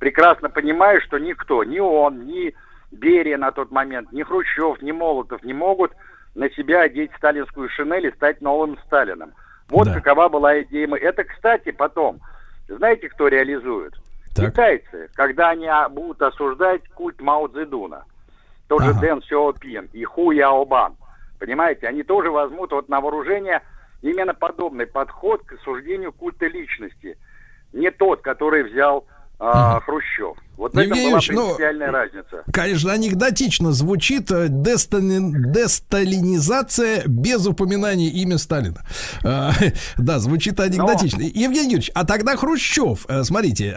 прекрасно понимая, что никто, ни он, ни Берия на тот момент, ни Хрущев, ни Молотов не могут на себя одеть сталинскую шинель и стать новым Сталином. Вот Да. какова была идея. Это, кстати, потом, знаете, кто реализует? Так. Китайцы, когда они а, будут осуждать культ Мао Цзэдуна, тоже Ага. Дэн Сяопин и Ху Яобан, понимаете, они тоже возьмут вот на вооружение именно подобный подход к осуждению культа личности. Не тот, который взял а, Хрущев. Вот в этом Евгений была ну, принципиальная разница. Конечно, анекдотично звучит э, дестали- десталинизация без упоминания имя Сталина. Э, Да, звучит анекдотично. Евгений Юрьевич, а тогда Хрущев, э, смотрите,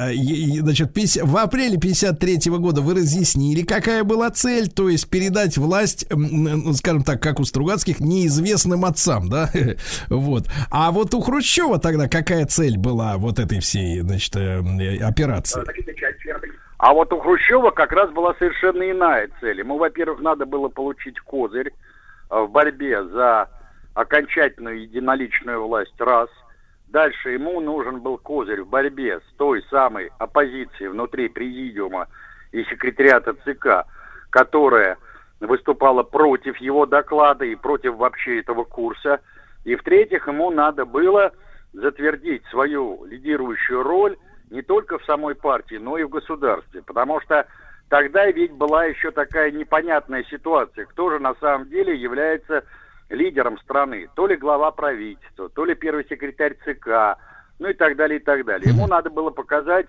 значит, в апреле 53 года вы разъяснили, какая была цель, то есть передать власть, ну, скажем так, как у Стругацких, неизвестным отцам, да? Вот. А вот у Хрущева тогда какая цель была вот этой всей, значит, операции? А вот у Хрущева как раз была совершенно иная цель. Ему, во-первых, надо было получить козырь э, в борьбе за окончательную единоличную власть, раз. Дальше ему нужен был козырь в борьбе с той самой оппозицией внутри президиума и секретариата ЦК, которая выступала против его доклада и против вообще этого курса. И в-третьих, ему надо было затвердить свою лидирующую роль не только в самой партии, но и в государстве. Потому что тогда ведь была еще такая непонятная ситуация, кто же на самом деле является лидером страны. То ли глава правительства, то ли первый секретарь ЦК, ну и так далее, и так далее. Ему надо было показать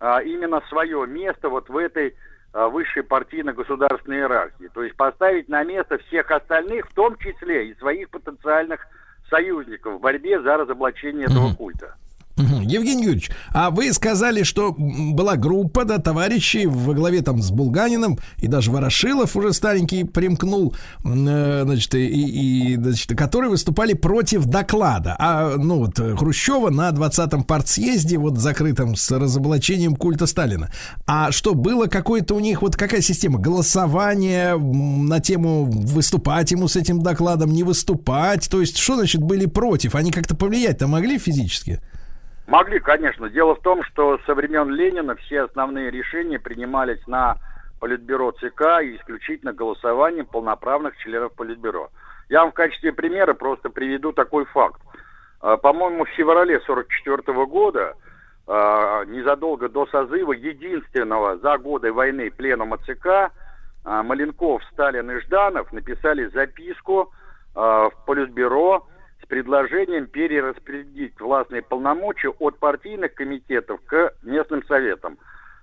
а, именно свое место вот в этой а, высшей партийно-государственной иерархии. То есть поставить на место всех остальных, в том числе и своих потенциальных союзников в борьбе за разоблачение этого культа. Евгений Юрьевич, а вы сказали, что была группа, да, товарищей во главе там с Булганиным, и даже Ворошилов уже старенький примкнул, э, значит, и, и, значит, которые выступали против доклада. А, ну вот, Хрущева на 20-м партсъезде, вот закрытом с разоблачением культа Сталина. А что, было какое-то у них, вот какая система? Голосование на тему выступать ему с этим докладом, не выступать? То есть, что значит были против? Они как-то повлиять-то могли физически? Могли, конечно. Дело в том, что со времен Ленина все основные решения принимались на Политбюро ЦК и исключительно голосованием полноправных членов Политбюро. Я вам в качестве примера просто приведу такой факт. А, По-моему, в феврале 1944 года, а, незадолго до созыва единственного за годы войны пленума ЦК, а, Маленков, Сталин и Жданов написали записку в Политбюро предложением перераспределить властные полномочия от партийных комитетов к местным советам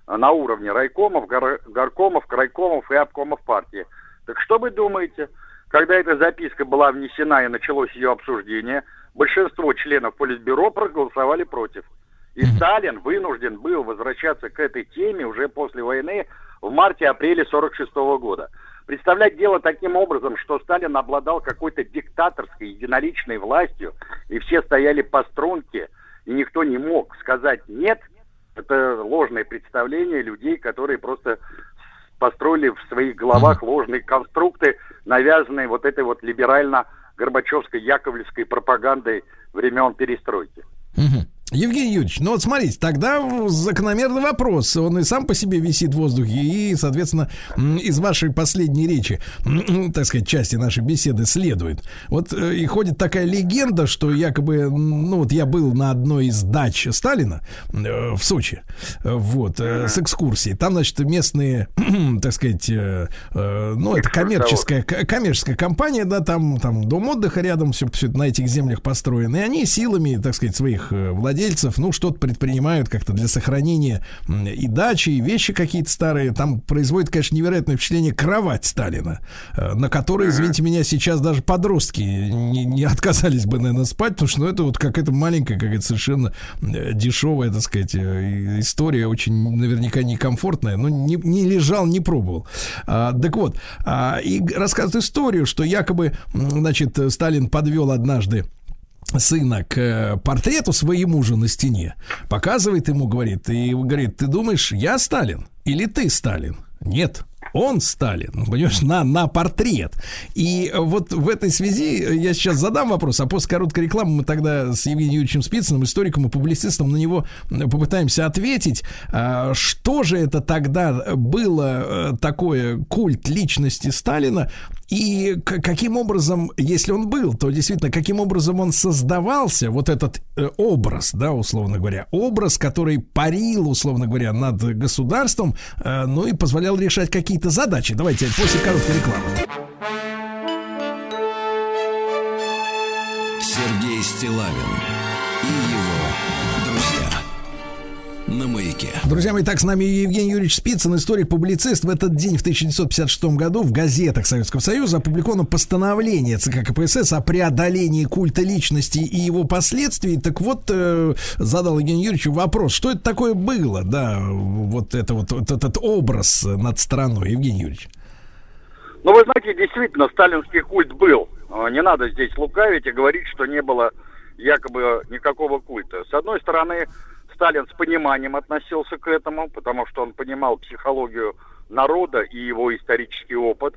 на уровне райкомов, гор- горкомов, крайкомов и обкомов партии. Так что вы думаете, когда эта записка была внесена и началось ее обсуждение, большинство членов Политбюро проголосовали против. И Сталин вынужден был возвращаться к этой теме уже после войны в марте-апреле 46 года. Представлять дело таким образом, что Сталин обладал какой-то диктаторской, единоличной властью, и все стояли по струнке, и никто не мог сказать «нет», это ложное представление людей, которые просто построили в своих головах ложные конструкты, навязанные вот этой вот либерально-горбачевской яковлевской пропагандой времен перестройки. Мгм. Евгений Юрьевич, ну вот смотрите, тогда закономерный вопрос, он и сам по себе висит в воздухе, и, соответственно, из вашей последней речи, так сказать, части нашей беседы следует. Вот э, и ходит такая легенда, что якобы, ну вот я был на одной из дач Сталина э, в Сочи, вот, э, с экскурсией. Там, значит, местные, так сказать, э, ну это коммерческая, коммерческая компания, да, там, там дом отдыха рядом, все, все на этих землях построено, и они силами, так сказать, своих э, владельцев, ну, что-то предпринимают как-то для сохранения и дачи, и вещи какие-то старые. Там производит, конечно, невероятное впечатление кровать Сталина, э, на которой, извините меня, сейчас даже подростки не, не отказались бы, наверное, спать, потому что ну, это вот какая-то маленькая, какая-то совершенно э, дешевая, так сказать, э, история, очень наверняка некомфортная, но не, не лежал, не пробовал. А, так вот, а, и рассказывает историю, что якобы, значит, Сталин подвел однажды сына к э, портрету своему же на стене, показывает ему, говорит, и говорит, ты думаешь, я Сталин или ты Сталин? Нет, он Сталин, ну, понимаешь, на, на портрет. И вот в этой связи я сейчас задам вопрос, а после короткой рекламы мы тогда с Евгением Юрьевичем Спицыным, историком и публицистом, на него попытаемся ответить. А, Что же это тогда было э, такое культ личности Сталина? И каким образом, если он был, то действительно, каким образом он создавался, вот этот э, образ, да, условно говоря, образ, который парил, условно говоря, над государством, э, ну и позволял решать какие-то задачи. Давайте после короткой рекламы. Сергей Стилавин На маяке. Друзья мои, так с нами Евгений Юрьевич Спицын, историк-публицист. В этот день, в 1956 году, в газетах Советского Союза опубликовано постановление ЦК КПСС о преодолении культа личности и его последствий. Так вот, э, задал Евгению Юрьевичу вопрос, что это такое было, да, вот это вот, вот этот образ над страной, Евгений Юрьевич. Ну, вы знаете, действительно, сталинский культ был. А, Не надо здесь лукавить и говорить, что не было якобы никакого культа. С одной стороны, Сталин с пониманием относился к этому, потому что он понимал психологию народа и его исторический опыт.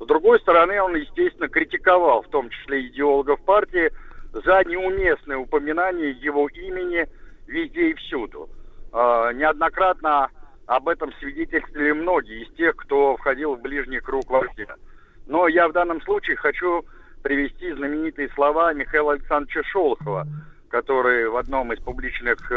С другой стороны, он, естественно, критиковал, в том числе идеологов партии, за неуместное упоминание его имени везде и всюду. А, Неоднократно об этом свидетельствовали многие из тех, кто входил в ближний круг вождя. Но я в данном случае хочу привести знаменитые слова Михаила Александровича Шолохова, который в одном из публичных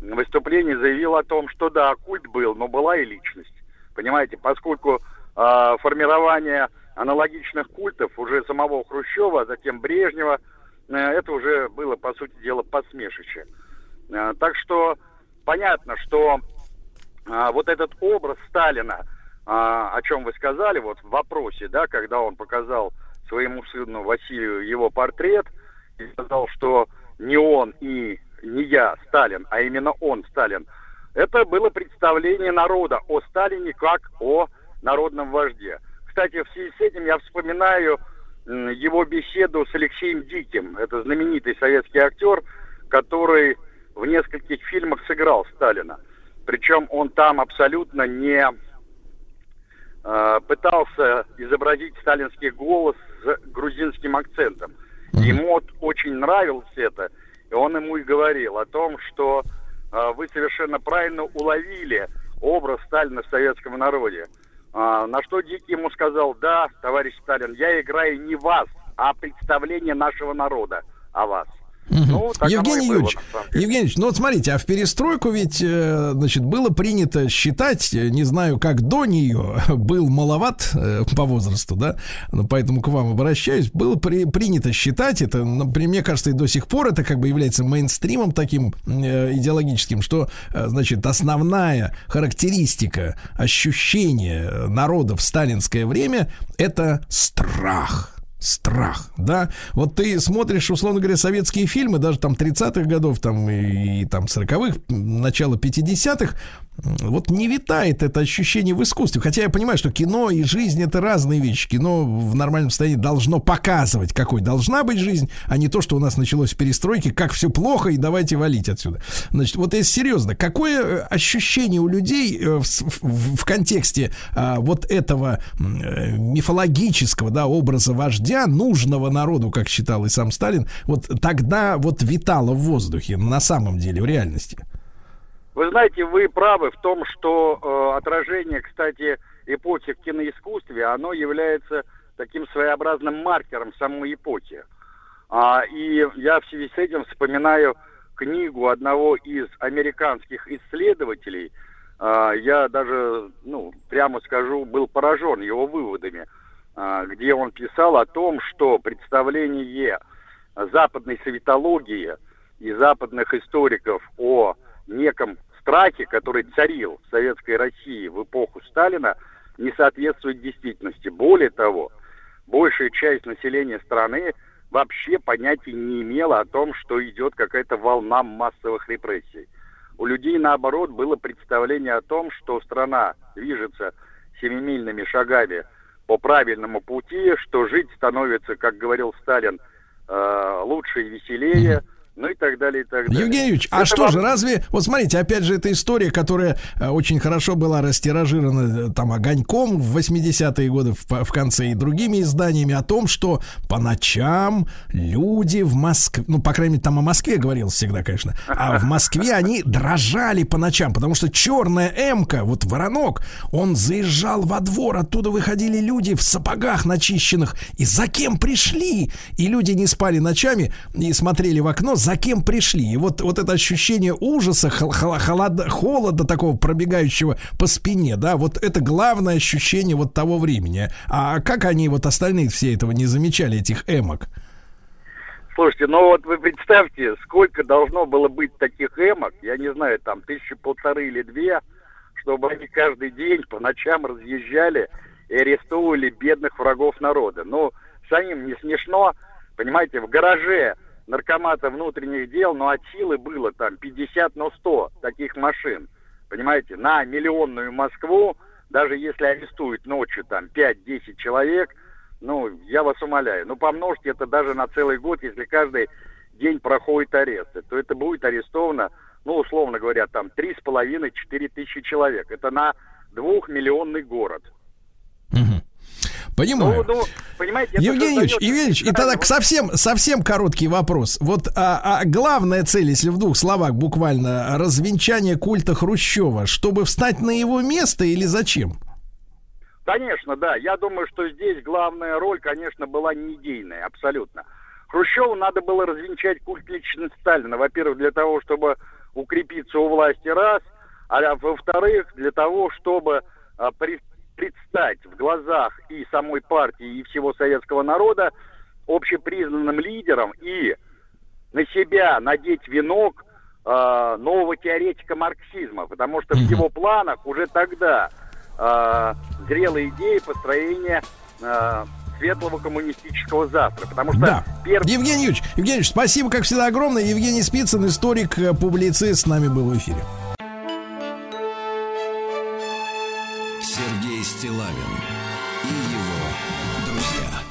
э, выступлений заявил о том, что да, культ был, но была и личность. Понимаете, поскольку э, формирование аналогичных культов уже самого Хрущева, а затем Брежнева, э, это уже было, по сути дела, посмешище. Э, так что понятно, что а, вот этот образ Сталина, а, о чем вы сказали, вот в вопросе, да, когда он показал своему сыну Василию его портрет и сказал, что не он и не я Сталин, а именно он Сталин, это было представление народа о Сталине как о народном вожде. Кстати, в связи с этим я вспоминаю его беседу с Алексеем Диким. Это знаменитый советский актер, который в нескольких фильмах сыграл Сталина. Причем он там абсолютно не э, пытался изобразить сталинский голос с грузинским акцентом. Ему вот очень нравилось это, и он ему и говорил о том, что э, вы совершенно правильно уловили образ Сталина в советском народе. А, на что Дикий ему сказал, да, товарищ Сталин, я играю не вас, а представление нашего народа о вас. Ну, оно и Евгений было, Юрьевич, деле. Евгений Юрьевич, ну вот смотрите, а в перестройку ведь, э, значит, было принято считать, э, не знаю, как до нее, был маловат э, по возрасту, да, ну, поэтому к вам обращаюсь, было при- принято считать, это, например, мне кажется, и до сих пор это как бы является мейнстримом таким э, идеологическим, что, значит, основная характеристика ощущения народа в сталинское время это страх страх, да. Вот ты смотришь, условно говоря, советские фильмы, даже там 30-х годов, там и, и там 40-х, начало 50-х, вот не витает это ощущение в искусстве. Хотя я понимаю, что кино и жизнь это разные вещи. Кино в нормальном состоянии должно показывать, какой должна быть жизнь, а не то, что у нас началось в перестройке, как все плохо и давайте валить отсюда. Значит, вот если серьезно, какое э, ощущение у людей э, в, в- в контексте а, вот этого э, мифологического да, образа вождя, нужного народу, как считал и сам Сталин, вот тогда вот витало в воздухе на самом деле, в реальности? Вы знаете, вы правы в том, что э, отражение, кстати, эпохи в киноискусстве, оно является таким своеобразным маркером самой эпохи. А, и я в связи с этим вспоминаю книгу одного из американских исследователей. А, я даже, ну, прямо скажу, был поражен его выводами, а, где он писал о том, что представление западной советологии и западных историков о неком страхе, который царил в советской России в эпоху Сталина, не соответствует действительности. Более того, большая часть населения страны вообще понятия не имела о том, что идет какая-то волна массовых репрессий. У людей, наоборот, было представление о том, что страна движется семимильными шагами по правильному пути, что жить становится, как говорил Сталин, э, лучше и веселее, ну и так далее, и так далее. Евгений Юрьевич, а Это что вам- же, разве... Вот смотрите, опять же, эта история, которая э, очень хорошо была растиражирована э, там огоньком в 80-е годы в, в конце и другими изданиями о том, что по ночам люди в Москве... Ну, по крайней мере, там о Москве говорилось всегда, конечно. А в Москве они дрожали по ночам, потому что черная Эмка, вот воронок, он заезжал во двор, оттуда выходили люди в сапогах начищенных. И за кем пришли? И люди не спали ночами и смотрели в окно, за кем пришли. И вот, вот это ощущение ужаса, хол- хол- холода, холода такого пробегающего по спине, да, вот это главное ощущение вот того времени. А как они вот остальные все этого не замечали, этих эмок? Слушайте, ну вот вы представьте, сколько должно было быть таких эмок, я не знаю, там тысячи полторы или две, чтобы они каждый день по ночам разъезжали и арестовывали бедных врагов народа. Ну, самим не смешно, понимаете, в гараже наркомата внутренних дел, ну, от силы было там 50 на 100 таких машин, понимаете, на миллионную Москву, даже если арестуют ночью там 5-10 человек, ну, я вас умоляю, ну, помножьте это даже на целый год, если каждый день проходит аресты, то это будет арестовано, ну, условно говоря, там 3,5-4 тысячи человек. Это на двухмиллионный город. Понимаю. Ну, ну, понимаете, Евгений создает- Евгений и тогда совсем, совсем короткий вопрос. Вот а, а главная цель, если в двух словах буквально, развенчание культа Хрущева, чтобы встать на его место или зачем? Конечно, да. Я думаю, что здесь главная роль, конечно, была не идейная, абсолютно. Хрущеву надо было развенчать культ личности Сталина. Во-первых, для того, чтобы укрепиться у власти, раз. А во-вторых, для того, чтобы а, при- предстать в глазах и самой партии, и всего советского народа общепризнанным лидером и на себя надеть венок а, нового теоретика марксизма, потому что в его планах уже тогда а, зрела идея построения а, светлого коммунистического завтра, потому что Да. пер- Евгений Юрьевич, Евгений Юрьевич, спасибо, как всегда, огромное. Евгений Спицын, историк, э, публицист, с нами был в эфире. Стилавин и его друзья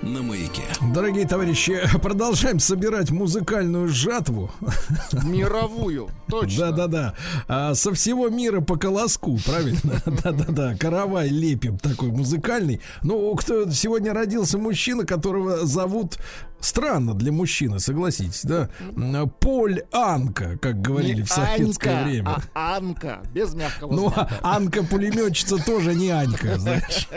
на маяке. Дорогие товарищи, продолжаем собирать музыкальную жатву. Мировую, точно. Да-да-да. А, со всего мира по колоску, правильно? Да-да-да. Каравай лепим такой музыкальный. Ну, кто сегодня родился мужчина, которого зовут странно для мужчины, согласитесь, да? Поль Анка, как говорили Не в советское Анька, время. а Анка, без мягкого Ну, знака. а Анка пулеметчица тоже не Анька, знаешь.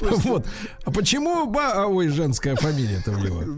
Вот. А почему а, Ой, женская фамилия-то у него?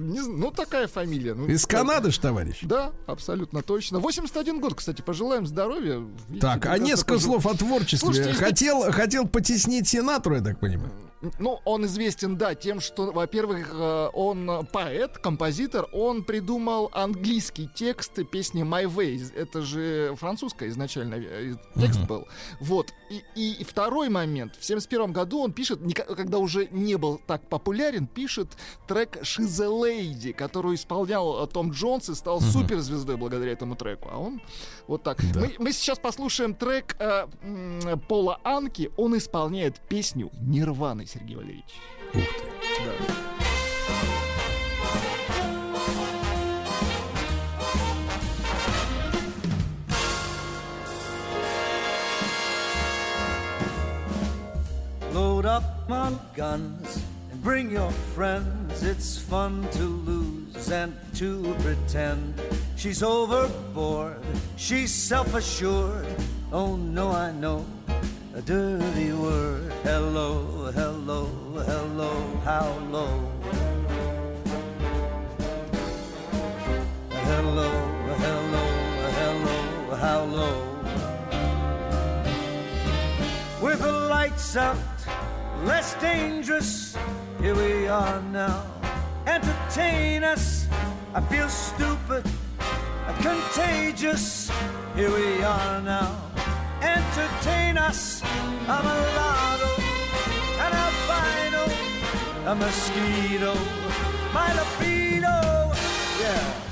Ну, такая фамилия. Ну, Из Канады ж, товарищ? Да, абсолютно точно. 81 год, кстати, пожелаем здоровья. Видите, Так, а несколько слов о творчестве. Слушайте, хотел, хотел потеснить сенатору, я так понимаю. Ну, он известен, да, тем, что, во-первых, э, он поэт, композитор, он придумал английский текст песни My Way. Это же французская изначально э, текст Мгм. был. Вот. И, и- второй момент. В 71 году он пишет, когда уже не был так популярен, пишет трек She's a Lady, которую исполнял э, Том Джонс и стал Мгм. суперзвездой благодаря этому треку. А он вот так. Да. Мы, мы сейчас послушаем трек э, Пола Анки. Он исполняет песню Нирваны, Сергей Валерьевич. Ух ты. Load up on guns bring your friends. It's fun to lose and to pretend. She's overboard, she's self assured. Oh no, I know a dirty word. Hello, hello, hello, how low? Hello, hello, hello, how low? With the lights out, less dangerous. Here we are now. Entertain us. I feel stupid, I'm contagious. Here we are now. Entertain us. I'm a lotto, an albino, a mosquito, my libido. Yeah.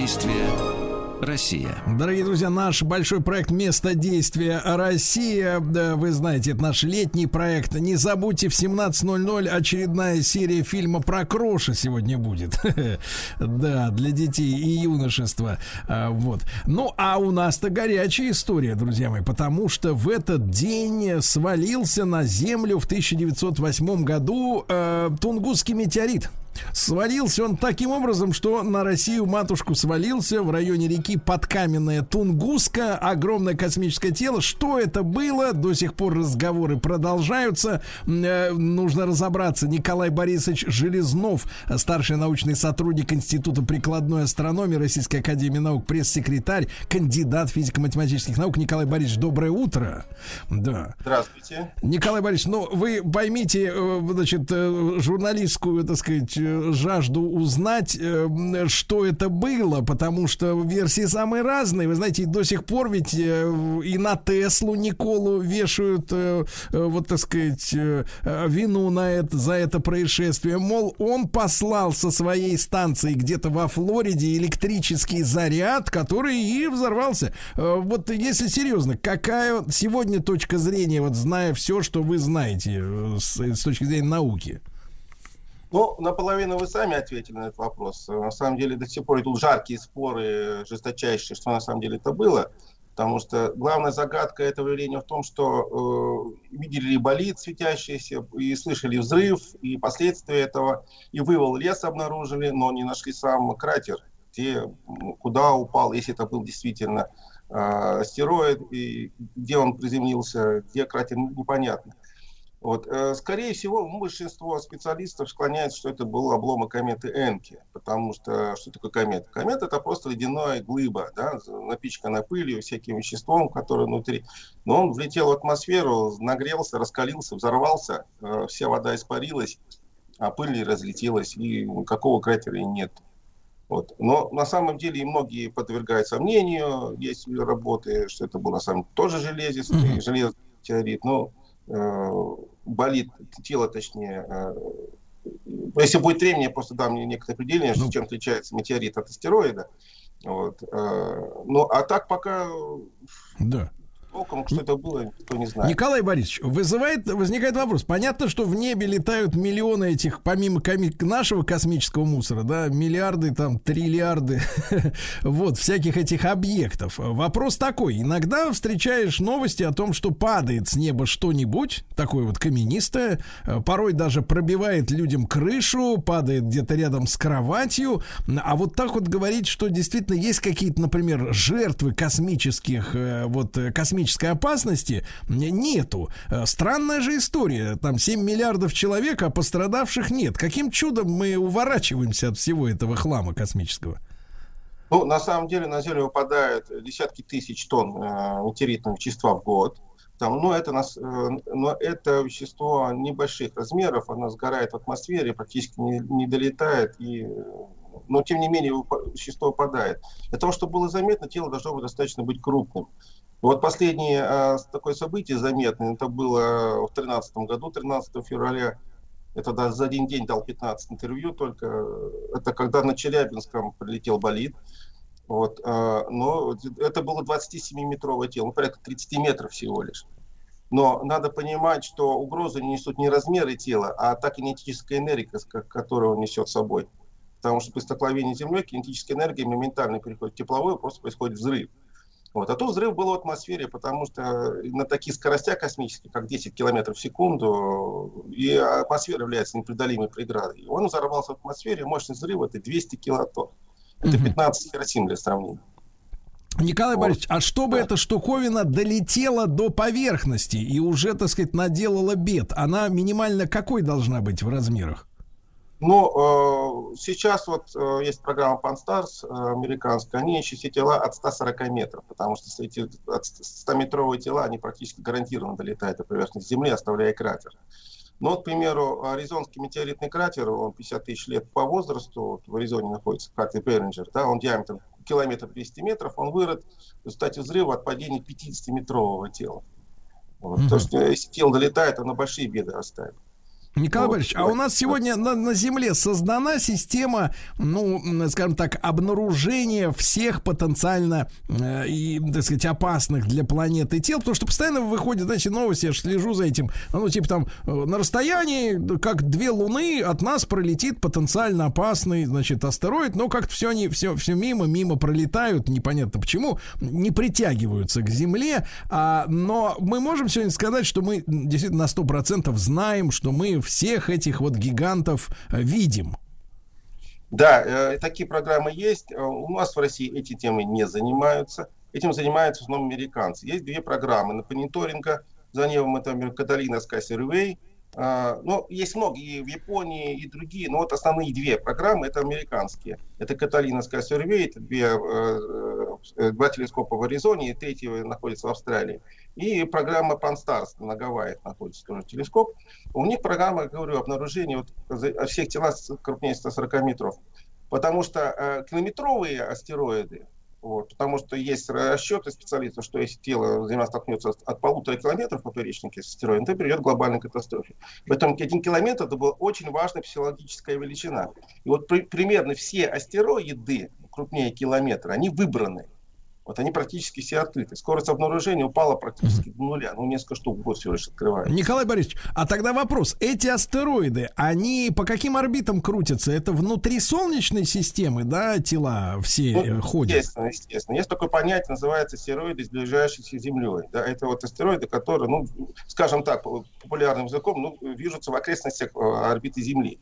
Действия Россия. Дорогие друзья, наш большой проект «Место действия Россия». Да, вы знаете, это наш летний проект. Не забудьте, в 17.00 очередная серия фильма про Кроша сегодня будет. Да, для детей и юношества. А, Вот. Ну, а у нас-то горячая история, друзья мои, потому что в этот день свалился на Землю в 1908 году э, Тунгусский метеорит. Свалился он таким образом, что на Россию матушку свалился в районе реки Подкаменная Тунгуска. Огромное космическое тело. Что это было? До сих пор разговоры продолжаются. Э, нужно разобраться. Николай Борисович Железнов, старший научный сотрудник Института прикладной астрономии Российской Академии Наук, пресс-секретарь, кандидат физико-математических наук. Николай Борисович, доброе утро. Да. Здравствуйте. Николай Борисович, ну вы поймите, э, значит, э, журналистскую, так сказать, жажду узнать, э, что это было, потому что версии самые разные. Вы знаете, до сих пор ведь э, и на Теслу Николу вешают, э, э, вот так сказать, э, э, вину на это, за это происшествие. Мол, он послал со своей станции где-то во Флориде электрический заряд, который и взорвался. Э, Вот если серьезно, какая сегодня точка зрения, вот зная все, что вы знаете э, с, с точки зрения науки? Ну, наполовину вы сами ответили на этот вопрос. На самом деле до сих пор идут жаркие споры, жесточайшие, что на самом деле это было. Потому что главная загадка этого явления в том, что э, видели ли болид светящийся, и слышали взрыв, и последствия этого, и вывал лес обнаружили, но не нашли сам кратер, где, м, куда упал, если это был действительно э, астероид, и где он приземлился, где кратер, непонятно. Вот. э, Скорее всего, большинство специалистов склоняется, что это был обломок кометы Энки, потому что что такое комета? Комета это просто ледяная глыба, да, напичканная пылью, всяким веществом, которое внутри. Но он влетел в атмосферу, нагрелся, раскалился, взорвался, э, вся вода испарилась, а пыль разлетелась, и никакого кратера и нет. Вот. Но на самом деле и многие подвергают сомнению, есть работы, что это был на самом деле тоже железистый, Мгм. железный метеорит. Но э, болит тело, точнее. э, если будет времени, я просто дам мне некоторое определение, что чем отличается метеорит от астероида. Вот. э, ну, а так пока Да. Толком, что это было, никто не знает. Николай Борисович, вызывает, возникает вопрос. Понятно, что в небе летают миллионы этих, помимо коми- нашего космического мусора, да, миллиарды, там, триллиарды, вот, всяких этих объектов. Вопрос такой. Иногда встречаешь новости о том, что падает с неба что-нибудь, такое вот каменистое, порой даже пробивает людям крышу, падает где-то рядом с кроватью, а вот так вот говорить, что действительно есть какие-то, например, жертвы космических, э, вот, э, космической опасности, нету. Э, Странная же история. Там 7 миллиардов человек, а пострадавших нет. Каким чудом мы уворачиваемся от всего этого хлама космического? Ну, на самом деле на Землю выпадают десятки тысяч тонн э, метеоритного вещества в год. Там, ну, это нас, э, но это вещество небольших размеров, оно сгорает в атмосфере, практически не, не долетает и но тем не менее вещество упадает. Для того, чтобы было заметно, тело должно быть достаточно быть крупным. Вот последнее а, такое событие заметное, это было в 2013 году, 13 февраля. Это да, за один день дал 15 интервью только. Это когда на Челябинском прилетел болид. Вот, а, но это было 27-метровое тело, ну, порядка 30 метров всего лишь. Но надо понимать, что угрозу не несут не размеры тела, а та кинетическая энергия, которую он несет с собой. Потому что при столкновении с Землей кинетическая энергия моментально переходит в тепловую, просто происходит взрыв. Вот. А тут взрыв был в атмосфере, потому что на таких скоростях космических, как 10 километров в секунду, и атмосфера является непреодолимой преградой. Он взорвался в атмосфере, мощность взрыва это 200 килотонн. Это 15 Хиросим для сравнения. Николай Борисович, а чтобы эта штуковина долетела до поверхности и уже, так сказать, наделала бед, она минимально какой должна быть в размерах? Ну, э, сейчас вот э, есть программа Panstars э, американская, они ищут все тела от 140 метров, потому что эти от 100-метровые тела, они практически гарантированно долетают до поверхности Земли, оставляя кратер. Ну, вот, к примеру, Аризонский метеоритный кратер, он 50 тысяч лет по возрасту, вот в Аризоне находится кратер Беринджер, да, он диаметром километр 200 метров, он вырос в результате взрыва от падения 50-метрового тела. Вот. Мгм. То, что если тело долетает, оно большие беды оставит. Николай Вот. Борисович, а у нас сегодня на, на Земле создана система, ну, скажем так, обнаружения всех потенциально э, и, так сказать, опасных для планеты тел, потому что постоянно выходят, знаете, новости, я же слежу за этим, ну, типа там, э, на расстоянии, как две Луны, от нас пролетит потенциально опасный, значит, астероид, но как-то все они, все, все мимо, мимо пролетают, непонятно почему, не притягиваются к Земле, а, но мы можем сегодня сказать, что мы действительно на 100% знаем, что мы всех этих вот гигантов э, видим. Да, э, такие программы есть. Э, У нас в России эти темы не занимаются. Этим занимаются в основном американцы. Есть две программы на мониторинга. За ним это Каталина. А, Ну, есть много и в Японии, и другие, но вот основные две программы это американские. Это Каталина Sky Survey, это две, э, э, два телескопа в Аризоне, и третий находится в Австралии. И программа Pan-STARRS на Гавайях находится тоже телескоп. У них программа, говорю, обнаружения вот, всех тела крупнее 140 метров. Потому что э, километровые астероиды, вот, потому что есть расчеты специалистов, что если тело Земля столкнется от, полутора километров поперечнике с астероидом, то приведет к глобальной катастрофе. Поэтому один километр это была очень важная психологическая величина. И вот при- примерно все астероиды крупнее километра, они выбраны. Вот они практически все открыты. Скорость обнаружения упала практически до нуля. Ну, несколько штук в год всего лишь открывается. Николай Борисович, а тогда вопрос. Эти астероиды, они по каким орбитам крутятся? Это внутри Солнечной системы, да, тела все Ну, ходят? Естественно, естественно. Есть такое понятие, называется астероиды, сближающиеся с Землей. Да, это вот астероиды, которые, ну, скажем так, по- популярным языком, ну, движутся в окрестностях э, орбиты Земли.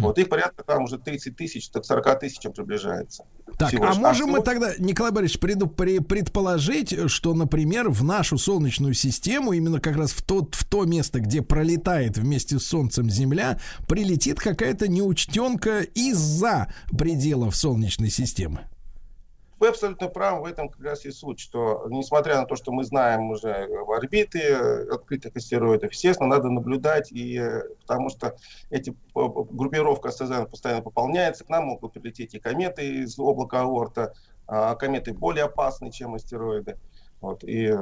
Вот их порядка там уже 30 тысяч, так к 40 тысячам приближается. Так, а можем мы тогда, Николай Борисович, преду- пре- предположить, что, например, в нашу Солнечную систему, именно как раз в, тот, в то место, где пролетает вместе с Солнцем Земля, прилетит какая-то неучтенка из-за пределов Солнечной системы? Вы абсолютно правы, в этом как раз и суть, что несмотря на то, что мы знаем уже орбиты э, открытых астероидов, естественно, надо наблюдать, и, э, потому что эти п- группировка СЗН постоянно пополняется, к нам могут прилететь и кометы из облака Аорта, а кометы более опасны, чем астероиды. Вот. И, э,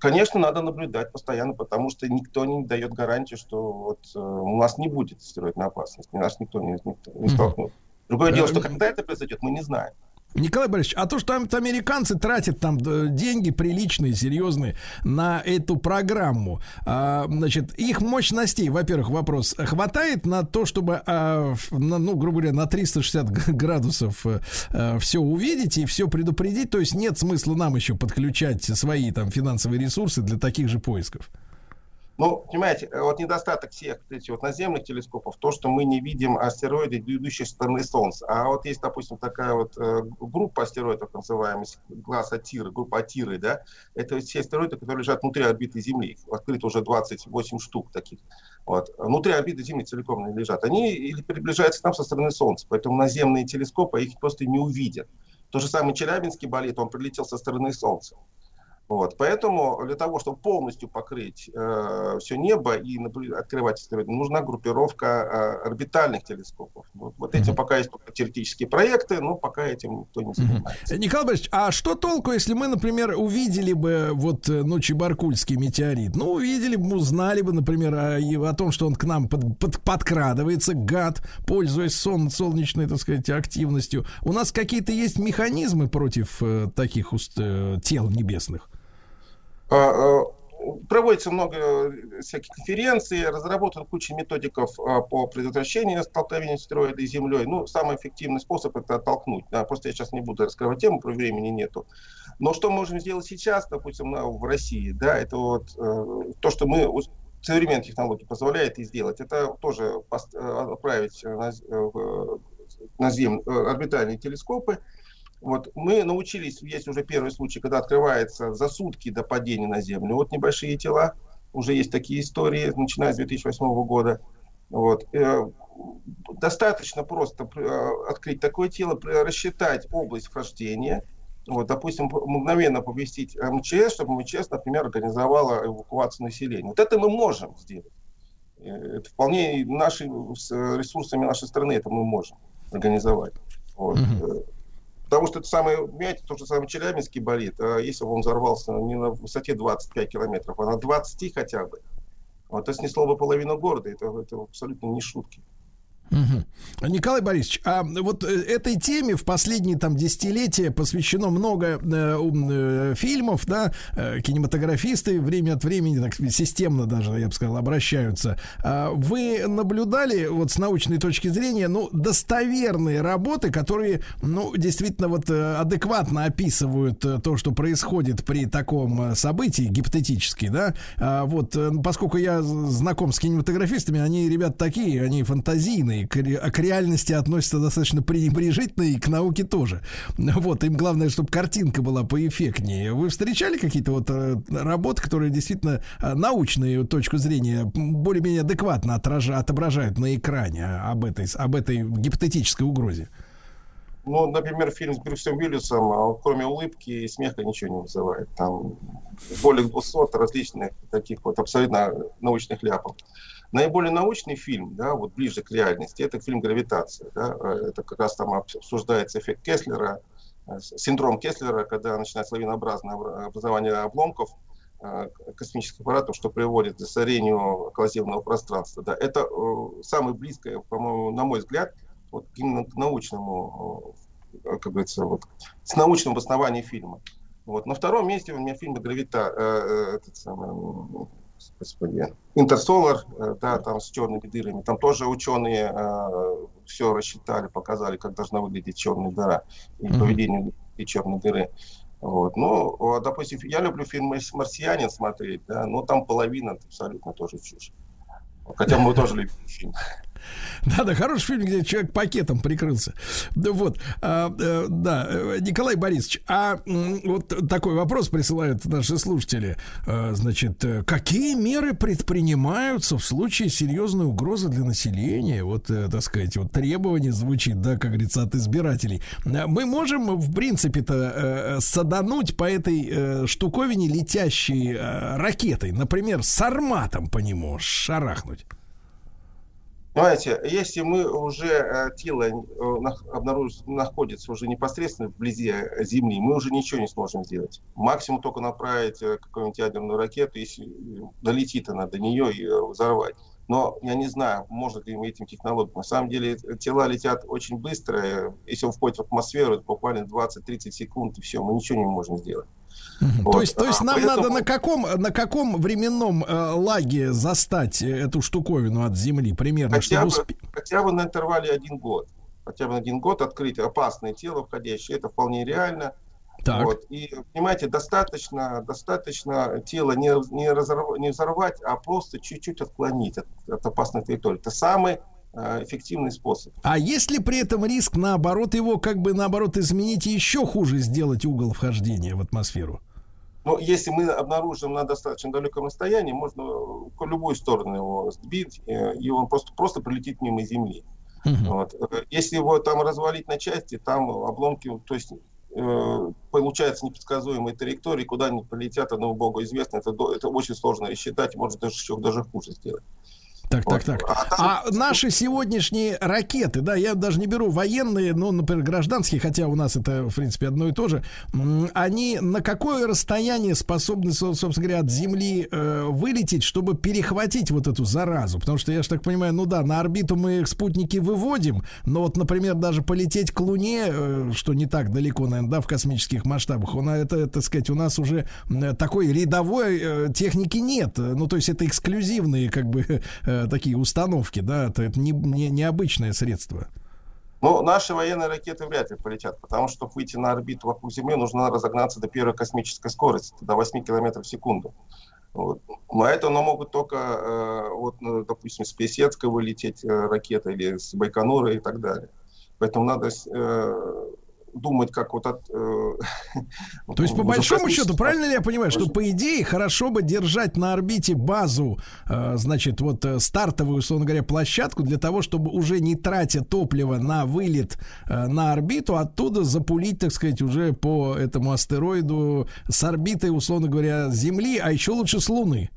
конечно, надо наблюдать постоянно, потому что никто не дает гарантии, что вот, э, у нас не будет астероидной опасности, нас никто не, никто не столкнет. Другое дело, что когда это произойдет, мы не знаем. Николай Борисович, а то, что там американцы тратят там э, деньги приличные, серьезные на эту программу, а, значит, их мощностей, во-первых, вопрос, хватает на то, чтобы, а, на, ну, грубо говоря, на 360 г- градусов все увидеть и все предупредить, то есть нет смысла нам еще подключать свои там финансовые ресурсы для таких же поисков? Ну, понимаете, э, вот недостаток всех вот этих вот наземных телескопов, то, что мы не видим астероиды, идущие со стороны Солнца. А вот есть, допустим, такая вот э, группа астероидов, называемая глаз Атиры, группа Атиры, да, это все астероиды, которые лежат внутри орбиты Земли. Открыто уже 28 штук таких. Вот. Внутри орбиты Земли целиком не лежат. Они или приближаются к нам со стороны Солнца, поэтому наземные телескопы их просто не увидят. То же самое Челябинский болит, он прилетел со стороны Солнца. Вот, поэтому для того, чтобы полностью покрыть э, все небо и открывать астероиды, нужна группировка э, орбитальных телескопов. Вот, вот этим пока есть теоретические проекты, но пока этим никто не занимается. Николай Борисович, а что толку, если мы, например, увидели бы вот, э, ну, Чебаркульский метеорит? Ну, увидели бы, узнали бы, например, о, о том, что он к нам под, под- подкрадывается, гад, пользуясь сон, солнечной, так сказать, активностью. У нас какие-то есть механизмы против э, таких уст- э, тел небесных? А, а, Проводится много э, всяких конференций, разработан куча методиков а, по предотвращению столкновения астероида и Землей. Ну, самый эффективный способ это оттолкнуть. Да, просто я сейчас не буду раскрывать тему, про времени нету. Но что можем сделать сейчас, допустим, в России, да, это вот э, то, что мы современные технологии позволяет и сделать, это тоже э, отправить э, на, э, на Землю э, орбитальные телескопы, вот мы научились, есть уже первый случай, когда открывается за сутки до падения на Землю. Вот небольшие тела, уже есть такие истории, начиная с 2008 года. Вот. Э, Достаточно просто э, открыть такое тело, рассчитать область вхождения, вот, допустим, мгновенно повестить МЧС, чтобы МЧС, например, организовала эвакуацию населения. Вот это мы можем сделать. Э, Это вполне наши, с ресурсами нашей страны это мы можем организовать. Вот. Э, Потому что это самое, понимаете, то, что самый Челябинский болит, а если бы он взорвался не на высоте 25 километров, а на 20 хотя бы, вот это снесло бы половину города. Это, это абсолютно не шутки. Мгм. Николай Борисович, а вот э, этой теме в последние там десятилетия посвящено много э, э, фильмов, да, э, кинематографисты время от времени так системно даже, я бы сказал, обращаются. А вы наблюдали вот с научной точки зрения, ну, достоверные работы, которые, ну, действительно вот э, адекватно описывают э, то, что происходит при таком событии, гипотетически, да, А вот, поскольку я знаком с кинематографистами, они, ребят, такие, они фантазийные, а к реальности относятся достаточно пренебрежительно и к науке тоже. Вот, им главное, чтобы картинка была поэффектнее. Вы встречали какие-то вот э, работы, которые действительно э, научную точку зрения более-менее адекватно отража- отображают на экране об этой, об этой гипотетической угрозе? Ну, например, фильм с Брюсом Уиллисом, а кроме улыбки и смеха ничего не вызывает. Там более 200 различных таких вот абсолютно научных ляпов. Наиболее научный фильм, да, вот ближе к реальности, это фильм «Гравитация». Да, э, это как раз там обсуждается эффект Кеслера, э, синдром Кеслера, когда начинается лавинообразное обра- образование обломков э, космических аппаратов, что приводит к засорению околоземного пространства. Да. Это самое близкое, по-моему, на мой взгляд, вот именно к научному, как говорится, вот, с научным обоснованием фильма. Вот. На втором месте у меня фильм «Гравита», э, этот самый, господи, «Интерсолар», э, да, там с черными дырами. Там тоже ученые все рассчитали, показали, как должна выглядеть черная дыра и Мгм. поведение и черной дыры. Вот. Ну, допустим, я люблю фильм «Марс- «Марсианин» смотреть, да, но там половина абсолютно тоже чушь. Хотя мы тоже любим фильм. Да, да, хороший фильм, где человек пакетом прикрылся. Да вот, а, э, да, э, Николай Борисович, а вот такой вопрос присылают наши слушатели. А, Значит, какие меры предпринимаются в случае серьезной угрозы для населения? Вот, так сказать, вот требование звучит, да, как говорится, от избирателей. Мы можем, в принципе-то, садануть по этой штуковине летящей ракетой, например, с арматом по нему шарахнуть. Понимаете, если мы уже э, тело э, обнаружится, находится уже непосредственно вблизи э, Земли, мы уже ничего не сможем сделать. Максимум только направить какую-нибудь ядерную ракету, если долетит она до нее и взорвать. Но я не знаю, может ли мы этим технологиям. На самом деле э, тела летят очень быстро. э, Если он входит в атмосферу, это буквально 20-30 секунд, и все, мы ничего не можем сделать. Вот. То есть, то есть А, нам поэтому- надо на каком, на каком временном э, лаге застать э, эту штуковину от Земли примерно, хотя чтобы бы, хотя бы на интервале один год. Хотя бы на один год открыть опасное тело входящее, это вполне реально. Так. Вот. И, понимаете, достаточно, достаточно тело не, не, разорв- не взорвать, а просто чуть-чуть отклонить от, от опасной территории. Это самый э, эффективный способ. А есть ли при этом риск, наоборот, его как бы наоборот изменить и еще хуже сделать угол вхождения в атмосферу? Но если мы обнаружим на достаточно далеком расстоянии, можно в любую сторону его сбить, э, и он просто, просто прилетит мимо Земли. Вот. Э, Если его там развалить на части, там обломки, то есть получается непредсказуемые траектории, куда они полетят, одному богу известно, это, это очень сложно рассчитать, может даже еще даже хуже сделать. Так, так, так. А наши сегодняшние ракеты, да, я даже не беру военные, но, например, гражданские, хотя у нас это, в принципе, одно и то же, они на какое расстояние способны, со- собственно говоря, от Земли э, вылететь, чтобы перехватить вот эту заразу? Потому что, я же так понимаю, ну да, на орбиту мы спутники выводим, но вот, например, даже полететь к Луне, э, что не так далеко, наверное, да, в космических масштабах, нас, это, так сказать, у нас уже э, такой рядовой э, техники нет. Э, Ну, то есть это эксклюзивные, как бы, э, такие установки, да, это, это не, не, необычное средство. Ну, наши военные ракеты вряд ли полетят, потому что, чтобы выйти на орбиту вокруг Земли, нужно разогнаться до первой космической скорости, до 8 километров в секунду. Вот. Но это но могут только, э, вот, ну, допустим, с Плесецка вылететь э, ракета или с Байконура и так далее. Поэтому надо э, думать, как вот от... э, То есть, по большому счету, правильно ли я понимаю, что по идее хорошо бы держать на орбите базу, э, значит, вот э, стартовую, условно говоря, площадку для того, чтобы уже не тратя топливо на вылет э, на орбиту, оттуда запулить, так сказать, уже по этому астероиду с орбитой, условно говоря, Земли, а еще лучше с Луны.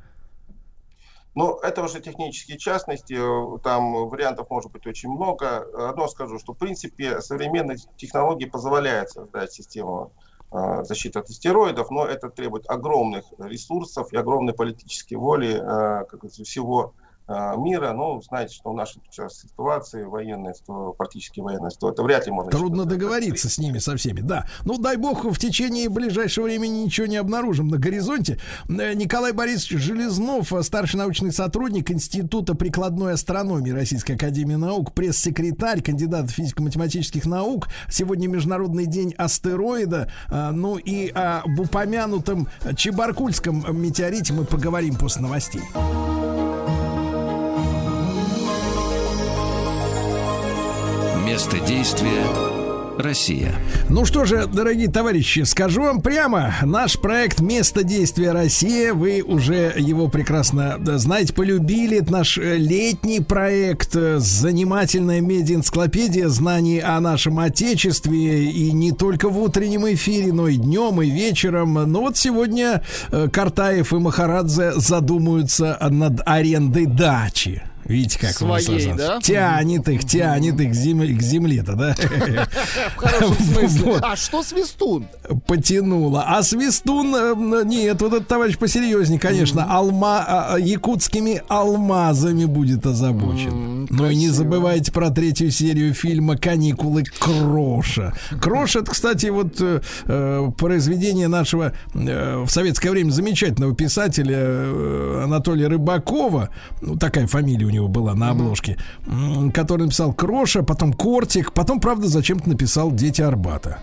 Ну, это уже технические частности, э, там вариантов может быть очень много. Одно скажу, что в принципе современные технологии позволяют создать систему э, защиты от астероидов, но это требует огромных ресурсов и огромной политической воли э, как всего мира. Ну, знаете, что в нашей сейчас ситуации военной, что практически военной, что это вряд ли можно Трудно договориться с ними, со всеми, да. Ну, дай бог, в течение ближайшего времени ничего не обнаружим на горизонте. Э, Николай Борисович Железнов, э, старший научный сотрудник Института прикладной астрономии Российской Академии Наук, пресс-секретарь, кандидат физико-математических наук. Сегодня Международный день астероида. Э, Ну и об упомянутом Чебаркульском метеорите мы поговорим после новостей. Место действия Россия. Ну что же, дорогие товарищи, скажу вам прямо, наш проект «Место действия Россия», вы уже его прекрасно знаете, полюбили. Это наш э, летний проект, э, занимательная медиа-энциклопедия знаний о нашем Отечестве, и не только в утреннем эфире, но и днем, и вечером. Но вот сегодня э, Картаев и Махарадзе задумаются над арендой дачи. Видите, как Своей, Саныч, да? тянет их, тянет их к земле, к земле-то, да? В хорошем смысле. А что свистун? потянуло. А Свистун, э, нет, вот этот товарищ посерьезнее, конечно, алма, а, а, якутскими алмазами будет озабочен. Но и не забывайте про третью серию фильма «Каникулы Кроша». Крош, это, кстати, вот э, э, произведение нашего в советское время замечательного писателя Анатолия Рыбакова, ну, такая фамилия у него была на обложке, который написал Кроша, потом Кортик, потом, правда, зачем-то написал «Дети Арбата».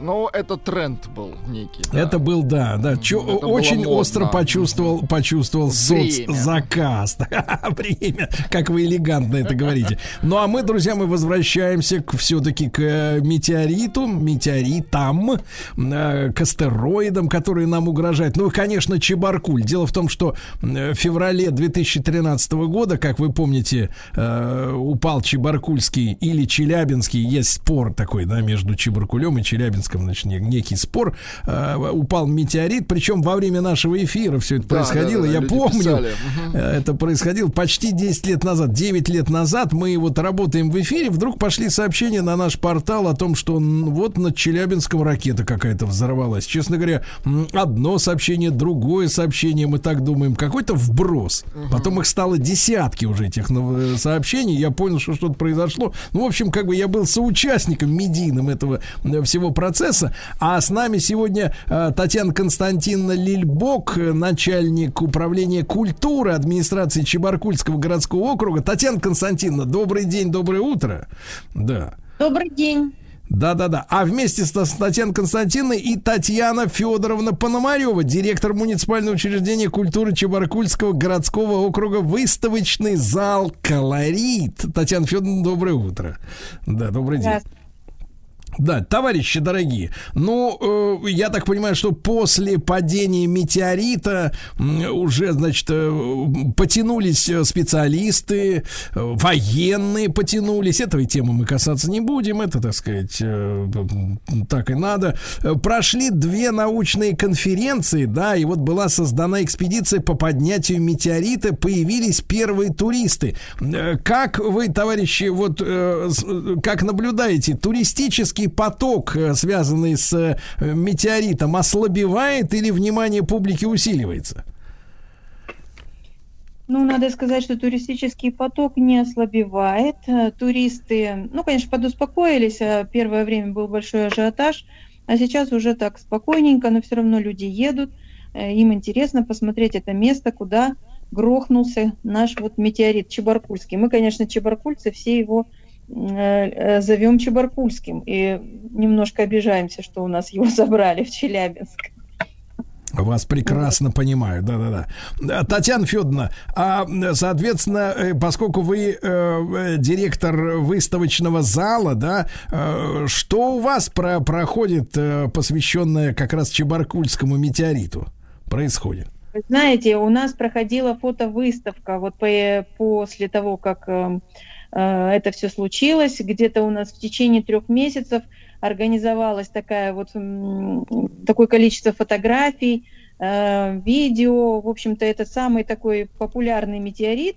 Ну, это тренд был некий. да. Это был, да, да. Чё- Это очень остро почувствовал, почувствовал Время. соцзаказ. Время, как вы элегантно это говорите. Ну а мы, друзья, мы возвращаемся к, все-таки к э, метеориту, метеоритам, э, к астероидам, которые нам угрожают. Ну и, конечно, Чебаркуль. Дело в том, что э, в феврале 2013 года, как вы помните, упал Чебаркульский или Челябинский. Есть спор такой, да, между Чебаркулем и Челябинском, значит, не- некий спор. Э, упал метеорит, причем во время нашего эфира все это Да, происходило. да, да, Я помню, писали. Э, это происходило почти 10 лет назад, 9 лет назад. Мы вот работаем в эфире, вдруг пошли сообщения на наш портал о том, что вот над Челябинском ракета какая-то взорвалась. Честно говоря, одно сообщение, другое сообщение, мы так думаем, какой-то вброс. Потом их стало десятки уже этих нов- сообщений. Я понял, что что-то произошло. Ну, в общем, как бы я был соучастником медийным этого э, всего процесса. А с нами сегодня э, Татьяна Константиновна Лильбок, э, начальник управления культуры администрации Чебаркульского городского округа. Татьяна Константиновна, добрый день, доброе утро. Да. Добрый день. Да-да-да. А вместе с с Татьяной Константиновной и Татьяна Федоровна Пономарева, директор муниципального учреждения культуры Чебаркульского городского округа, выставочный зал «Колорит». Татьяна Федоровна, доброе утро. Да, добрый день. Да, товарищи дорогие, ну, э, я так понимаю, что после падения метеорита м, уже, значит, э, потянулись э, специалисты, э, военные потянулись. Этой темы мы касаться не будем, это, так сказать, э, так и надо. Э, Прошли две научные конференции, да, и вот была создана экспедиция по поднятию метеорита, появились первые туристы. Э, Как вы, товарищи, вот э, э, как наблюдаете, туристический поток, э, связанный с э, метеоритом, ослабевает или внимание публики усиливается? Ну, надо сказать, что туристический поток не ослабевает. Э, Туристы, ну, конечно, подуспокоились. Первое время был большой ажиотаж, а сейчас уже так спокойненько, но все равно люди едут. Им интересно посмотреть это место, куда грохнулся наш вот метеорит Чебаркульский. Мы, конечно, чебаркульцы, все его зовем Чебаркульским и немножко обижаемся, что у нас его забрали в Челябинск. Вас прекрасно понимаю, да-да-да. Да, Татьяна Федоровна, а, соответственно, э, поскольку вы э, э, директор выставочного зала, да, э, что у вас про проходит, э, посвященное как раз Чебаркульскому метеориту, происходит? Вы знаете, у нас проходила фотовыставка вот по- после того, как э, э, это все случилось. Где-то у нас в течение трех месяцев организовалась такая вот такое количество фотографий, э, видео. В общем-то, это самый такой популярный метеорит,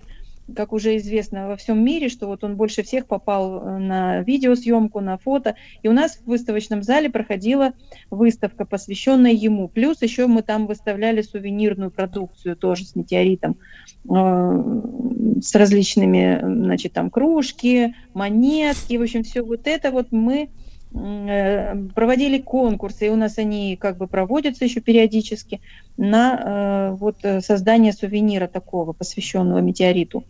как уже известно во всем мире, что вот он больше всех попал э, на видеосъемку, на фото. И у нас в выставочном зале проходила выставка, посвященная ему. Плюс еще мы там выставляли сувенирную продукцию тоже с метеоритом, э, с различными, значит, там кружки, монетки, в общем, все вот это вот мы э, проводили конкурсы, и у нас они как бы проводятся еще периодически на э, вот создание сувенира такого, посвященного метеориту.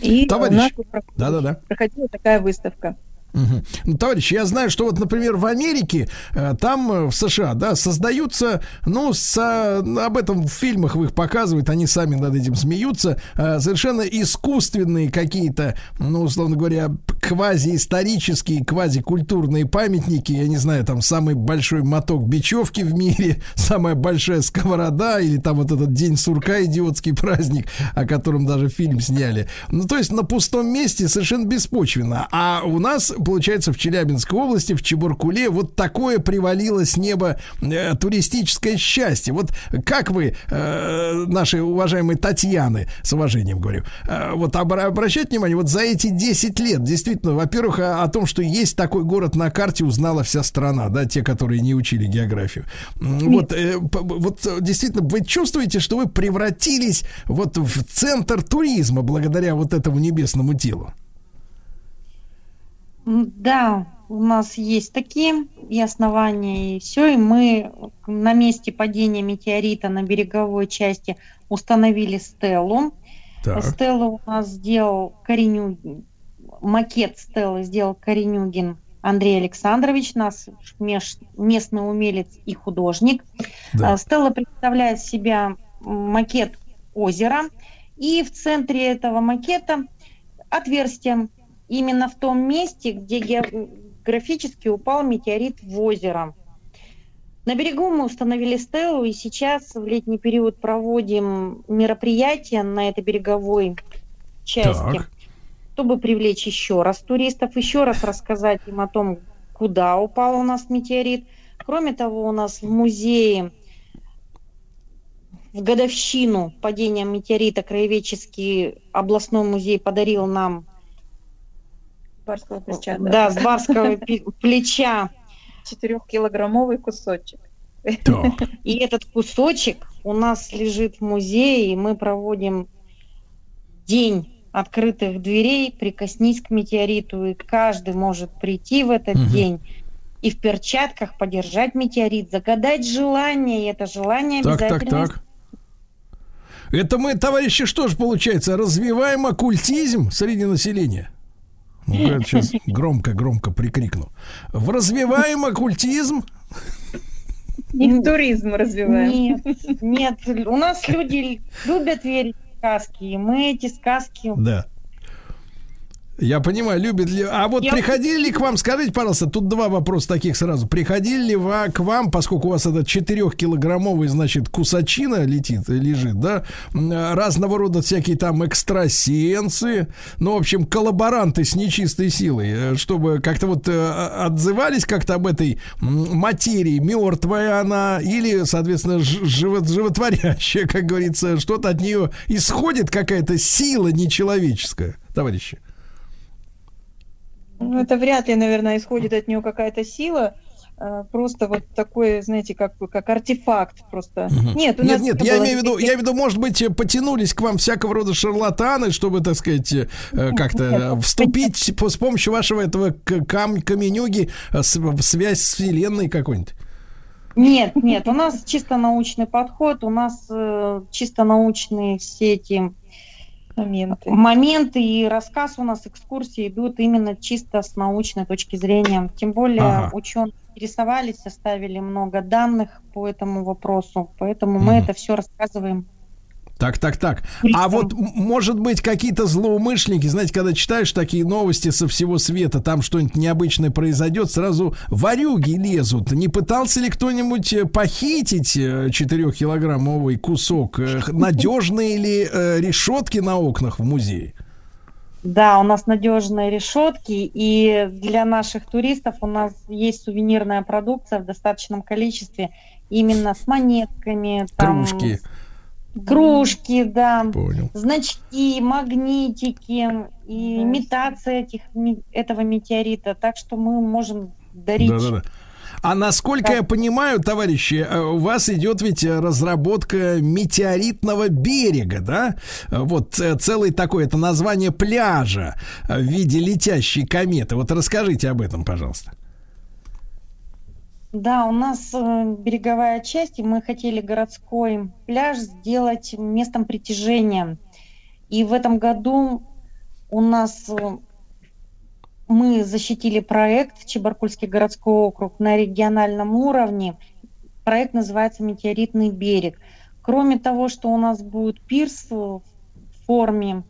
И Товарищ, у нас вот проходила- да-да-да. проходила такая выставка. Мгм. Ну, товарищи, я знаю, что вот, например, в Америке, э, там э, в США, да, создаются, ну, с, а, об этом в фильмах их показывают, они сами над этим смеются, э, совершенно искусственные какие-то, ну, условно говоря, квазиисторические, квазикультурные памятники, я не знаю, там самый большой моток бечевки в мире, самая большая сковорода, или там вот этот день сурка, идиотский праздник, о котором даже фильм сняли. Ну, то есть на пустом месте совершенно беспочвенно. А у нас, получается, в Челябинской области, в Чебуркуле, вот такое привалило с неба э, туристическое счастье. Вот как вы, э, наши уважаемые Татьяны, с уважением говорю, э, вот обра- обращать внимание, вот за эти 10 лет, действительно, во-первых, о, о том, что есть такой город на карте, узнала вся страна, да, те, которые не учили географию. М, Вот, э, вот э, действительно, вы чувствуете, что вы превратились вот в центр туризма благодаря вот этому небесному телу? Да, у нас есть такие и основания, и все, и мы на месте падения метеорита на береговой части установили стелу. Так. Стеллу у нас сделал Коренюгин, макет стеллы сделал Коренюгин Андрей Александрович, наш меж- местный умелец и художник. Да. А, Стелла представляет себя макет озера, и в центре этого макета отверстие именно в том месте, где географически упал метеорит в озеро. На берегу мы установили стелу, и сейчас в летний период проводим мероприятия на этой береговой части, Так. чтобы привлечь еще раз туристов, еще раз рассказать им о том, куда упал у нас метеорит. Кроме того, у нас в музее в годовщину падения метеорита Краеведческий областной музей подарил нам Барского плеча. да, с барского плеча Четырехкилограммовый кусочек. И этот кусочек у нас лежит в музее, и мы проводим день открытых дверей, прикоснись к метеориту, и каждый может прийти в этот день и в перчатках подержать метеорит, загадать желание, и это желание Так, так, обязательно так. Это мы, товарищи, что же получается? Развиваем оккультизм среди населения? Ну-ка, сейчас громко-громко прикрикну. В развиваем оккультизм? И туризм развиваем. Нет, нет, у нас люди любят верить в сказки, и мы эти сказки Да. Я понимаю, любит ли... А вот Я- приходили ли к вам, скажите, пожалуйста, тут два вопроса таких сразу. Приходили ли ва- к вам, поскольку у вас этот 4-килограммовый, значит, кусачина летит, лежит, да, м, разного рода всякие там экстрасенсы, ну, в общем, коллаборанты с нечистой силой, э, чтобы как-то вот э, отзывались как-то об этой материи, мертвая она или, соответственно, ж- живо- животворящая, как говорится, что-то от нее исходит, какая-то сила нечеловеческая, товарищи. Ну, это вряд ли, наверное, исходит от нее какая-то сила. а, Просто вот такой, знаете, как, как артефакт просто. Нет, у нет, нас нет, не я было имею в виду, я имею в виду, может быть, э, потянулись к вам всякого рода шарлатаны, чтобы, так сказать, э, э, как-то вступить по- с помощью вашего этого кам- каменюги в связь с Вселенной какой-нибудь. Нет, нет, у нас чисто научный подход, у нас э, чисто научные все эти моменты. моменты и рассказ у нас, экскурсии идут именно чисто с научной точки зрения. Тем более Ага. ученые интересовались, составили много данных по этому вопросу, поэтому мы это все рассказываем. Так, так, так. А вот, может быть, какие-то злоумышленники, знаете, когда читаешь такие новости со всего света, там что-нибудь необычное произойдет, сразу варюги лезут. Не пытался ли кто-нибудь э, похитить 4-килограммовый кусок? Э, Надежные ли э, решетки на окнах в музее? Да, у нас надежные решетки, и для наших туристов у нас есть сувенирная продукция в достаточном количестве, именно с монетками, там, Кружки. Кружки, да, Понял. значки, магнитики и имитация этих, этого метеорита. Так что мы можем дарить. Да-да-да. А насколько я понимаю, товарищи, э, у вас идет ведь э, разработка метеоритного берега, да? Вот э, целый такой, это название пляжа в виде летящей кометы. Вот расскажите об этом, пожалуйста. Да, у нас э, береговая часть, и мы хотели городской пляж сделать местом притяжения. И в этом году у нас э, мы защитили проект Чебаркульский городской округ на региональном уровне. Проект называется «Метеоритный берег». Кроме того, что у нас будет пирс в форме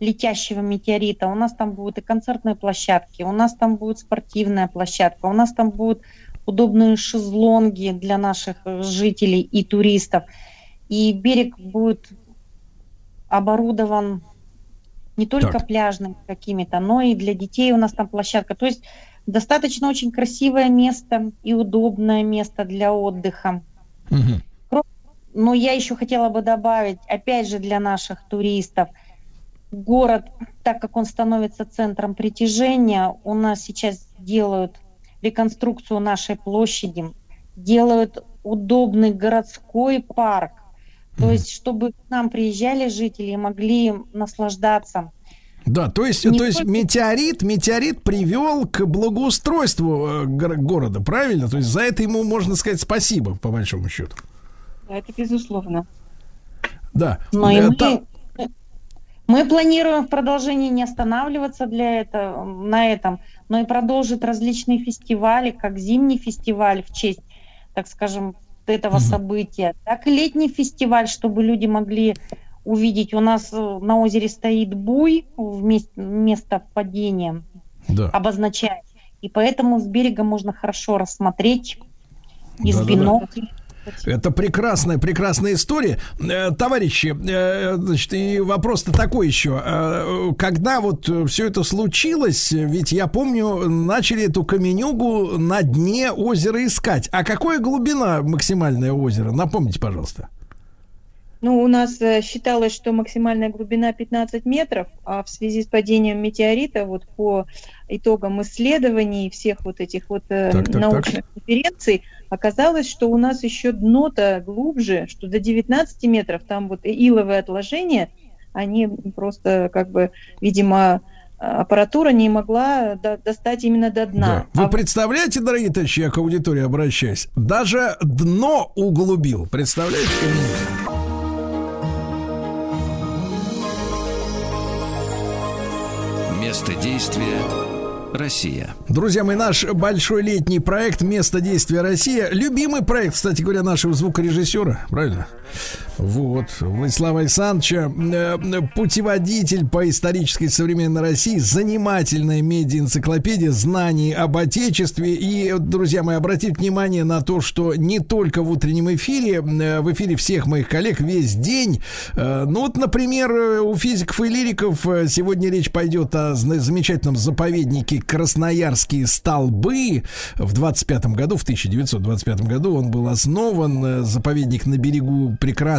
летящего метеорита, у нас там будут и концертные площадки, у нас там будет спортивная площадка, у нас там будут удобные шезлонги для наших э, жителей и туристов. И берег будет оборудован не только Так. пляжными какими-то, но и для детей у нас там площадка. То есть достаточно очень красивое место и удобное место для отдыха. Но я еще хотела бы добавить, опять же, для наших туристов, город, так как он становится центром притяжения, у нас сейчас делают реконструкцию нашей площади, делают удобный городской парк. То есть, чтобы к нам приезжали жители и могли наслаждаться. Да, то есть, Не то есть метеорит, метеорит привел к благоустройству э, гор- города, правильно? То есть за это ему можно сказать спасибо, по большому счету. Да, Это безусловно. Да. Но и Э, мы, мы планируем в продолжении не останавливаться для этого, на этом, но и продолжить различные фестивали, как зимний фестиваль в честь, так скажем, этого события, так и летний фестиваль, чтобы люди могли увидеть. У нас э, на озере стоит буй, вместе, место падения Да. обозначает. И поэтому с берега можно хорошо рассмотреть из Да-да-да. бинокля. Это прекрасная, прекрасная история. Э, Товарищи, э, значит, и вопрос-то такой еще. Э, Когда вот все это случилось, ведь я помню, начали эту каменюгу на дне озера искать. А какая глубина максимальное озеро? Напомните, пожалуйста. Ну, у нас считалось, что максимальная глубина 15 метров, а в связи с падением метеорита, вот по итогам исследований всех вот этих вот Так, так, научных конференций, оказалось, что у нас еще дно-то глубже, что до 19 метров, там вот иловые отложения, они просто как бы, видимо, аппаратура не могла до- достать именно до дна. Вы А представляете, дорогие товарищи, я к аудитории обращаюсь, даже дно углубил. Представляете? Место действия Россия. Друзья мои, наш большой летний проект «Место действия Россия». Любимый проект, кстати говоря, нашего звукорежиссера, правильно? Вот, Владислава Александровича, э, путеводитель по исторической современной России, занимательная медиа-энциклопедия знаний об Отечестве. И, друзья мои, обратите внимание на то, что не только в утреннем эфире, э, в эфире всех моих коллег весь день. э, Ну вот, например, у физиков и лириков сегодня речь пойдет о замечательном заповеднике Красноярские столбы. В 25 году, в 1925 году он был основан. Заповедник на берегу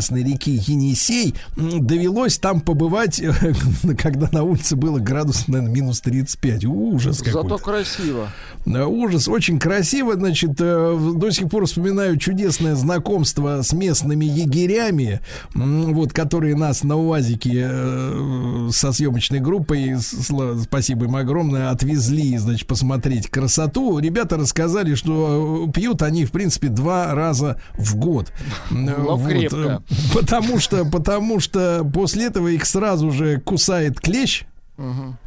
прекрасной реки Енисей. Довелось там побывать, э, когда на улице было градус, наверное, минус 35. Ужас какой-то. Зато красиво. Ужас, очень красиво, значит, э, до сих пор вспоминаю чудесное знакомство с местными егерями, вот, которые нас на УАЗике э, со съемочной группой, спасибо им огромное, отвезли, значит, посмотреть красоту. Ребята рассказали, что пьют они, в принципе, два раза в год. Но крепко. Потому что, потому что после этого их сразу же кусает клещ, Мгм.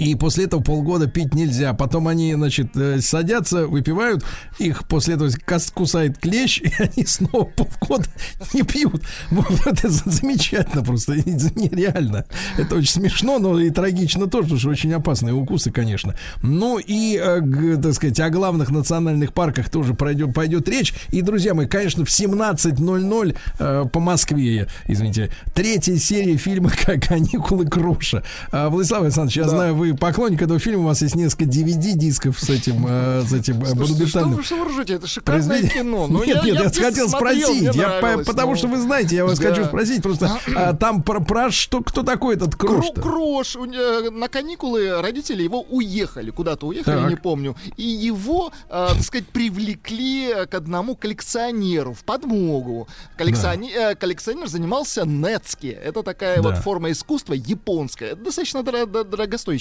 И после этого полгода пить нельзя. Потом они, значит, э, садятся, выпивают, их после этого кусает клещ, и они снова полгода не пьют. Вот это за- замечательно просто, нереально. Это очень смешно, но и трагично тоже, потому что очень опасные укусы, конечно. Ну и, э, так сказать, о главных национальных парках тоже пройдет, пойдет речь. И, друзья мои, конечно, в 17.00 э, по Москве, извините, третья серия фильма «Как каникулы Кроша». Владислав Александрович, я знаю, вы поклонник этого фильма, у вас есть несколько DVD-дисков с этим, э, с этим э, что монументальным вы, что вы ржете? Это шикарное произведением. кино. Ну, нет, нет, я, детстве хотел смотрел, спросить. Я нравилось, потому ну. что вы знаете, я вас Да. хочу спросить просто. а, там про, про что, кто такой этот Крош? Крош. Не- На каникулы родители его уехали. Куда-то уехали, Так. не помню. И его, э, так сказать, привлекли к одному коллекционеру в подмогу. Коллекционер, э, коллекционер занимался нетски. Это такая Да. вот форма искусства японская. Достаточно дора-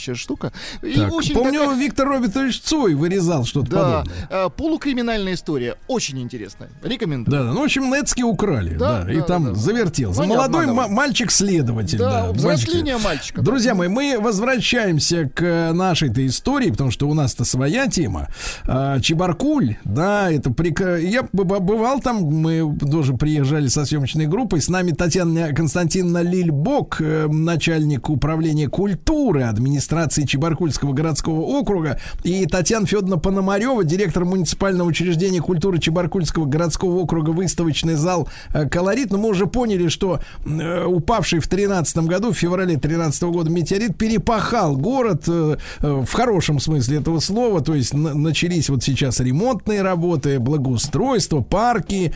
дорогостоящая штука. И Так, очень помню, такая- Виктор Робертович Цой вырезал что-то Да, подобное. э, полукриминальная история. Очень интересная. Рекомендую. Да, да, ну, в общем, Нецки украли, да, Да, и да, там да, да. завертелся. Не Молодой мальчик-следователь, Да, да. взросление мальчик- мальчика. Друзья мои, мы возвращаемся к нашей-то истории, потому что у нас-то своя тема. А, Чебаркуль, да, это прек- Я бывал там, мы тоже приезжали со съемочной группой. С нами Татьяна Константиновна Лильбок, э, начальник управления культуры администрации Чебаркульского городского округа, и Татьяна Федоровна Пономарева, директор муниципального учреждения культуры Чебаркульского городского округа, выставочный зал э, «Колорит». Но мы уже поняли, что э, упавший в 2013 году, в феврале 2013 года метеорит перепахал город э, в хорошем смысле этого слова. То есть на- начались вот сейчас ремонтные работы, благоустройство, парки,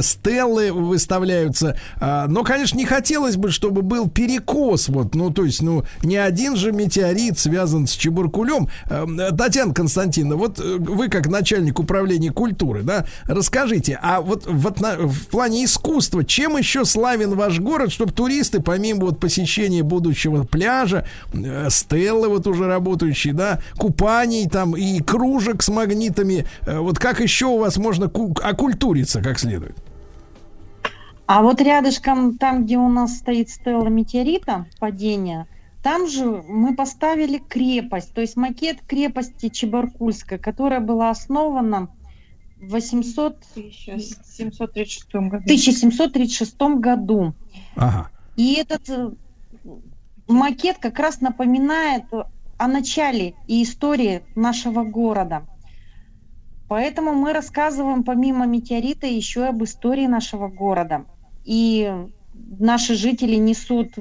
стеллы выставляются. А, Но, конечно, не хотелось бы, чтобы был перекос. Вот, ну, то есть, ну, не один же метеорит связан с Чебуркулем. Э, Татьяна Константиновна, вот э, вы как начальник управления культуры, да, расскажите, а вот в, отно- в плане искусства, чем еще славен ваш город, чтобы туристы, помимо вот посещения будущего пляжа, э, стеллы вот уже работающие, да, купаний там и кружек с магнитами, вот как еще у вас можно ку- окультуриться как следует? А вот рядышком, там, где у нас стоит стелла метеорита, падения, там же мы поставили крепость, то есть макет крепости Чебаркульской, которая была основана в 800... 1736 году. 1736 году. Ага. И этот э, макет как раз напоминает о начале и истории нашего города. Поэтому мы рассказываем помимо метеорита еще об истории нашего города. И наши жители несут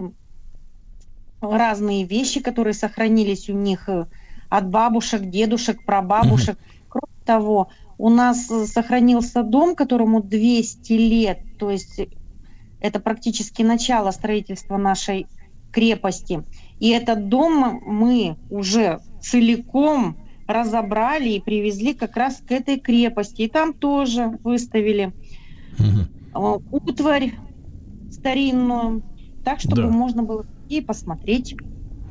разные вещи, которые сохранились у них э, от бабушек, дедушек, прабабушек. Кроме того, у нас э, сохранился дом, которому 200 лет, то есть это практически начало строительства нашей крепости. И этот дом мы уже целиком разобрали и привезли как раз к этой крепости. И там тоже выставили э, утварь старинную, так, чтобы Да. можно было и посмотреть.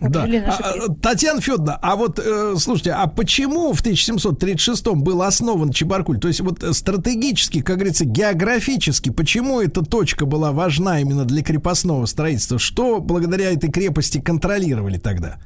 Да. А, а, Татьяна Федоровна, а вот э, слушайте, а почему в 1736 был основан Чебаркуль? То есть вот э, стратегически, как говорится, географически, почему эта точка была важна именно для крепостного строительства? Что благодаря этой крепости контролировали тогда?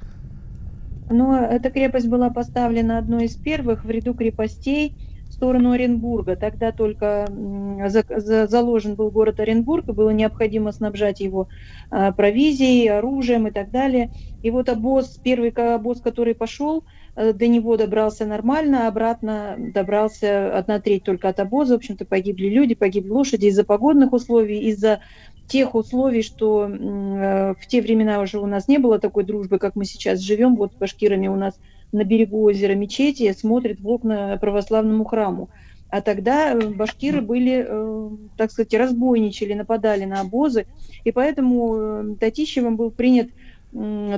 Ну, эта крепость была поставлена одной из первых в ряду крепостей сторону Оренбурга. Тогда только за- за- заложен был город Оренбург, и было необходимо снабжать его а, провизией, оружием и так далее. И вот обоз, первый обоз, который пошел, э, до него добрался нормально, обратно добрался одна треть только от обоза. В общем-то, погибли люди, погибли лошади из-за погодных условий, из-за тех условий, что э, в те времена уже у нас не было такой дружбы, как мы сейчас живем. Вот с башкирами у нас на берегу озера мечети смотрит в окна православному храму. А тогда э, башкиры были, э, так сказать, разбойничали, нападали на обозы. И поэтому э, Татищевым был принят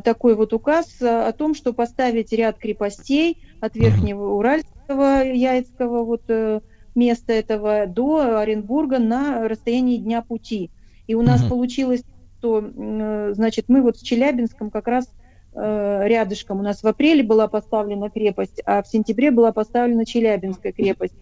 такой вот указ о том, что поставить ряд крепостей от Верхнего Уральского, Яицкого вот места этого до Оренбурга на расстоянии дня пути. И у нас получилось, что, значит, мы вот в Челябинском как раз рядышком. У нас в апреле была поставлена крепость, а в сентябре была поставлена Челябинская крепость.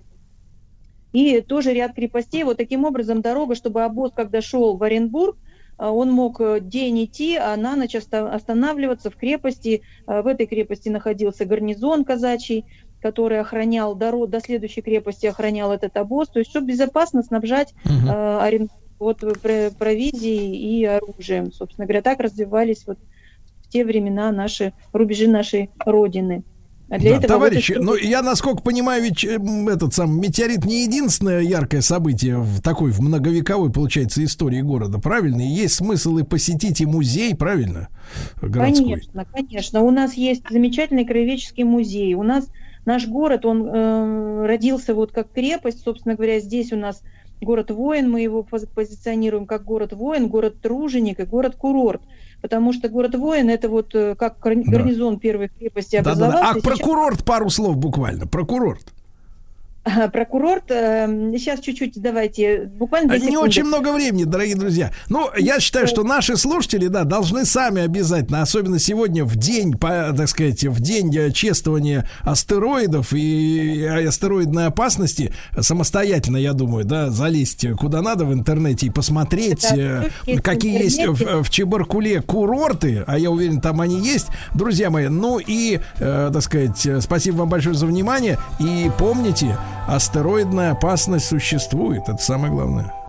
И тоже ряд крепостей. Вот таким образом дорога, чтобы обоз, когда шел в Оренбург, а, он мог э, день идти, а на ночь оста- останавливаться в крепости. В этой крепости находился гарнизон казачий, который охранял дорогу до следующей крепости, охранял этот обоз. То есть, чтобы безопасно снабжать э, Оренбург вот, э, про- провизией и оружием. Собственно говоря, так развивались вот в те времена наши рубежи нашей Родины. А для Да, этого вот товарищи, и- ну я насколько понимаю, ведь м, этот сам метеорит не единственное яркое событие в такой в многовековой, получается, истории города, правильно? И есть смысл и посетить и музей, правильно? Городской. Конечно, конечно. У нас есть замечательный краеведческий музей. У нас наш город, он э, родился вот как крепость, собственно говоря, здесь у нас город воин, мы его пози- позиционируем как город воин, город труженик и город курорт. Потому что город воин это вот э, как гар- Да. гарнизон первой крепости Да-да-да. образовался. А Сейчас- про курорт пару слов буквально. Про курорт. Ага, Про курорт. э, сейчас чуть-чуть давайте, буквально Не секунды. очень много времени, дорогие друзья. Ну, я считаю, что наши слушатели, да, должны сами обязательно, особенно сегодня в день, по, так сказать, в день э, чествования астероидов и астероидной опасности, самостоятельно, я думаю, да, залезть куда надо в интернете и посмотреть, Да, э, какие есть в, в Чебаркуле курорты, а я уверен, там они есть. Друзья мои, ну и, э, так сказать, э, спасибо вам большое за внимание. И помните, астероидная опасность существует. Это самое главное.